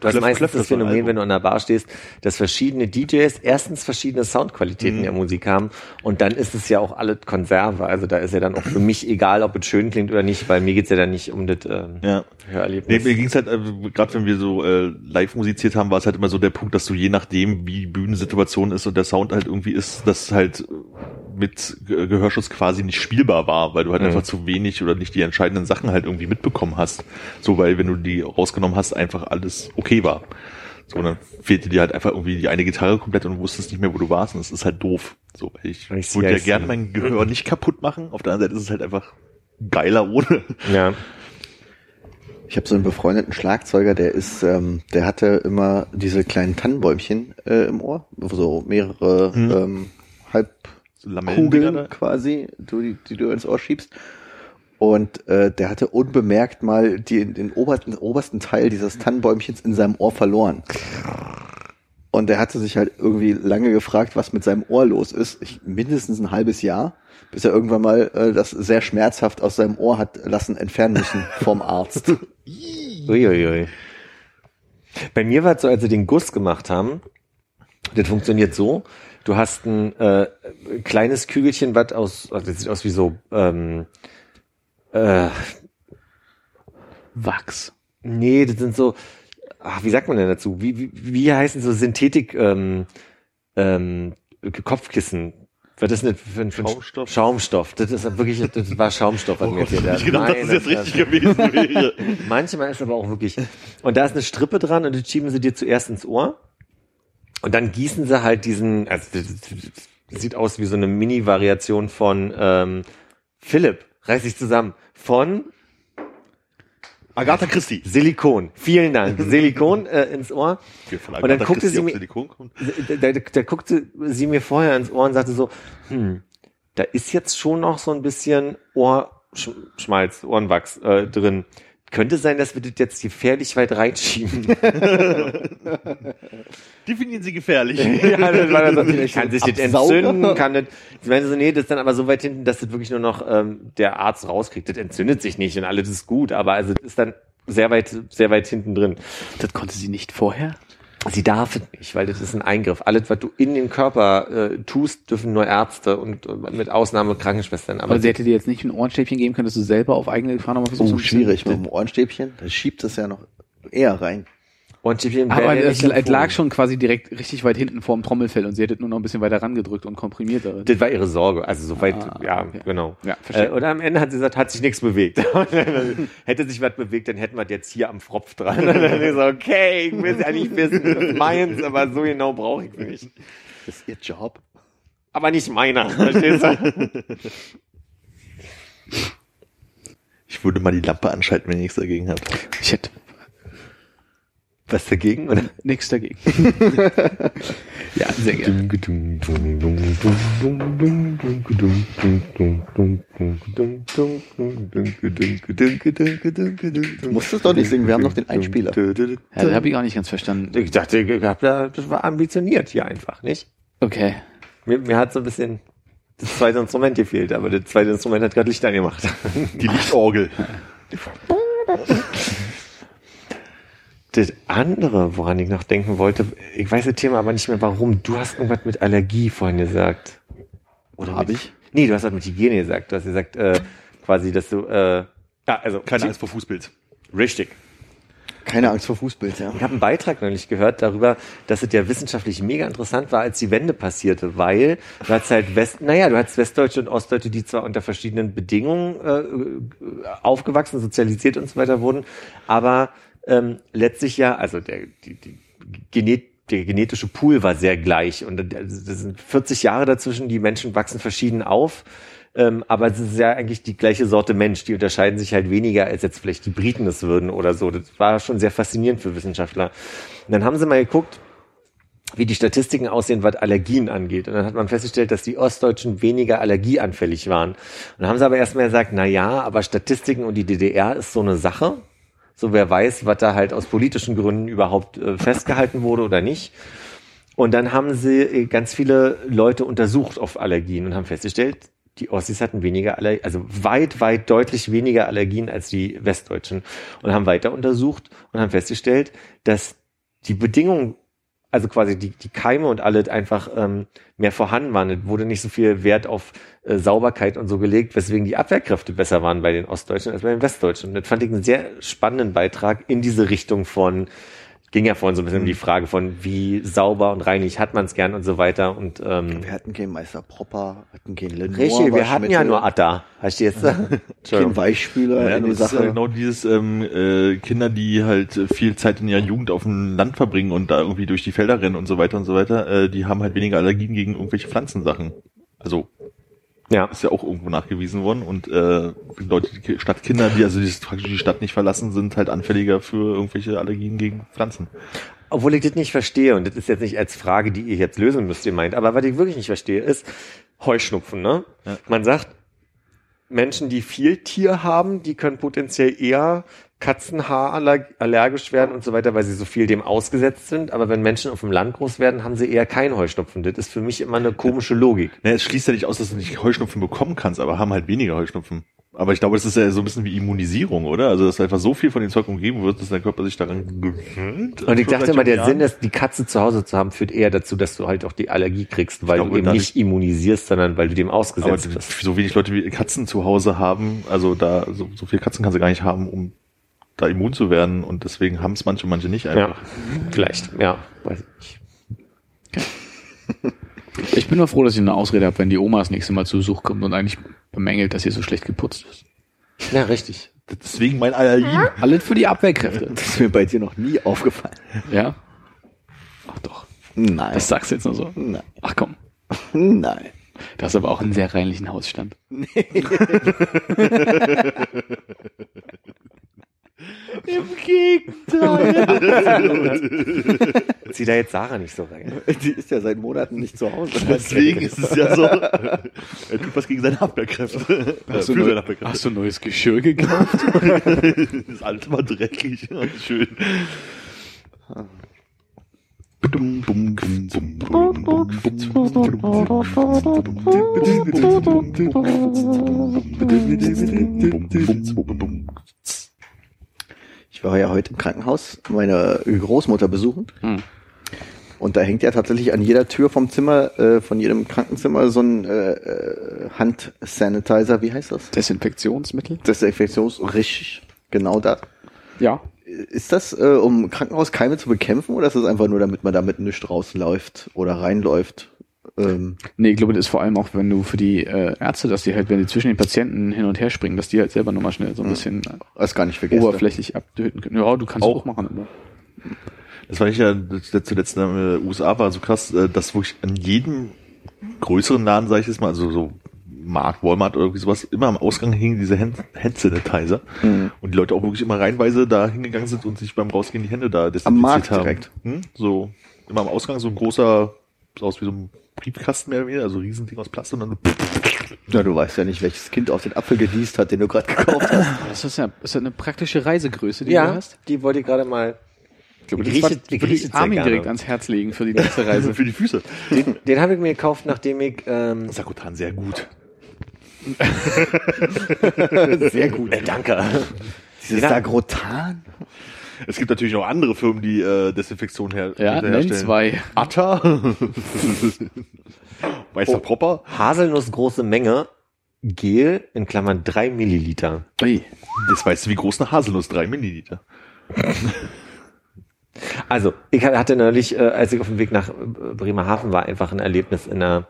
Du hast Klöff- meistens das Phänomen, wenn du an der Bar stehst, dass verschiedene DJs erstens verschiedene Soundqualitäten Mhm. der Musik haben und dann ist es ja auch alles Konserve. Also da ist ja dann auch für mich egal, ob es schön klingt oder nicht, weil mir geht's ja dann nicht um das ähm, Ja. Nee, Hörerlebnis. mir ging's halt, äh, gerade wenn wir so äh, live musiziert haben, war es halt immer so der Punkt, dass du je nachdem, wie die Bühnensituation ist und der Sound halt irgendwie ist, dass halt mit Ge- Gehörschutz quasi nicht spielbar war, weil du halt Mhm. einfach zu wenig oder nicht die entscheidenden Sachen halt irgendwie mitbekommen hast. So, weil wenn du die rausgenommen hast, einfach alles okay war. So, dann fehlte dir halt einfach irgendwie die eine Gitarre komplett und du wusstest nicht mehr, wo du warst und es ist halt doof. So, weil ich, Ich würde ja gerne mein Gehör nicht kaputt machen. Auf der anderen Seite ist es halt einfach geiler ohne. ja. Ich habe so einen befreundeten Schlagzeuger, der ist, ähm, der hatte immer diese kleinen Tannenbäumchen äh, im Ohr, so mehrere Mhm. ähm, So Halbkugeln quasi, du, die, die du ins Ohr schiebst. Und äh, der hatte unbemerkt mal die, den obersten, obersten Teil dieses Tannenbäumchens in seinem Ohr verloren. Und der hatte sich halt irgendwie lange gefragt, was mit seinem Ohr los ist. Ich, mindestens ein halbes Jahr, bis er irgendwann mal äh, das sehr schmerzhaft aus seinem Ohr hat lassen entfernen müssen vom Arzt. [LAUGHS] Uiuiui. Bei mir war es so, als sie den Guss gemacht haben, das funktioniert so, du hast ein äh, kleines Kügelchen, was aus, also das sieht aus wie so, ähm, äh, Wachs. nee, das sind so, ach, wie sagt man denn dazu? Wie, wie, wie heißen so Synthetik, ähm, ähm, Kopfkissen? Was ist denn das für ein für ein Schaumstoff? Schaumstoff. Das ist wirklich, das war Schaumstoff, was mir erzählt Ich hat. gedacht, dass es Meine jetzt richtig gewesen wäre. [LAUGHS] Manchmal ist aber auch wirklich. Und da ist eine Strippe dran und die schieben sie dir zuerst ins Ohr. Und dann gießen sie halt diesen, also sieht aus wie so eine Mini-Variation von ähm, Philipp, reiß dich zusammen, von Agatha Christie. Silikon. Vielen Dank. [LAUGHS] Silikon äh, ins Ohr. Und dann guckte Christie sie mir- kommt. Da, da, da guckte sie mir vorher ins Ohr und sagte so, hm, da ist jetzt schon noch so ein bisschen Ohrschmalz, Ohrenwachs äh, drin. Könnte sein, dass wir das jetzt gefährlich weit reinschieben. [LAUGHS] Definieren Sie gefährlich. [LAUGHS] ja, das war dann so, kann sich das entzünden, kann das, sie meinte so, nee, das ist dann aber so weit hinten, dass das wirklich nur noch ähm, der Arzt rauskriegt. Das entzündet sich nicht und alles ist gut, aber also das ist dann sehr weit, sehr weit hinten drin. Das konnte sie nicht vorher? Sie darf es nicht, weil das ist ein Eingriff. Alles, was du in den Körper äh, tust, dürfen nur Ärzte und äh, mit Ausnahme Krankenschwestern. Aber Aber sie hätte dir jetzt nicht ein Ohrenstäbchen geben können, dass du selber auf eigene Gefahr nochmal versuchst. Oh, schwierig mit dem Ohrenstäbchen. Da schiebt es ja noch eher rein. Und Champion Aber wäre es, es lag schon quasi direkt richtig weit hinten vorm Trommelfell und sie hätte nur noch ein bisschen weiter rangedrückt und komprimiert. darin. Das war ihre Sorge. Also soweit, Ah, ja, okay. genau. Ja, verstehe. äh, und am Ende hat sie gesagt, hat sich nichts bewegt. [LAUGHS] Hätte sich was bewegt, dann hätten wir das jetzt hier am Fropf dran. [LAUGHS] Und dann sie so, okay, ich will es ja nicht wissen, das ist meins, aber so genau brauche ich es nicht. Das ist ihr Job. Aber nicht meiner, verstehst du? Ich würde mal die Lampe anschalten, wenn ich nichts dagegen habe. Ich hätte Was dagegen? Oder? nichts dagegen. [LAUGHS] ja, sehr gerne. Du musst es doch nicht singen, wir haben noch den Einspieler. Ja, das habe ich auch nicht ganz verstanden. Ich dachte, ich hab da, das war ambitioniert hier einfach, nicht? Okay. Mir, mir hat so ein bisschen das zweite Instrument gefehlt, aber das zweite Instrument hat gerade Licht angemacht. Die Lichtorgel. [LAUGHS] Das andere, woran ich noch denken wollte, ich weiß das Thema aber nicht mehr warum. Du hast irgendwas mit Allergie vorhin gesagt. Oder Hab mit, ich? Nee, du hast was mit Hygiene gesagt. Du hast gesagt, äh, quasi, dass du, äh, ja, also, Keine Angst vor Fußpilz. Richtig. Keine Angst vor Fußbild, ja. Ich habe einen Beitrag neulich gehört darüber, dass es ja wissenschaftlich mega interessant war, als die Wende passierte, weil du hast halt West, naja, du hast Westdeutsche und Ostdeutsche, die zwar unter verschiedenen Bedingungen äh, aufgewachsen, sozialisiert und so weiter wurden, aber ähm, letztlich ja, also der, die, die Genet der genetische Pool war sehr gleich und das sind 40 Jahre dazwischen, die Menschen wachsen verschieden auf. Ähm, aber es ist ja eigentlich die gleiche Sorte Mensch. Die unterscheiden sich halt weniger, als jetzt vielleicht die Briten es würden oder so. Das war schon sehr faszinierend für Wissenschaftler. Und dann haben sie mal geguckt, wie die Statistiken aussehen, was Allergien angeht. Und dann hat man festgestellt, dass die Ostdeutschen weniger allergieanfällig waren. Und dann haben sie aber erstmal gesagt, na ja, aber Statistiken und die DDR ist so eine Sache. So wer weiß, was da halt aus politischen Gründen überhaupt äh, festgehalten wurde oder nicht. Und dann haben sie äh, ganz viele Leute untersucht auf Allergien und haben festgestellt, die Ossis hatten weniger Allergien, also weit, weit deutlich weniger Allergien als die Westdeutschen und haben weiter untersucht und haben festgestellt, dass die Bedingungen, also quasi die, die Keime und alles einfach ähm, mehr vorhanden waren. Es wurde nicht so viel Wert auf äh, Sauberkeit und so gelegt, weswegen die Abwehrkräfte besser waren bei den Ostdeutschen als bei den Westdeutschen. Und das fand ich einen sehr spannenden Beitrag in diese Richtung von ging ja vorhin so ein bisschen um die Frage von wie sauber und reinlich hat man es gern und so weiter und ähm, Wir hatten keinen Meister Propper, hatten keinen Lenore, Richtig, wir hatten ja nur Atta. Verstehst du? keinen [LAUGHS] Entschuldigung. Weichspüler Ja, das ist ja Sache. genau dieses ähm, äh, Kinder, die halt viel Zeit in ihrer Jugend auf dem Land verbringen und da irgendwie durch die Felder rennen und so weiter und so weiter, äh, die haben halt weniger Allergien gegen irgendwelche Pflanzensachen. Also Ja. ist ja auch irgendwo nachgewiesen worden und äh, Leute, die Stadtkinder, die also die praktisch die Stadt nicht verlassen, sind halt anfälliger für irgendwelche Allergien gegen Pflanzen. Obwohl ich das nicht verstehe und das ist jetzt nicht als Frage, die ihr jetzt lösen müsst, ihr meint, aber was ich wirklich nicht verstehe, ist Heuschnupfen, ne? Ja. Man sagt, Menschen, die viel Tier haben, die können potenziell eher Katzenhaar aller- allergisch werden und so weiter, weil sie so viel dem ausgesetzt sind. Aber wenn Menschen auf dem Land groß werden, haben sie eher keinen Heuschnupfen. Das ist für mich immer eine komische Logik. Ne, es schließt ja nicht aus, dass du nicht Heuschnupfen bekommen kannst, aber haben halt weniger Heuschnupfen. Aber ich glaube, das ist ja so ein bisschen wie Immunisierung, oder? Also, dass einfach so viel von dem Zeug umgeben wird, dass dein Körper sich daran gewöhnt. Und ich dachte immer, der Jahren. Sinn ist, die Katze zu Hause zu haben, führt eher dazu, dass du halt auch die Allergie kriegst, weil glaube, du eben nicht immunisierst, sondern weil du dem Aber ausgesetzt bist. so wenig Leute wie Katzen zu Hause haben, also da, so, so viele Katzen kannst du gar nicht haben, um da immun zu werden und deswegen haben es manche, manche nicht Ja, einfach. vielleicht, ja, weiß ich nicht. [LAUGHS] Ich bin nur froh, dass ich eine Ausrede habe, wenn die Oma das nächste Mal zu Besuch kommt und eigentlich bemängelt, dass hier so schlecht geputzt ist. Ja, richtig. Deswegen mein Allergien. [LAUGHS] Alles für die Abwehrkräfte. Das ist mir bei dir noch nie aufgefallen. Ja? Ach doch. Nein. Das sagst du jetzt nur so. Nein. Ach komm. [LAUGHS] Nein. Du hast aber auch einen sehr reinlichen Hausstand. Im Gegenteil. [LAUGHS] Zieh da jetzt Sarah nicht so rein. Die ist ja seit Monaten nicht zu Hause. Deswegen ist es ja so. Er tut was gegen seine Abwehrkräfte. Hast du, neu, seine Abwehrkräfte. hast du neues Geschirr gekauft? [LAUGHS] Das alte war dreckig. Schön. [LAUGHS] Ich war ja heute im Krankenhaus meine Großmutter besuchen. Hm. Und da hängt ja tatsächlich an jeder Tür vom Zimmer, äh, von jedem Krankenzimmer so ein äh, äh, Handsanitizer, wie heißt das? Desinfektionsmittel? Desinfektions, richtig, genau das. Ja. ist das, äh, um Krankenhauskeime zu bekämpfen oder ist das einfach nur, damit man damit nicht rausläuft oder reinläuft? Ähm, Nee, ich glaube, das ist vor allem auch, wenn du für die äh, Ärzte, dass die halt, wenn die zwischen den Patienten hin und her springen, dass die halt selber nochmal schnell so ein bisschen das gar nicht vergessen. oberflächlich abtöten können. Ja, du kannst auch, Auch. machen. Aber. Das war ich ja zuletzt in den USA war so krass, äh, dass wirklich an jedem größeren Laden, sage ich jetzt mal, also so Markt, Walmart oder irgendwie sowas, immer am Ausgang hingen diese Hand, Hand Sanitizer und die Leute auch wirklich immer reinweise da hingegangen sind und sich beim Rausgehen die Hände da desinfiziert Markt haben. direkt? Hm? So immer am Ausgang so ein großer, so aus wie so ein Briefkasten mehr oder weniger, also ein Riesending aus Plastik und dann Ja, du weißt ja nicht, welches Kind auf den Apfel geleast hat, den du gerade gekauft hast. [LAUGHS] Das ist ja, ist ja eine praktische Reisegröße, die du Ja, hast. die wollte ich gerade mal. Ich glaube, Die das war, Grieche- die würde ich Armin sehr direkt gerne. ans Herz legen für die nächste [LAUGHS] Reise. für die Füße. Den, den habe ich mir gekauft, nachdem ich ähm, Sakotan sehr gut. [LAUGHS] Sehr gut. äh, danke. Dieses Sagrotan. Es gibt natürlich noch andere Firmen, die äh, Desinfektion her Ja, herstellen. zwei. Atta. [LAUGHS] Weißer Oh. Propper. Haselnussgroße Menge Gel in Klammern drei Milliliter. Ui. Das weißt du, wie groß eine Haselnuss? Drei Milliliter. Also, ich hatte neulich, äh, als ich auf dem Weg nach äh, Bremerhaven war, einfach ein Erlebnis in einer,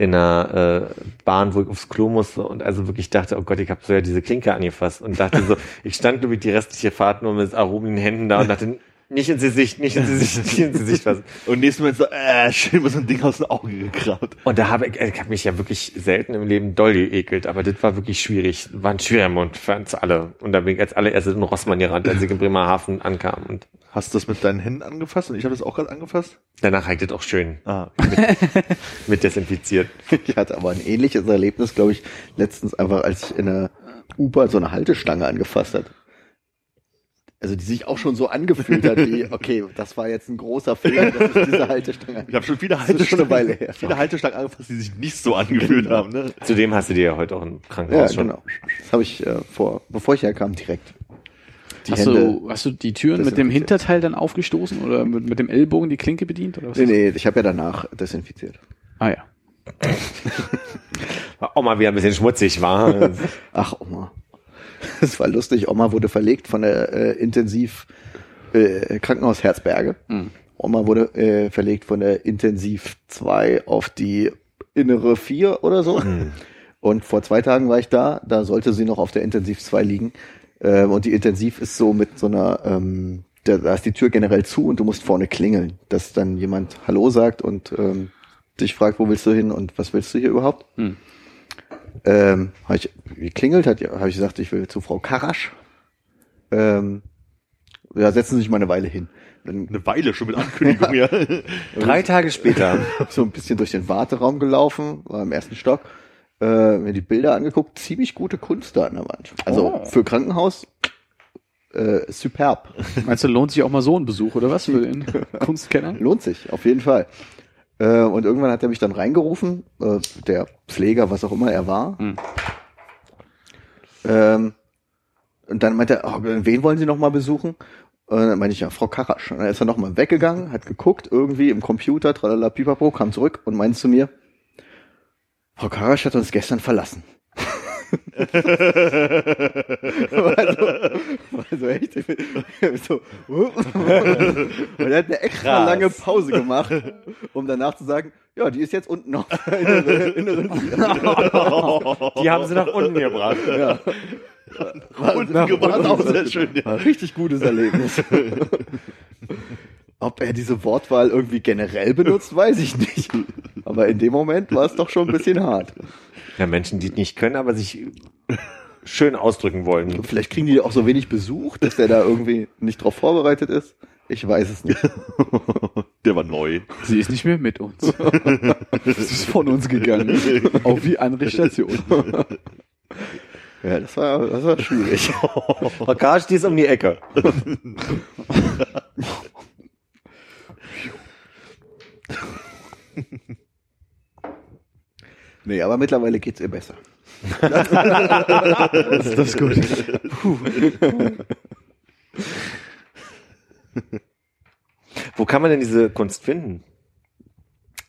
in einer äh, Bahn, wo ich aufs Klo musste und also wirklich dachte, oh Gott, ich habe so ja diese Klinke angefasst und dachte so, [LAUGHS] ich stand, glaube ich, die restliche Fahrt nur mit erhobenen Händen da und dachte, nicht ins Gesicht, nicht ins Gesicht, nicht ins Gesicht fassen. [LAUGHS] Und nächsten Moment so, äh, schön mal so ein Ding aus dem Auge gekraut. Und da habe ich, ich habe mich ja wirklich selten im Leben doll geekelt, aber das war wirklich schwierig. War ein schwerer Mund für uns alle. Und da bin ich als allererstes in Rossmann gerannt, als ich in Bremerhaven ankam. Und Hast du das mit deinen Händen angefasst? Und ich habe das auch gerade angefasst? danach reicht das auch schön Ah. [LAUGHS] mit desinfiziert. [LAUGHS] Ich hatte aber ein ähnliches Erlebnis, glaube ich, letztens einfach, als ich in einer U-Bahn so eine Haltestange angefasst hat. Also die sich auch schon so angefühlt hat wie, [LAUGHS] okay, das war jetzt ein großer Fehler, dass ich diese Haltestange Ich habe schon viele Das ist schon eine Weile her. viele Haltestangen angefasst, die sich nicht so angefühlt haben. Ne? Zudem hast du dir ja heute auch im Ja, Krankenhaus schon. genau. Das habe ich äh, vor, bevor ich herkam, direkt. Die Hast Hände. du, hast du die Türen mit dem. Hinterteil dann aufgestoßen oder mit, mit dem Ellbogen die Klinke bedient? Oder was? Nee, nee, ich habe ja danach desinfiziert. Ah ja. [LAUGHS] War auch mal wieder ein bisschen schmutzig, war. Ach, Oma. [LAUGHS] Es war lustig. Oma wurde verlegt von der äh, Intensiv äh, Krankenhaus Herzberge. Oma wurde äh, verlegt von der Intensiv 2 auf die innere 4 oder so. [LAUGHS] Und vor zwei Tagen war ich da. Da sollte sie noch auf der Intensiv 2 liegen. Ähm, und die Intensiv ist so mit so einer, ähm, da, da ist die Tür generell zu und du musst vorne klingeln, dass dann jemand Hallo sagt und ähm, dich fragt, wo willst du hin und was willst du hier überhaupt? Ähm, habe ich geklingelt, hat, habe ich gesagt, ich will zu Frau Karasch. Ähm, ja, setzen Sie sich mal eine Weile hin. Dann Eine Weile schon mit Ankündigung, [LAUGHS] ja. Drei Tage später. [LAUGHS] so ein bisschen durch den Warteraum gelaufen, war im ersten Stock, äh, mir die Bilder angeguckt, ziemlich gute Kunst da an der Wand. Also Oh. für Krankenhaus äh, superb. Meinst du, lohnt sich auch mal so ein Besuch oder was für den [LAUGHS] Kunstkenner? Lohnt sich, auf jeden Fall. Äh, und irgendwann hat er mich dann reingerufen, äh, der Pfleger, was auch immer er war. Hm. Ähm, und dann meinte er, oh, wen wollen Sie noch mal besuchen? Und dann meinte ich, ja, Frau Karasch. Und dann ist er noch mal weggegangen, hat geguckt, irgendwie im Computer, tralala, pipapo, kam zurück und meinte zu mir, Frau Karasch hat uns gestern verlassen. [LAUGHS] war so, [LAUGHS] war so echt, so, und er hat eine extra Krass. lange Pause gemacht, um danach zu sagen, ja, die ist jetzt unten noch innere, inneren Die haben sie nach unten gebracht. ja. War, Unten war, auch sehr schön, ja. richtig gutes Erlebnis. Ob er diese Wortwahl irgendwie generell benutzt, weiß ich nicht. Aber in dem Moment war es doch schon ein bisschen hart. Ja, Menschen, die es nicht können, aber sich schön ausdrücken wollen. Vielleicht kriegen die auch so wenig Besuch, dass der da irgendwie nicht drauf vorbereitet ist. Ich weiß es nicht. Der war neu. Sie ist nicht mehr mit uns. [LAUGHS] Sie ist von uns gegangen. Auf die andere Station. Ja, das war, das war schwierig. Frau Karsch, die ist um die Ecke. [LAUGHS] [LAUGHS] Nee, aber mittlerweile geht's ihr besser. [LAUGHS] Das ist das gut. Wo kann man denn diese Kunst finden?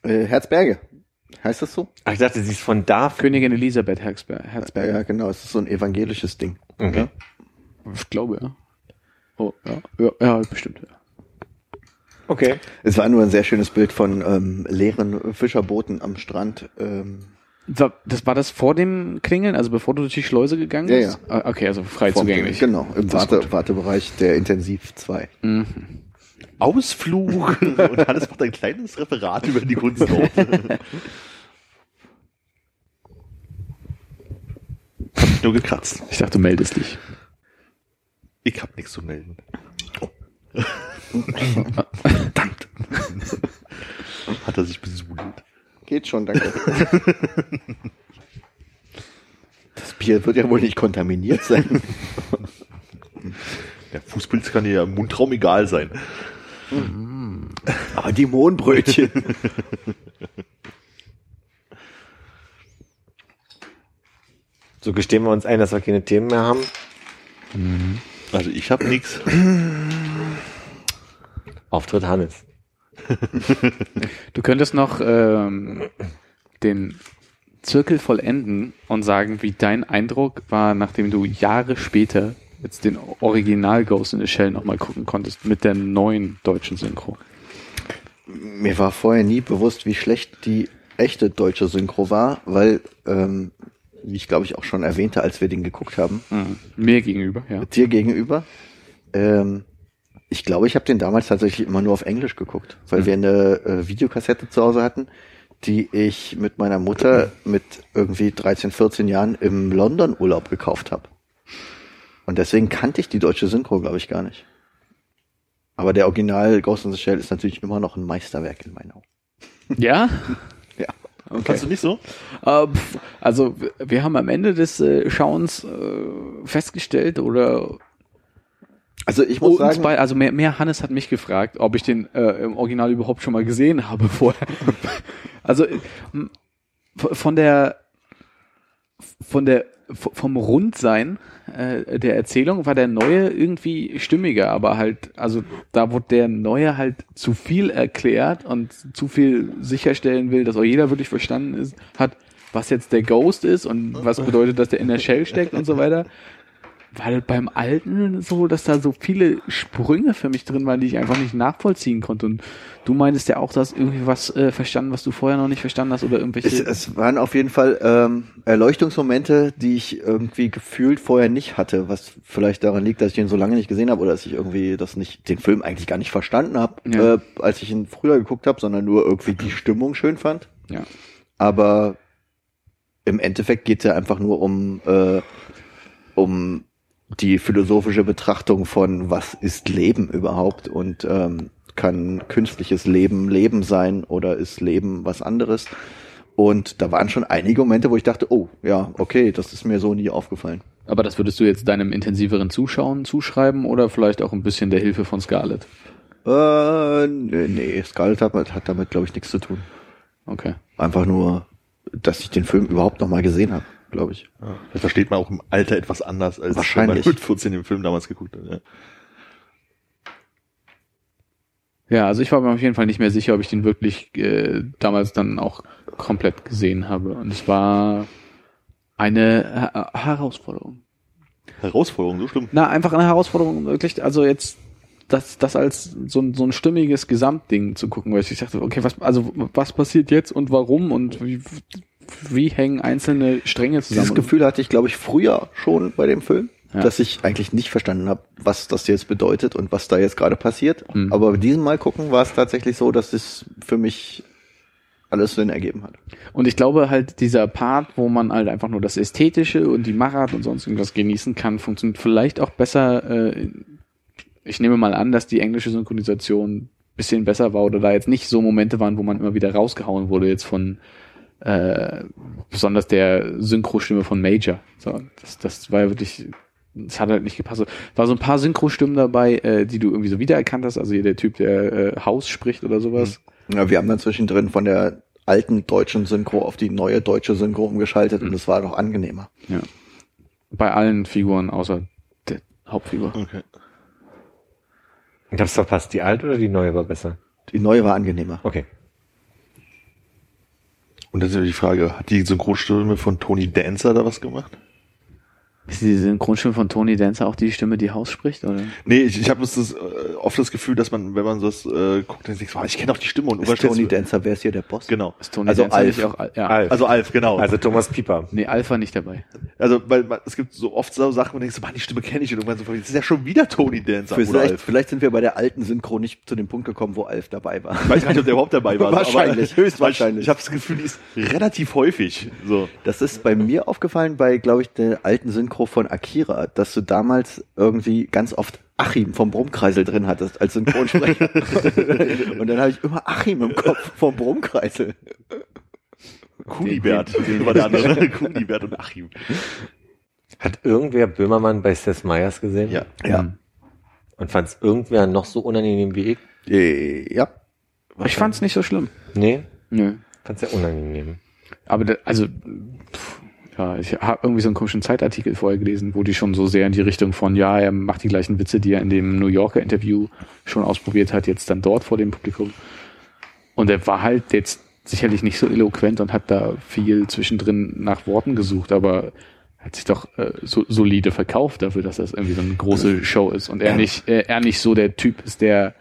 Äh, Herzberge. Heißt das so? Ach, ich dachte, sie ist von da. Königin Elisabeth Herzberg. Ja, Herzberg. ja, genau. Es ist so ein evangelisches Ding. Okay. Ich glaube, ja. Oh, ja, ja, ja bestimmt. Ja. Okay. Es war nur ein sehr schönes Bild von ähm, leeren Fischerbooten am Strand. Ähm, Das war das vor dem Klingeln, also bevor du durch die Schleuse gegangen Ja, bist? Ah, Okay, also frei vom- zugänglich. Genau, im Warte. Wartebereich der Intensiv 2. Ausflug [LAUGHS] und Hannes macht ein kleines Referat über die Kunstorte. [LAUGHS] Hab mich nur gekratzt. Ich dachte, du meldest dich. Ich hab nichts zu melden. Verdammt. Hat er sich besudelt. Geht schon, danke. [LAUGHS] Das Bier wird ja wohl nicht kontaminiert sein. Der Fußpilz kann dir ja im Mundraum egal sein. Aber die Mohnbrötchen. So gestehen wir uns ein, dass wir keine Themen mehr haben. Also ich hab nichts. [LAUGHS] Auftritt Hannes. [LAUGHS] Du könntest noch ähm, den Zirkel vollenden und sagen, wie dein Eindruck war, nachdem du Jahre später jetzt den Original Ghost in the Shell nochmal gucken konntest mit der neuen deutschen Synchro. Mir war vorher nie bewusst, wie schlecht die echte deutsche Synchro war, weil, ähm, wie ich glaube ich auch schon erwähnte, als wir den geguckt haben, Mhm. Mir gegenüber, ja. dir gegenüber, ähm, ich glaube, ich habe den damals tatsächlich immer nur auf Englisch geguckt, weil wir eine äh, Videokassette zu Hause hatten, die ich mit meiner Mutter mit irgendwie 13, 14 Jahren im London-Urlaub gekauft habe. Und deswegen kannte ich die deutsche Synchro, glaube ich, gar nicht. Aber der Original Ghost in the Shell ist natürlich immer noch ein Meisterwerk in meinen Augen. Ja? [LAUGHS] Ja. Kannst du nicht so? Äh, also wir haben am Ende des äh, Schauens äh, festgestellt oder Also ich muss sagen, bei, also mehr, mehr Hannes hat mich gefragt, ob ich den äh, im Original überhaupt schon mal gesehen habe [LAUGHS] vorher. also äh, von der von der vom Rundsein äh, der Erzählung war der neue irgendwie stimmiger, aber halt, also da wurde der neue halt zu viel erklärt und zu viel sicherstellen will, dass auch jeder wirklich verstanden ist, hat, was jetzt der Ghost ist und was bedeutet, dass der in der Shell steckt und so weiter. Weil beim Alten so, dass da so viele Sprünge für mich drin waren, die ich einfach nicht nachvollziehen konnte. Und du meintest ja auch, du hast irgendwie was äh, verstanden, was du vorher noch nicht verstanden hast oder irgendwelche. es, es waren auf jeden Fall ähm, Erleuchtungsmomente, die ich irgendwie gefühlt vorher nicht hatte, was vielleicht daran liegt, dass ich ihn so lange nicht gesehen habe oder dass ich irgendwie das nicht, den Film eigentlich gar nicht verstanden habe, Ja. äh, als ich ihn früher geguckt habe, sondern nur irgendwie die Stimmung schön fand. ja. Aber im Endeffekt geht es ja einfach nur um, äh, um die philosophische Betrachtung von, was ist Leben überhaupt und ähm, kann künstliches Leben Leben sein oder ist Leben was anderes? Und da waren schon einige Momente, wo ich dachte, oh, ja, okay, das ist mir so nie aufgefallen. Aber das würdest du jetzt deinem intensiveren Zuschauen zuschreiben oder vielleicht auch ein bisschen der Hilfe von Scarlett? Äh, nee, nee Scarlett hat, hat damit, glaube ich, nichts zu tun. Okay. Einfach nur, dass ich den Film überhaupt noch mal gesehen habe, glaube ich. Das versteht man auch im Alter etwas anders, als Wahrscheinlich. wenn man mit 14 den Film damals geguckt hat. Ja. Ja, also ich war mir auf jeden Fall nicht mehr sicher, ob ich den wirklich äh, damals dann auch komplett gesehen habe. Und es war eine Her Herausforderung. Herausforderung, so schlimm. Na, einfach eine Herausforderung, wirklich, also jetzt das, das als so ein, so ein stimmiges Gesamtding zu gucken, weil ich dachte, okay, was, also was passiert jetzt und warum und wie, wie hängen einzelne Stränge zusammen? Dieses Gefühl hatte ich, glaube ich, früher schon bei dem Film, Ja. dass ich eigentlich nicht verstanden habe, was das jetzt bedeutet und was da jetzt gerade passiert. Mhm. Aber bei diesem Mal gucken war es tatsächlich so, dass es für mich alles Sinn ergeben hat. Und ich glaube halt, dieser Part, wo man halt einfach nur das Ästhetische und die Machart und sonst irgendwas genießen kann, funktioniert vielleicht auch besser. Äh, ich nehme mal an, dass die englische Synchronisation bisschen besser war oder da jetzt nicht so Momente waren, wo man immer wieder rausgehauen wurde jetzt von äh, besonders der Synchrostimme von Major. So, das, das war ja wirklich, das hat halt nicht gepasst. War so ein paar Synchrostimmen dabei, äh, die du irgendwie so wiedererkannt hast. Also hier der Typ, der äh, Haus spricht oder sowas. Ja, wir haben dann zwischendrin von der alten deutschen Synchro auf die neue deutsche Synchro umgeschaltet und es war doch angenehmer. Ja. Bei allen Figuren außer der Hauptfigur. Okay. Ich hab's verpasst. Die alte oder die neue war besser? Die neue war angenehmer. Okay. Und das ist die Frage, hat die Synchronstimme von Tony Dancer da was gemacht? Ist die Synchronstimme von Tony Dancer auch die Stimme, die Haus spricht, oder? Nee, ich, ich habe äh, oft das Gefühl, dass man, wenn man das äh, guckt, dann denkt, man, ich kenne auch die Stimme und Ist Tony Dancer, wer ist hier der Boss? Genau. Ist Tony Also Dancer Alf. auch Al ja. Alf. Also Alf, genau. Also Thomas Pieper. Nee, Alpha nicht dabei. Also, weil man, es gibt so oft so Sachen, wo man denkt, so, Mann, die Stimme kenne ich und irgendwann so, das ist ja schon wieder Tony Dancer oder Vielleicht, Alf. vielleicht sind wir bei der alten Synchro nicht zu dem Punkt gekommen, wo Alf dabei war. Ich weiß gar nicht, ob der überhaupt dabei war. Wahrscheinlich, [LAUGHS] aber, höchstwahrscheinlich. Ich, ich habe das Gefühl, die ist relativ häufig. So. Das ist bei mir aufgefallen bei, glaube ich, der alten Synchro von Akira, dass du damals irgendwie ganz oft Achim vom Brummkreisel drin hattest als Synchronsprecher. [LAUGHS] und dann habe ich immer Achim im Kopf vom Brummkreisel. Kunibert war der andere. [LAUGHS] Kunibert und Achim. Hat irgendwer Böhmermann bei Seth Meyers gesehen? Ja. Ja. Und fand es irgendwer noch so unangenehm wie ich? Äh, ja. Ich fand's nicht so schlimm. Nee, Nö. fand es ja unangenehm. Aber da, also, pff, ja, ich habe irgendwie so einen komischen Zeitartikel vorher gelesen, wo die schon so sehr in die Richtung von, ja, er macht die gleichen Witze, die er in dem New Yorker Interview schon ausprobiert hat, jetzt dann dort vor dem Publikum. Und er war halt jetzt sicherlich nicht so eloquent und hat da viel zwischendrin nach Worten gesucht, aber hat sich doch äh, so solide verkauft dafür, dass das irgendwie so eine große Show ist und er nicht, äh, er nicht so der Typ ist, der,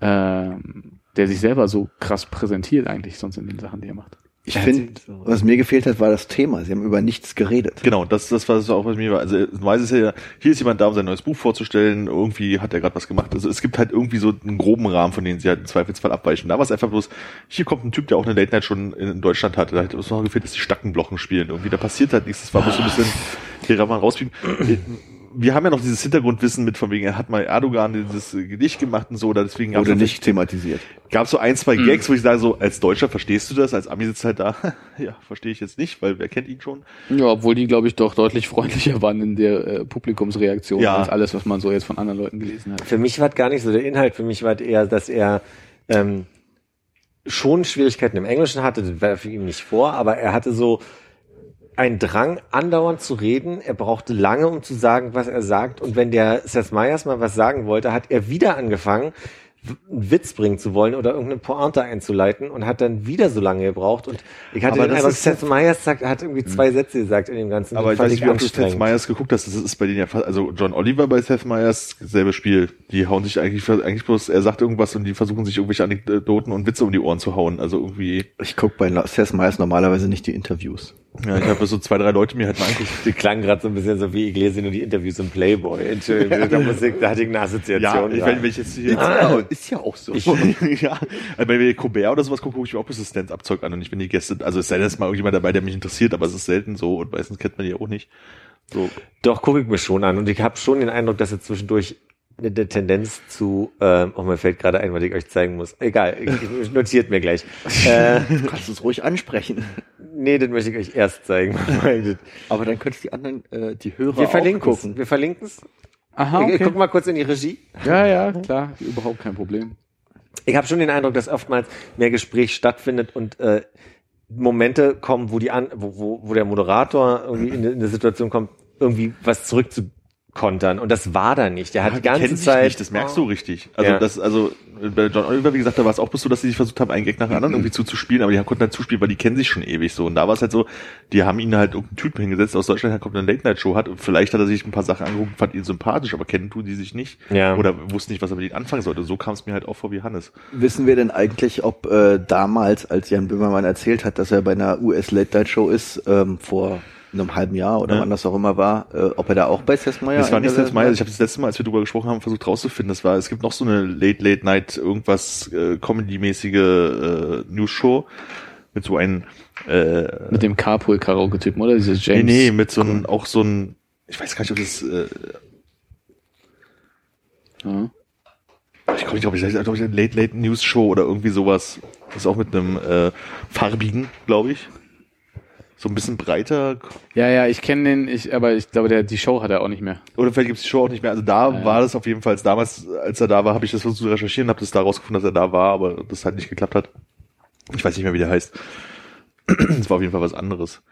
ähm, der sich selber so krass präsentiert eigentlich sonst in den Sachen, die er macht. Ich finde, was mir gefehlt hat, war das Thema. Sie haben über nichts geredet. Genau, das, das war auch was mir war. Also normalerweise ist ja, hier ist jemand da, um sein neues Buch vorzustellen, irgendwie hat er gerade was gemacht. Also es gibt halt irgendwie so einen groben Rahmen, von denen sie halt im Zweifelsfall abweichen. Da war es einfach bloß, hier kommt ein Typ, der auch eine Late Night schon in Deutschland hatte. Da hat es noch gefehlt, dass die Stackenblocken spielen. Irgendwie, da passiert halt nichts. Das war bloß so ein bisschen, hier kann man rausbiegen. Wir haben ja noch dieses Hintergrundwissen mit, von wegen, er hat mal Erdogan dieses Gedicht gemacht und so, oder deswegen gab's noch- nicht thematisiert. gab so ein, zwei Gags, wo ich sage, so, als Deutscher verstehst du das, als Ami sitzt halt da, [LAUGHS] ja, verstehe ich jetzt nicht, weil wer kennt ihn schon? Ja, obwohl die, glaube ich, doch deutlich freundlicher waren in der äh, Publikumsreaktion Ja. als alles, was man so jetzt von anderen Leuten gelesen hat. Für mich war es gar nicht so der Inhalt, für mich war es eher, dass er ähm, schon Schwierigkeiten im Englischen hatte, das war für ihn nicht vor, aber er hatte so einen Drang, andauernd zu reden. Er brauchte lange, um zu sagen, was er sagt. Und wenn der Seth Meyers mal was sagen wollte, hat er wieder angefangen, einen Witz bringen zu wollen oder irgendeine Pointe einzuleiten und hat dann wieder so lange gebraucht. Und ich hatte Aber den Eindruck, Hm. Seth Meyers sagt, er hat irgendwie zwei Sätze gesagt in dem Ganzen. Aber ich weiß nicht, wie oft du. Seth Meyers geguckt hast, das ist bei denen ja fast, also John Oliver bei Seth Meyers, selbe Spiel. Die hauen sich eigentlich, eigentlich bloß, er sagt irgendwas und die versuchen sich irgendwelche Anekdoten und Witze um die Ohren zu hauen. Also irgendwie, Ich gucke bei Seth Meyers normalerweise nicht die Interviews. Ja, ich habe so zwei, drei Leute mir halt mal angeguckt. Die klang gerade so ein bisschen so wie, ich lese nur die Interviews im Playboy. Entschuldigung, da, muss ich, da hatte ich eine Assoziation. Ja, ich, rein. wenn, wenn ich jetzt hier, Ja, ist ja auch so. Ich- [LAUGHS] ja, also wenn wir Colbert oder sowas gucken, gucke ich mir auch ein bisschen Stand-Up-Zeug an und ich bin die Gäste, also es sei denn, es ist mal irgendjemand dabei, der mich interessiert, aber es ist selten so und meistens kennt man die auch nicht. So, Doch, gucke ich mir schon an. Und ich habe schon den Eindruck, dass er zwischendurch eine, Tendenz zu, ähm, oh, mir fällt gerade ein, was ich euch zeigen muss. Egal, notiert mir gleich. [LAUGHS] Äh, Du kannst es ruhig ansprechen. Nee, das möchte ich euch erst zeigen. [LAUGHS] Aber dann könntest die anderen, äh, die Hörer Wir auch verlinken es. gucken. Wir verlinken es. Aha, Ich, ich guck mal kurz in die Regie. Ja, ja, klar, überhaupt kein Problem. Ich habe schon den Eindruck, dass oftmals mehr Gespräch stattfindet und äh, Momente kommen, wo die an, wo, wo, wo der Moderator irgendwie in, eine- in eine Situation kommt, irgendwie was zurückzukontern. Und das war da nicht. Der hat die ganze kennen sich Zeit. nicht, das merkst du richtig. Also Ja. das, also bei John Oliver, wie gesagt, da war es auch bis so, dass sie sich versucht haben, einen Gag nach dem anderen irgendwie zuzuspielen, aber die konnten halt zuspielen, weil die kennen sich schon ewig so. Und da war es halt so, die haben ihn halt irgendeinen Typen hingesetzt aus Deutschland, der kommt eine Late-Night-Show hat und vielleicht hat er sich ein paar Sachen angeguckt, fand ihn sympathisch, aber kennen tun die sich nicht. Ja. Oder wussten nicht, was er mit ihnen anfangen sollte. So kam es mir halt auch vor wie Hannes. Wissen wir denn eigentlich, ob äh, damals, als Jan Böhmermann erzählt hat, dass er bei einer US Late Night Show ist, ähm, vor einem halben Jahr oder Ja. wann das auch immer war, äh, ob er da auch bei Seth Meyers das war nicht Seth war? Ich habe das letzte Mal, als wir drüber gesprochen haben, versucht rauszufinden. Das war, es gibt noch so eine Late Late Night irgendwas äh, Comedy-mäßige äh, News-Show mit so einem äh, Mit dem Carpool-Karaoke-Typen, oder? Dieses James. Nee, nee, mit so einem, auch so ein, ich weiß gar nicht, ob das, äh, Ja. ich komme nicht drauf, ich weiß glaube ich, eine Late Late News Show oder irgendwie sowas. Das ist auch mit einem äh, farbigen, glaube ich. So ein bisschen breiter. ja, ja, ich kenne den, ich, aber ich glaube, der, die Show hat er auch nicht mehr. Oder vielleicht gibt's die Show auch nicht mehr. Also da Ja, ja. war das auf jeden Fall, damals, als er da war, habe ich das versucht zu recherchieren, habe das da rausgefunden, dass er da war, aber das halt nicht geklappt hat. Ich weiß nicht mehr, wie der heißt. [CLEARS THROAT] Das war auf jeden Fall was anderes.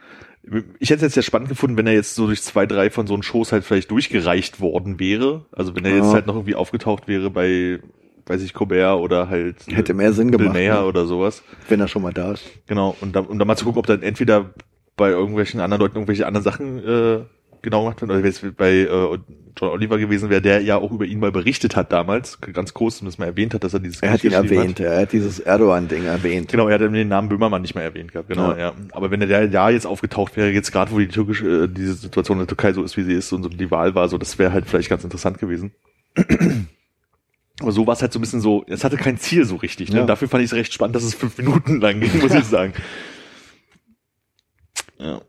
Ich hätte es jetzt ja spannend gefunden, wenn er jetzt so durch zwei, drei von so einen Shows halt vielleicht durchgereicht worden wäre. Also wenn er jetzt Ja. halt noch irgendwie aufgetaucht wäre bei, weiß ich, Colbert oder halt Hätte mehr Sinn Bill gemacht, Mayer ne? oder sowas. wenn er schon mal da ist. Genau. Und dann, und dann mal zu gucken, ob dann entweder bei irgendwelchen anderen Leuten irgendwelche anderen Sachen äh, genau gemacht wird, oder wenn es bei äh, John Oliver gewesen wäre, der ja auch über ihn mal berichtet hat damals, ganz groß, und das mal erwähnt hat, dass er dieses Er hat ihn erwähnt, er hat dieses Erdogan-Ding erwähnt. Genau, er hat den Namen Böhmermann nicht mehr erwähnt gehabt, genau, ja. Ja. Aber wenn der ja jetzt aufgetaucht wäre, jetzt gerade wo die türkische, äh, diese Situation in der Türkei so ist, wie sie ist und so die Wahl war, so, das wäre halt vielleicht ganz interessant gewesen. [CLEARS THROAT] Aber so war es halt so ein bisschen so, es hatte kein Ziel so richtig. Ne? Ja. Dafür fand ich es recht spannend, dass es fünf Minuten lang ging, muss [LAUGHS] ich sagen. Ja.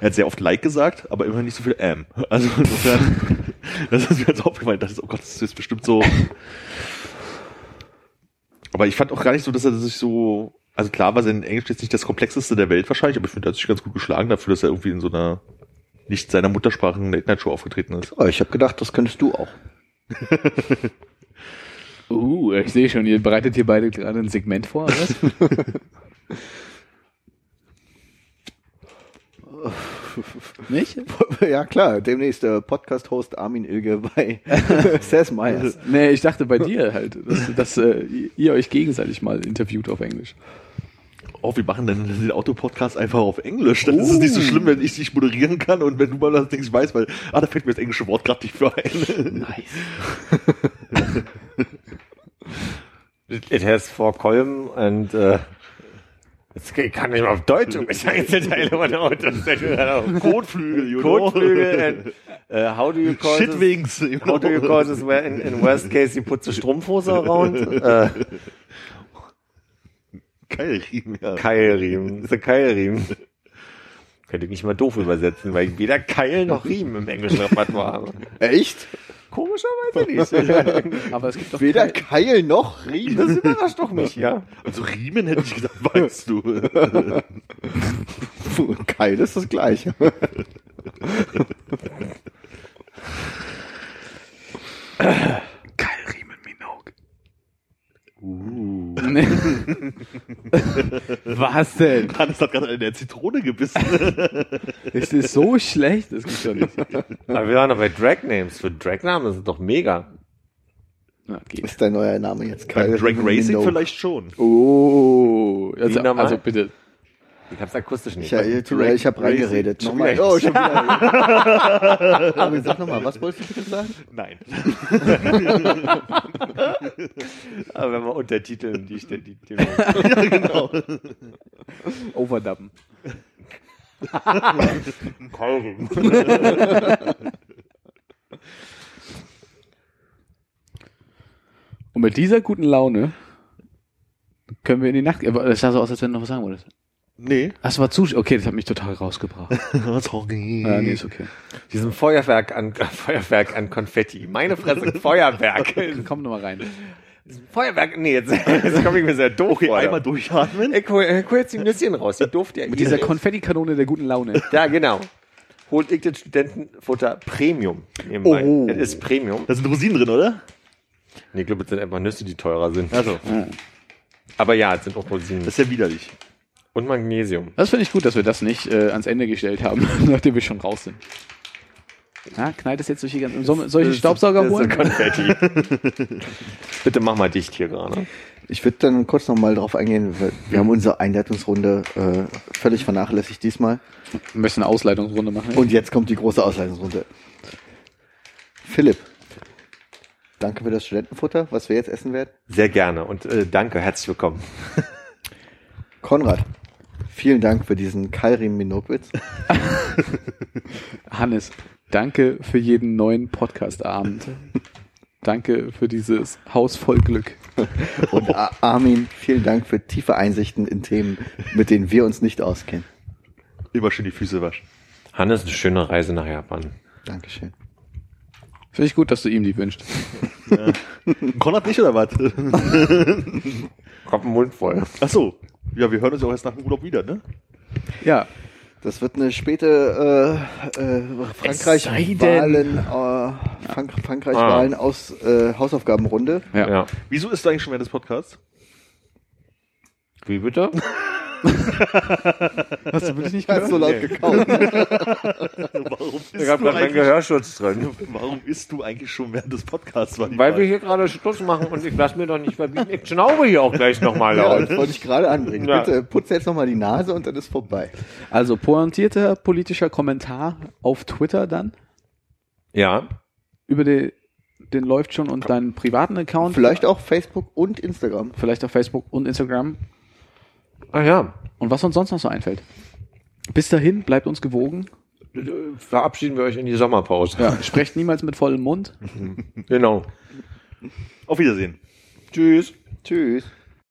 Er hat sehr oft Like gesagt, aber immer nicht so viel Ähm. Also insofern, [LAUGHS] das ist mir jetzt aufgefallen. Ich dachte, oh Gott, das ist bestimmt so. Aber ich fand auch gar nicht so, dass er sich so, also klar war sein Englisch jetzt nicht das komplexeste der Welt wahrscheinlich, aber ich finde, er hat sich ganz gut geschlagen dafür, dass er irgendwie in so einer nicht seiner Muttersprache in der Night Show aufgetreten ist. Oh, ich habe gedacht, das könntest du auch. [LAUGHS] Uh, ich sehe schon, ihr bereitet hier beide gerade ein Segment vor, oder was? [LAUGHS] [LAUGHS] Nicht? ja klar, demnächst der Podcast-Host Armin Ilge bei [LAUGHS] Seth Meyers. Nee, ich dachte bei dir halt, dass, dass äh, ihr euch gegenseitig mal interviewt auf Englisch. Oh, wir machen dann den Autopodcast einfach auf Englisch. Dann ist es nicht so schlimm, wenn ich dich moderieren kann und wenn du mal das Ding nicht weißt, weil, ah, da fällt mir das englische Wort gerade nicht für ein. Nice. [LAUGHS] It has four column and uh, jetzt ich kann nicht mal auf Deutsch irgendwelche Einzelteile Autos. Kotflügel, you know. Codeflügel and uh, how do you call this? Shitwings. you How do you know. call this where in, in worst case you put the Strumpfhose around? Uh, Keilriemen, ja. Keilriemen. The Keilriemen. Könnte ich nicht mal doof übersetzen, weil ich weder Keil noch Riemen im englischen Repertoire habe. Echt? Komischerweise nicht. [LAUGHS] Aber es gibt doch Weder kein- Keil noch Riemen. Das überrascht doch mich, ja. Also Riemen hätte ich gesagt, weißt du. [LAUGHS] Keil ist das gleiche. [LAUGHS] Nee. [LAUGHS] Was denn? Hannes hat gerade in der Zitrone gebissen. [LAUGHS] Ist das so schlecht? Das gibt's doch nicht. Aber wir waren doch bei Drag Names. Für Drag Namen ist es doch mega. Geht. Ist dein neuer Name jetzt Beim Keil? Drag Racing vielleicht schon. Oh, also, also bitte. Ich hab's akustisch nicht. Ich, ich, tu mir- ich habe reingeredet. Nochmal. Oh, schon wieder. [LAUGHS] Aber sag nochmal, was wolltest du bitte sagen? Nein. [LAUGHS] Aber wenn wir untertiteln, die Stelle, die, die [LAUGHS] ja, genau. Overdubben. Und mit dieser guten Laune können wir in die Nacht. Aber das sah so aus, als wenn du noch was sagen wolltest. Nee. Das war zu. Okay, das hat mich total rausgebracht. [LAUGHS] Sorry. Ja, nee, ist okay. Diesem Feuerwerk an, [LAUGHS] Feuerwerk an Konfetti. Meine Fresse, [LAUGHS] Feuerwerk. Komm noch mal rein. Feuerwerk, nee, jetzt, jetzt komme ich mir sehr doof Okay, vor. einmal durchatmen. Ich hol, jetzt die Nüsschen raus, die durfte ja Mit dieser Konfettikanone der guten Laune. Ja, genau. Holt ich das Studentenfutter Premium nebenbei. Oh. Das ist Premium. Da sind Rosinen drin, oder? Nee, ich glaube, es sind einfach Nüsse, die teurer sind. Also, Aber ja, es sind auch Rosinen. das ist ja widerlich. Und Magnesium. Das finde ich gut, dass wir das nicht äh, ans Ende gestellt haben, [LAUGHS] nachdem wir schon raus sind. Ja, knallt es jetzt durch die ganzen. Soll, soll ich Staubsauger holen? Konfetti. [LAUGHS] Bitte mach mal dicht hier gerade. Ich würde dann kurz nochmal drauf eingehen. weil Wir haben unsere Einleitungsrunde äh, völlig vernachlässigt diesmal. Wir müssen eine Ausleitungsrunde machen. Und jetzt kommt die große Ausleitungsrunde. Philipp, danke für das Studentenfutter, was wir jetzt essen werden. Sehr gerne und äh, danke, herzlich willkommen. Konrad, vielen Dank für diesen Kairim Minokwitz. [LAUGHS] Hannes, danke für jeden neuen Podcast-Abend. danke für dieses Haus voll Glück. [LAUGHS] Und Armin, vielen Dank für tiefe Einsichten in Themen, mit denen wir uns nicht auskennen. Immer schön die Füße waschen. Hannes, eine schöne Reise nach Japan. Dankeschön. Finde ich gut, dass du ihm die wünschst. Konrad nicht, oder was? [LAUGHS] Kopf im Mund voll. Ach so. Ja, wir hören uns ja auch erst nach dem Urlaub wieder, ne? Ja, Das wird eine späte äh, äh, Frankreich-Wahlen äh, Frank Frankreich-Wahlen aus äh, Hausaufgabenrunde. ja. Ja. Wieso ist eigentlich schon während des Podcasts? Wie bitte? [LAUGHS] [LAUGHS] Hast du wirklich nicht gehört? so laut gekaut. [LAUGHS] Warum Ich isst, habe du gerade meinen eigentlich, Gehörschutz drin. warum isst du eigentlich schon während des Podcasts? Weil Frage. wir hier gerade Schluss machen und ich lasse mir doch nicht verbieten. Ich schnaube hier auch gleich nochmal Ja, laut. das wollte ich gerade anbringen. Ja. Bitte putze jetzt nochmal die Nase und dann ist vorbei. Also pointierter politischer Kommentar auf Twitter dann Ja. über die, den läuft schon und deinen privaten Account. Vielleicht auch Facebook und Instagram. Vielleicht auf Facebook und Instagram. Ah ja. Und was uns sonst noch so einfällt. Bis dahin, bleibt uns gewogen. Verabschieden wir euch in die Sommerpause. Ja, sprecht niemals mit vollem Mund. Genau. Auf Wiedersehen. Tschüss. Tschüss.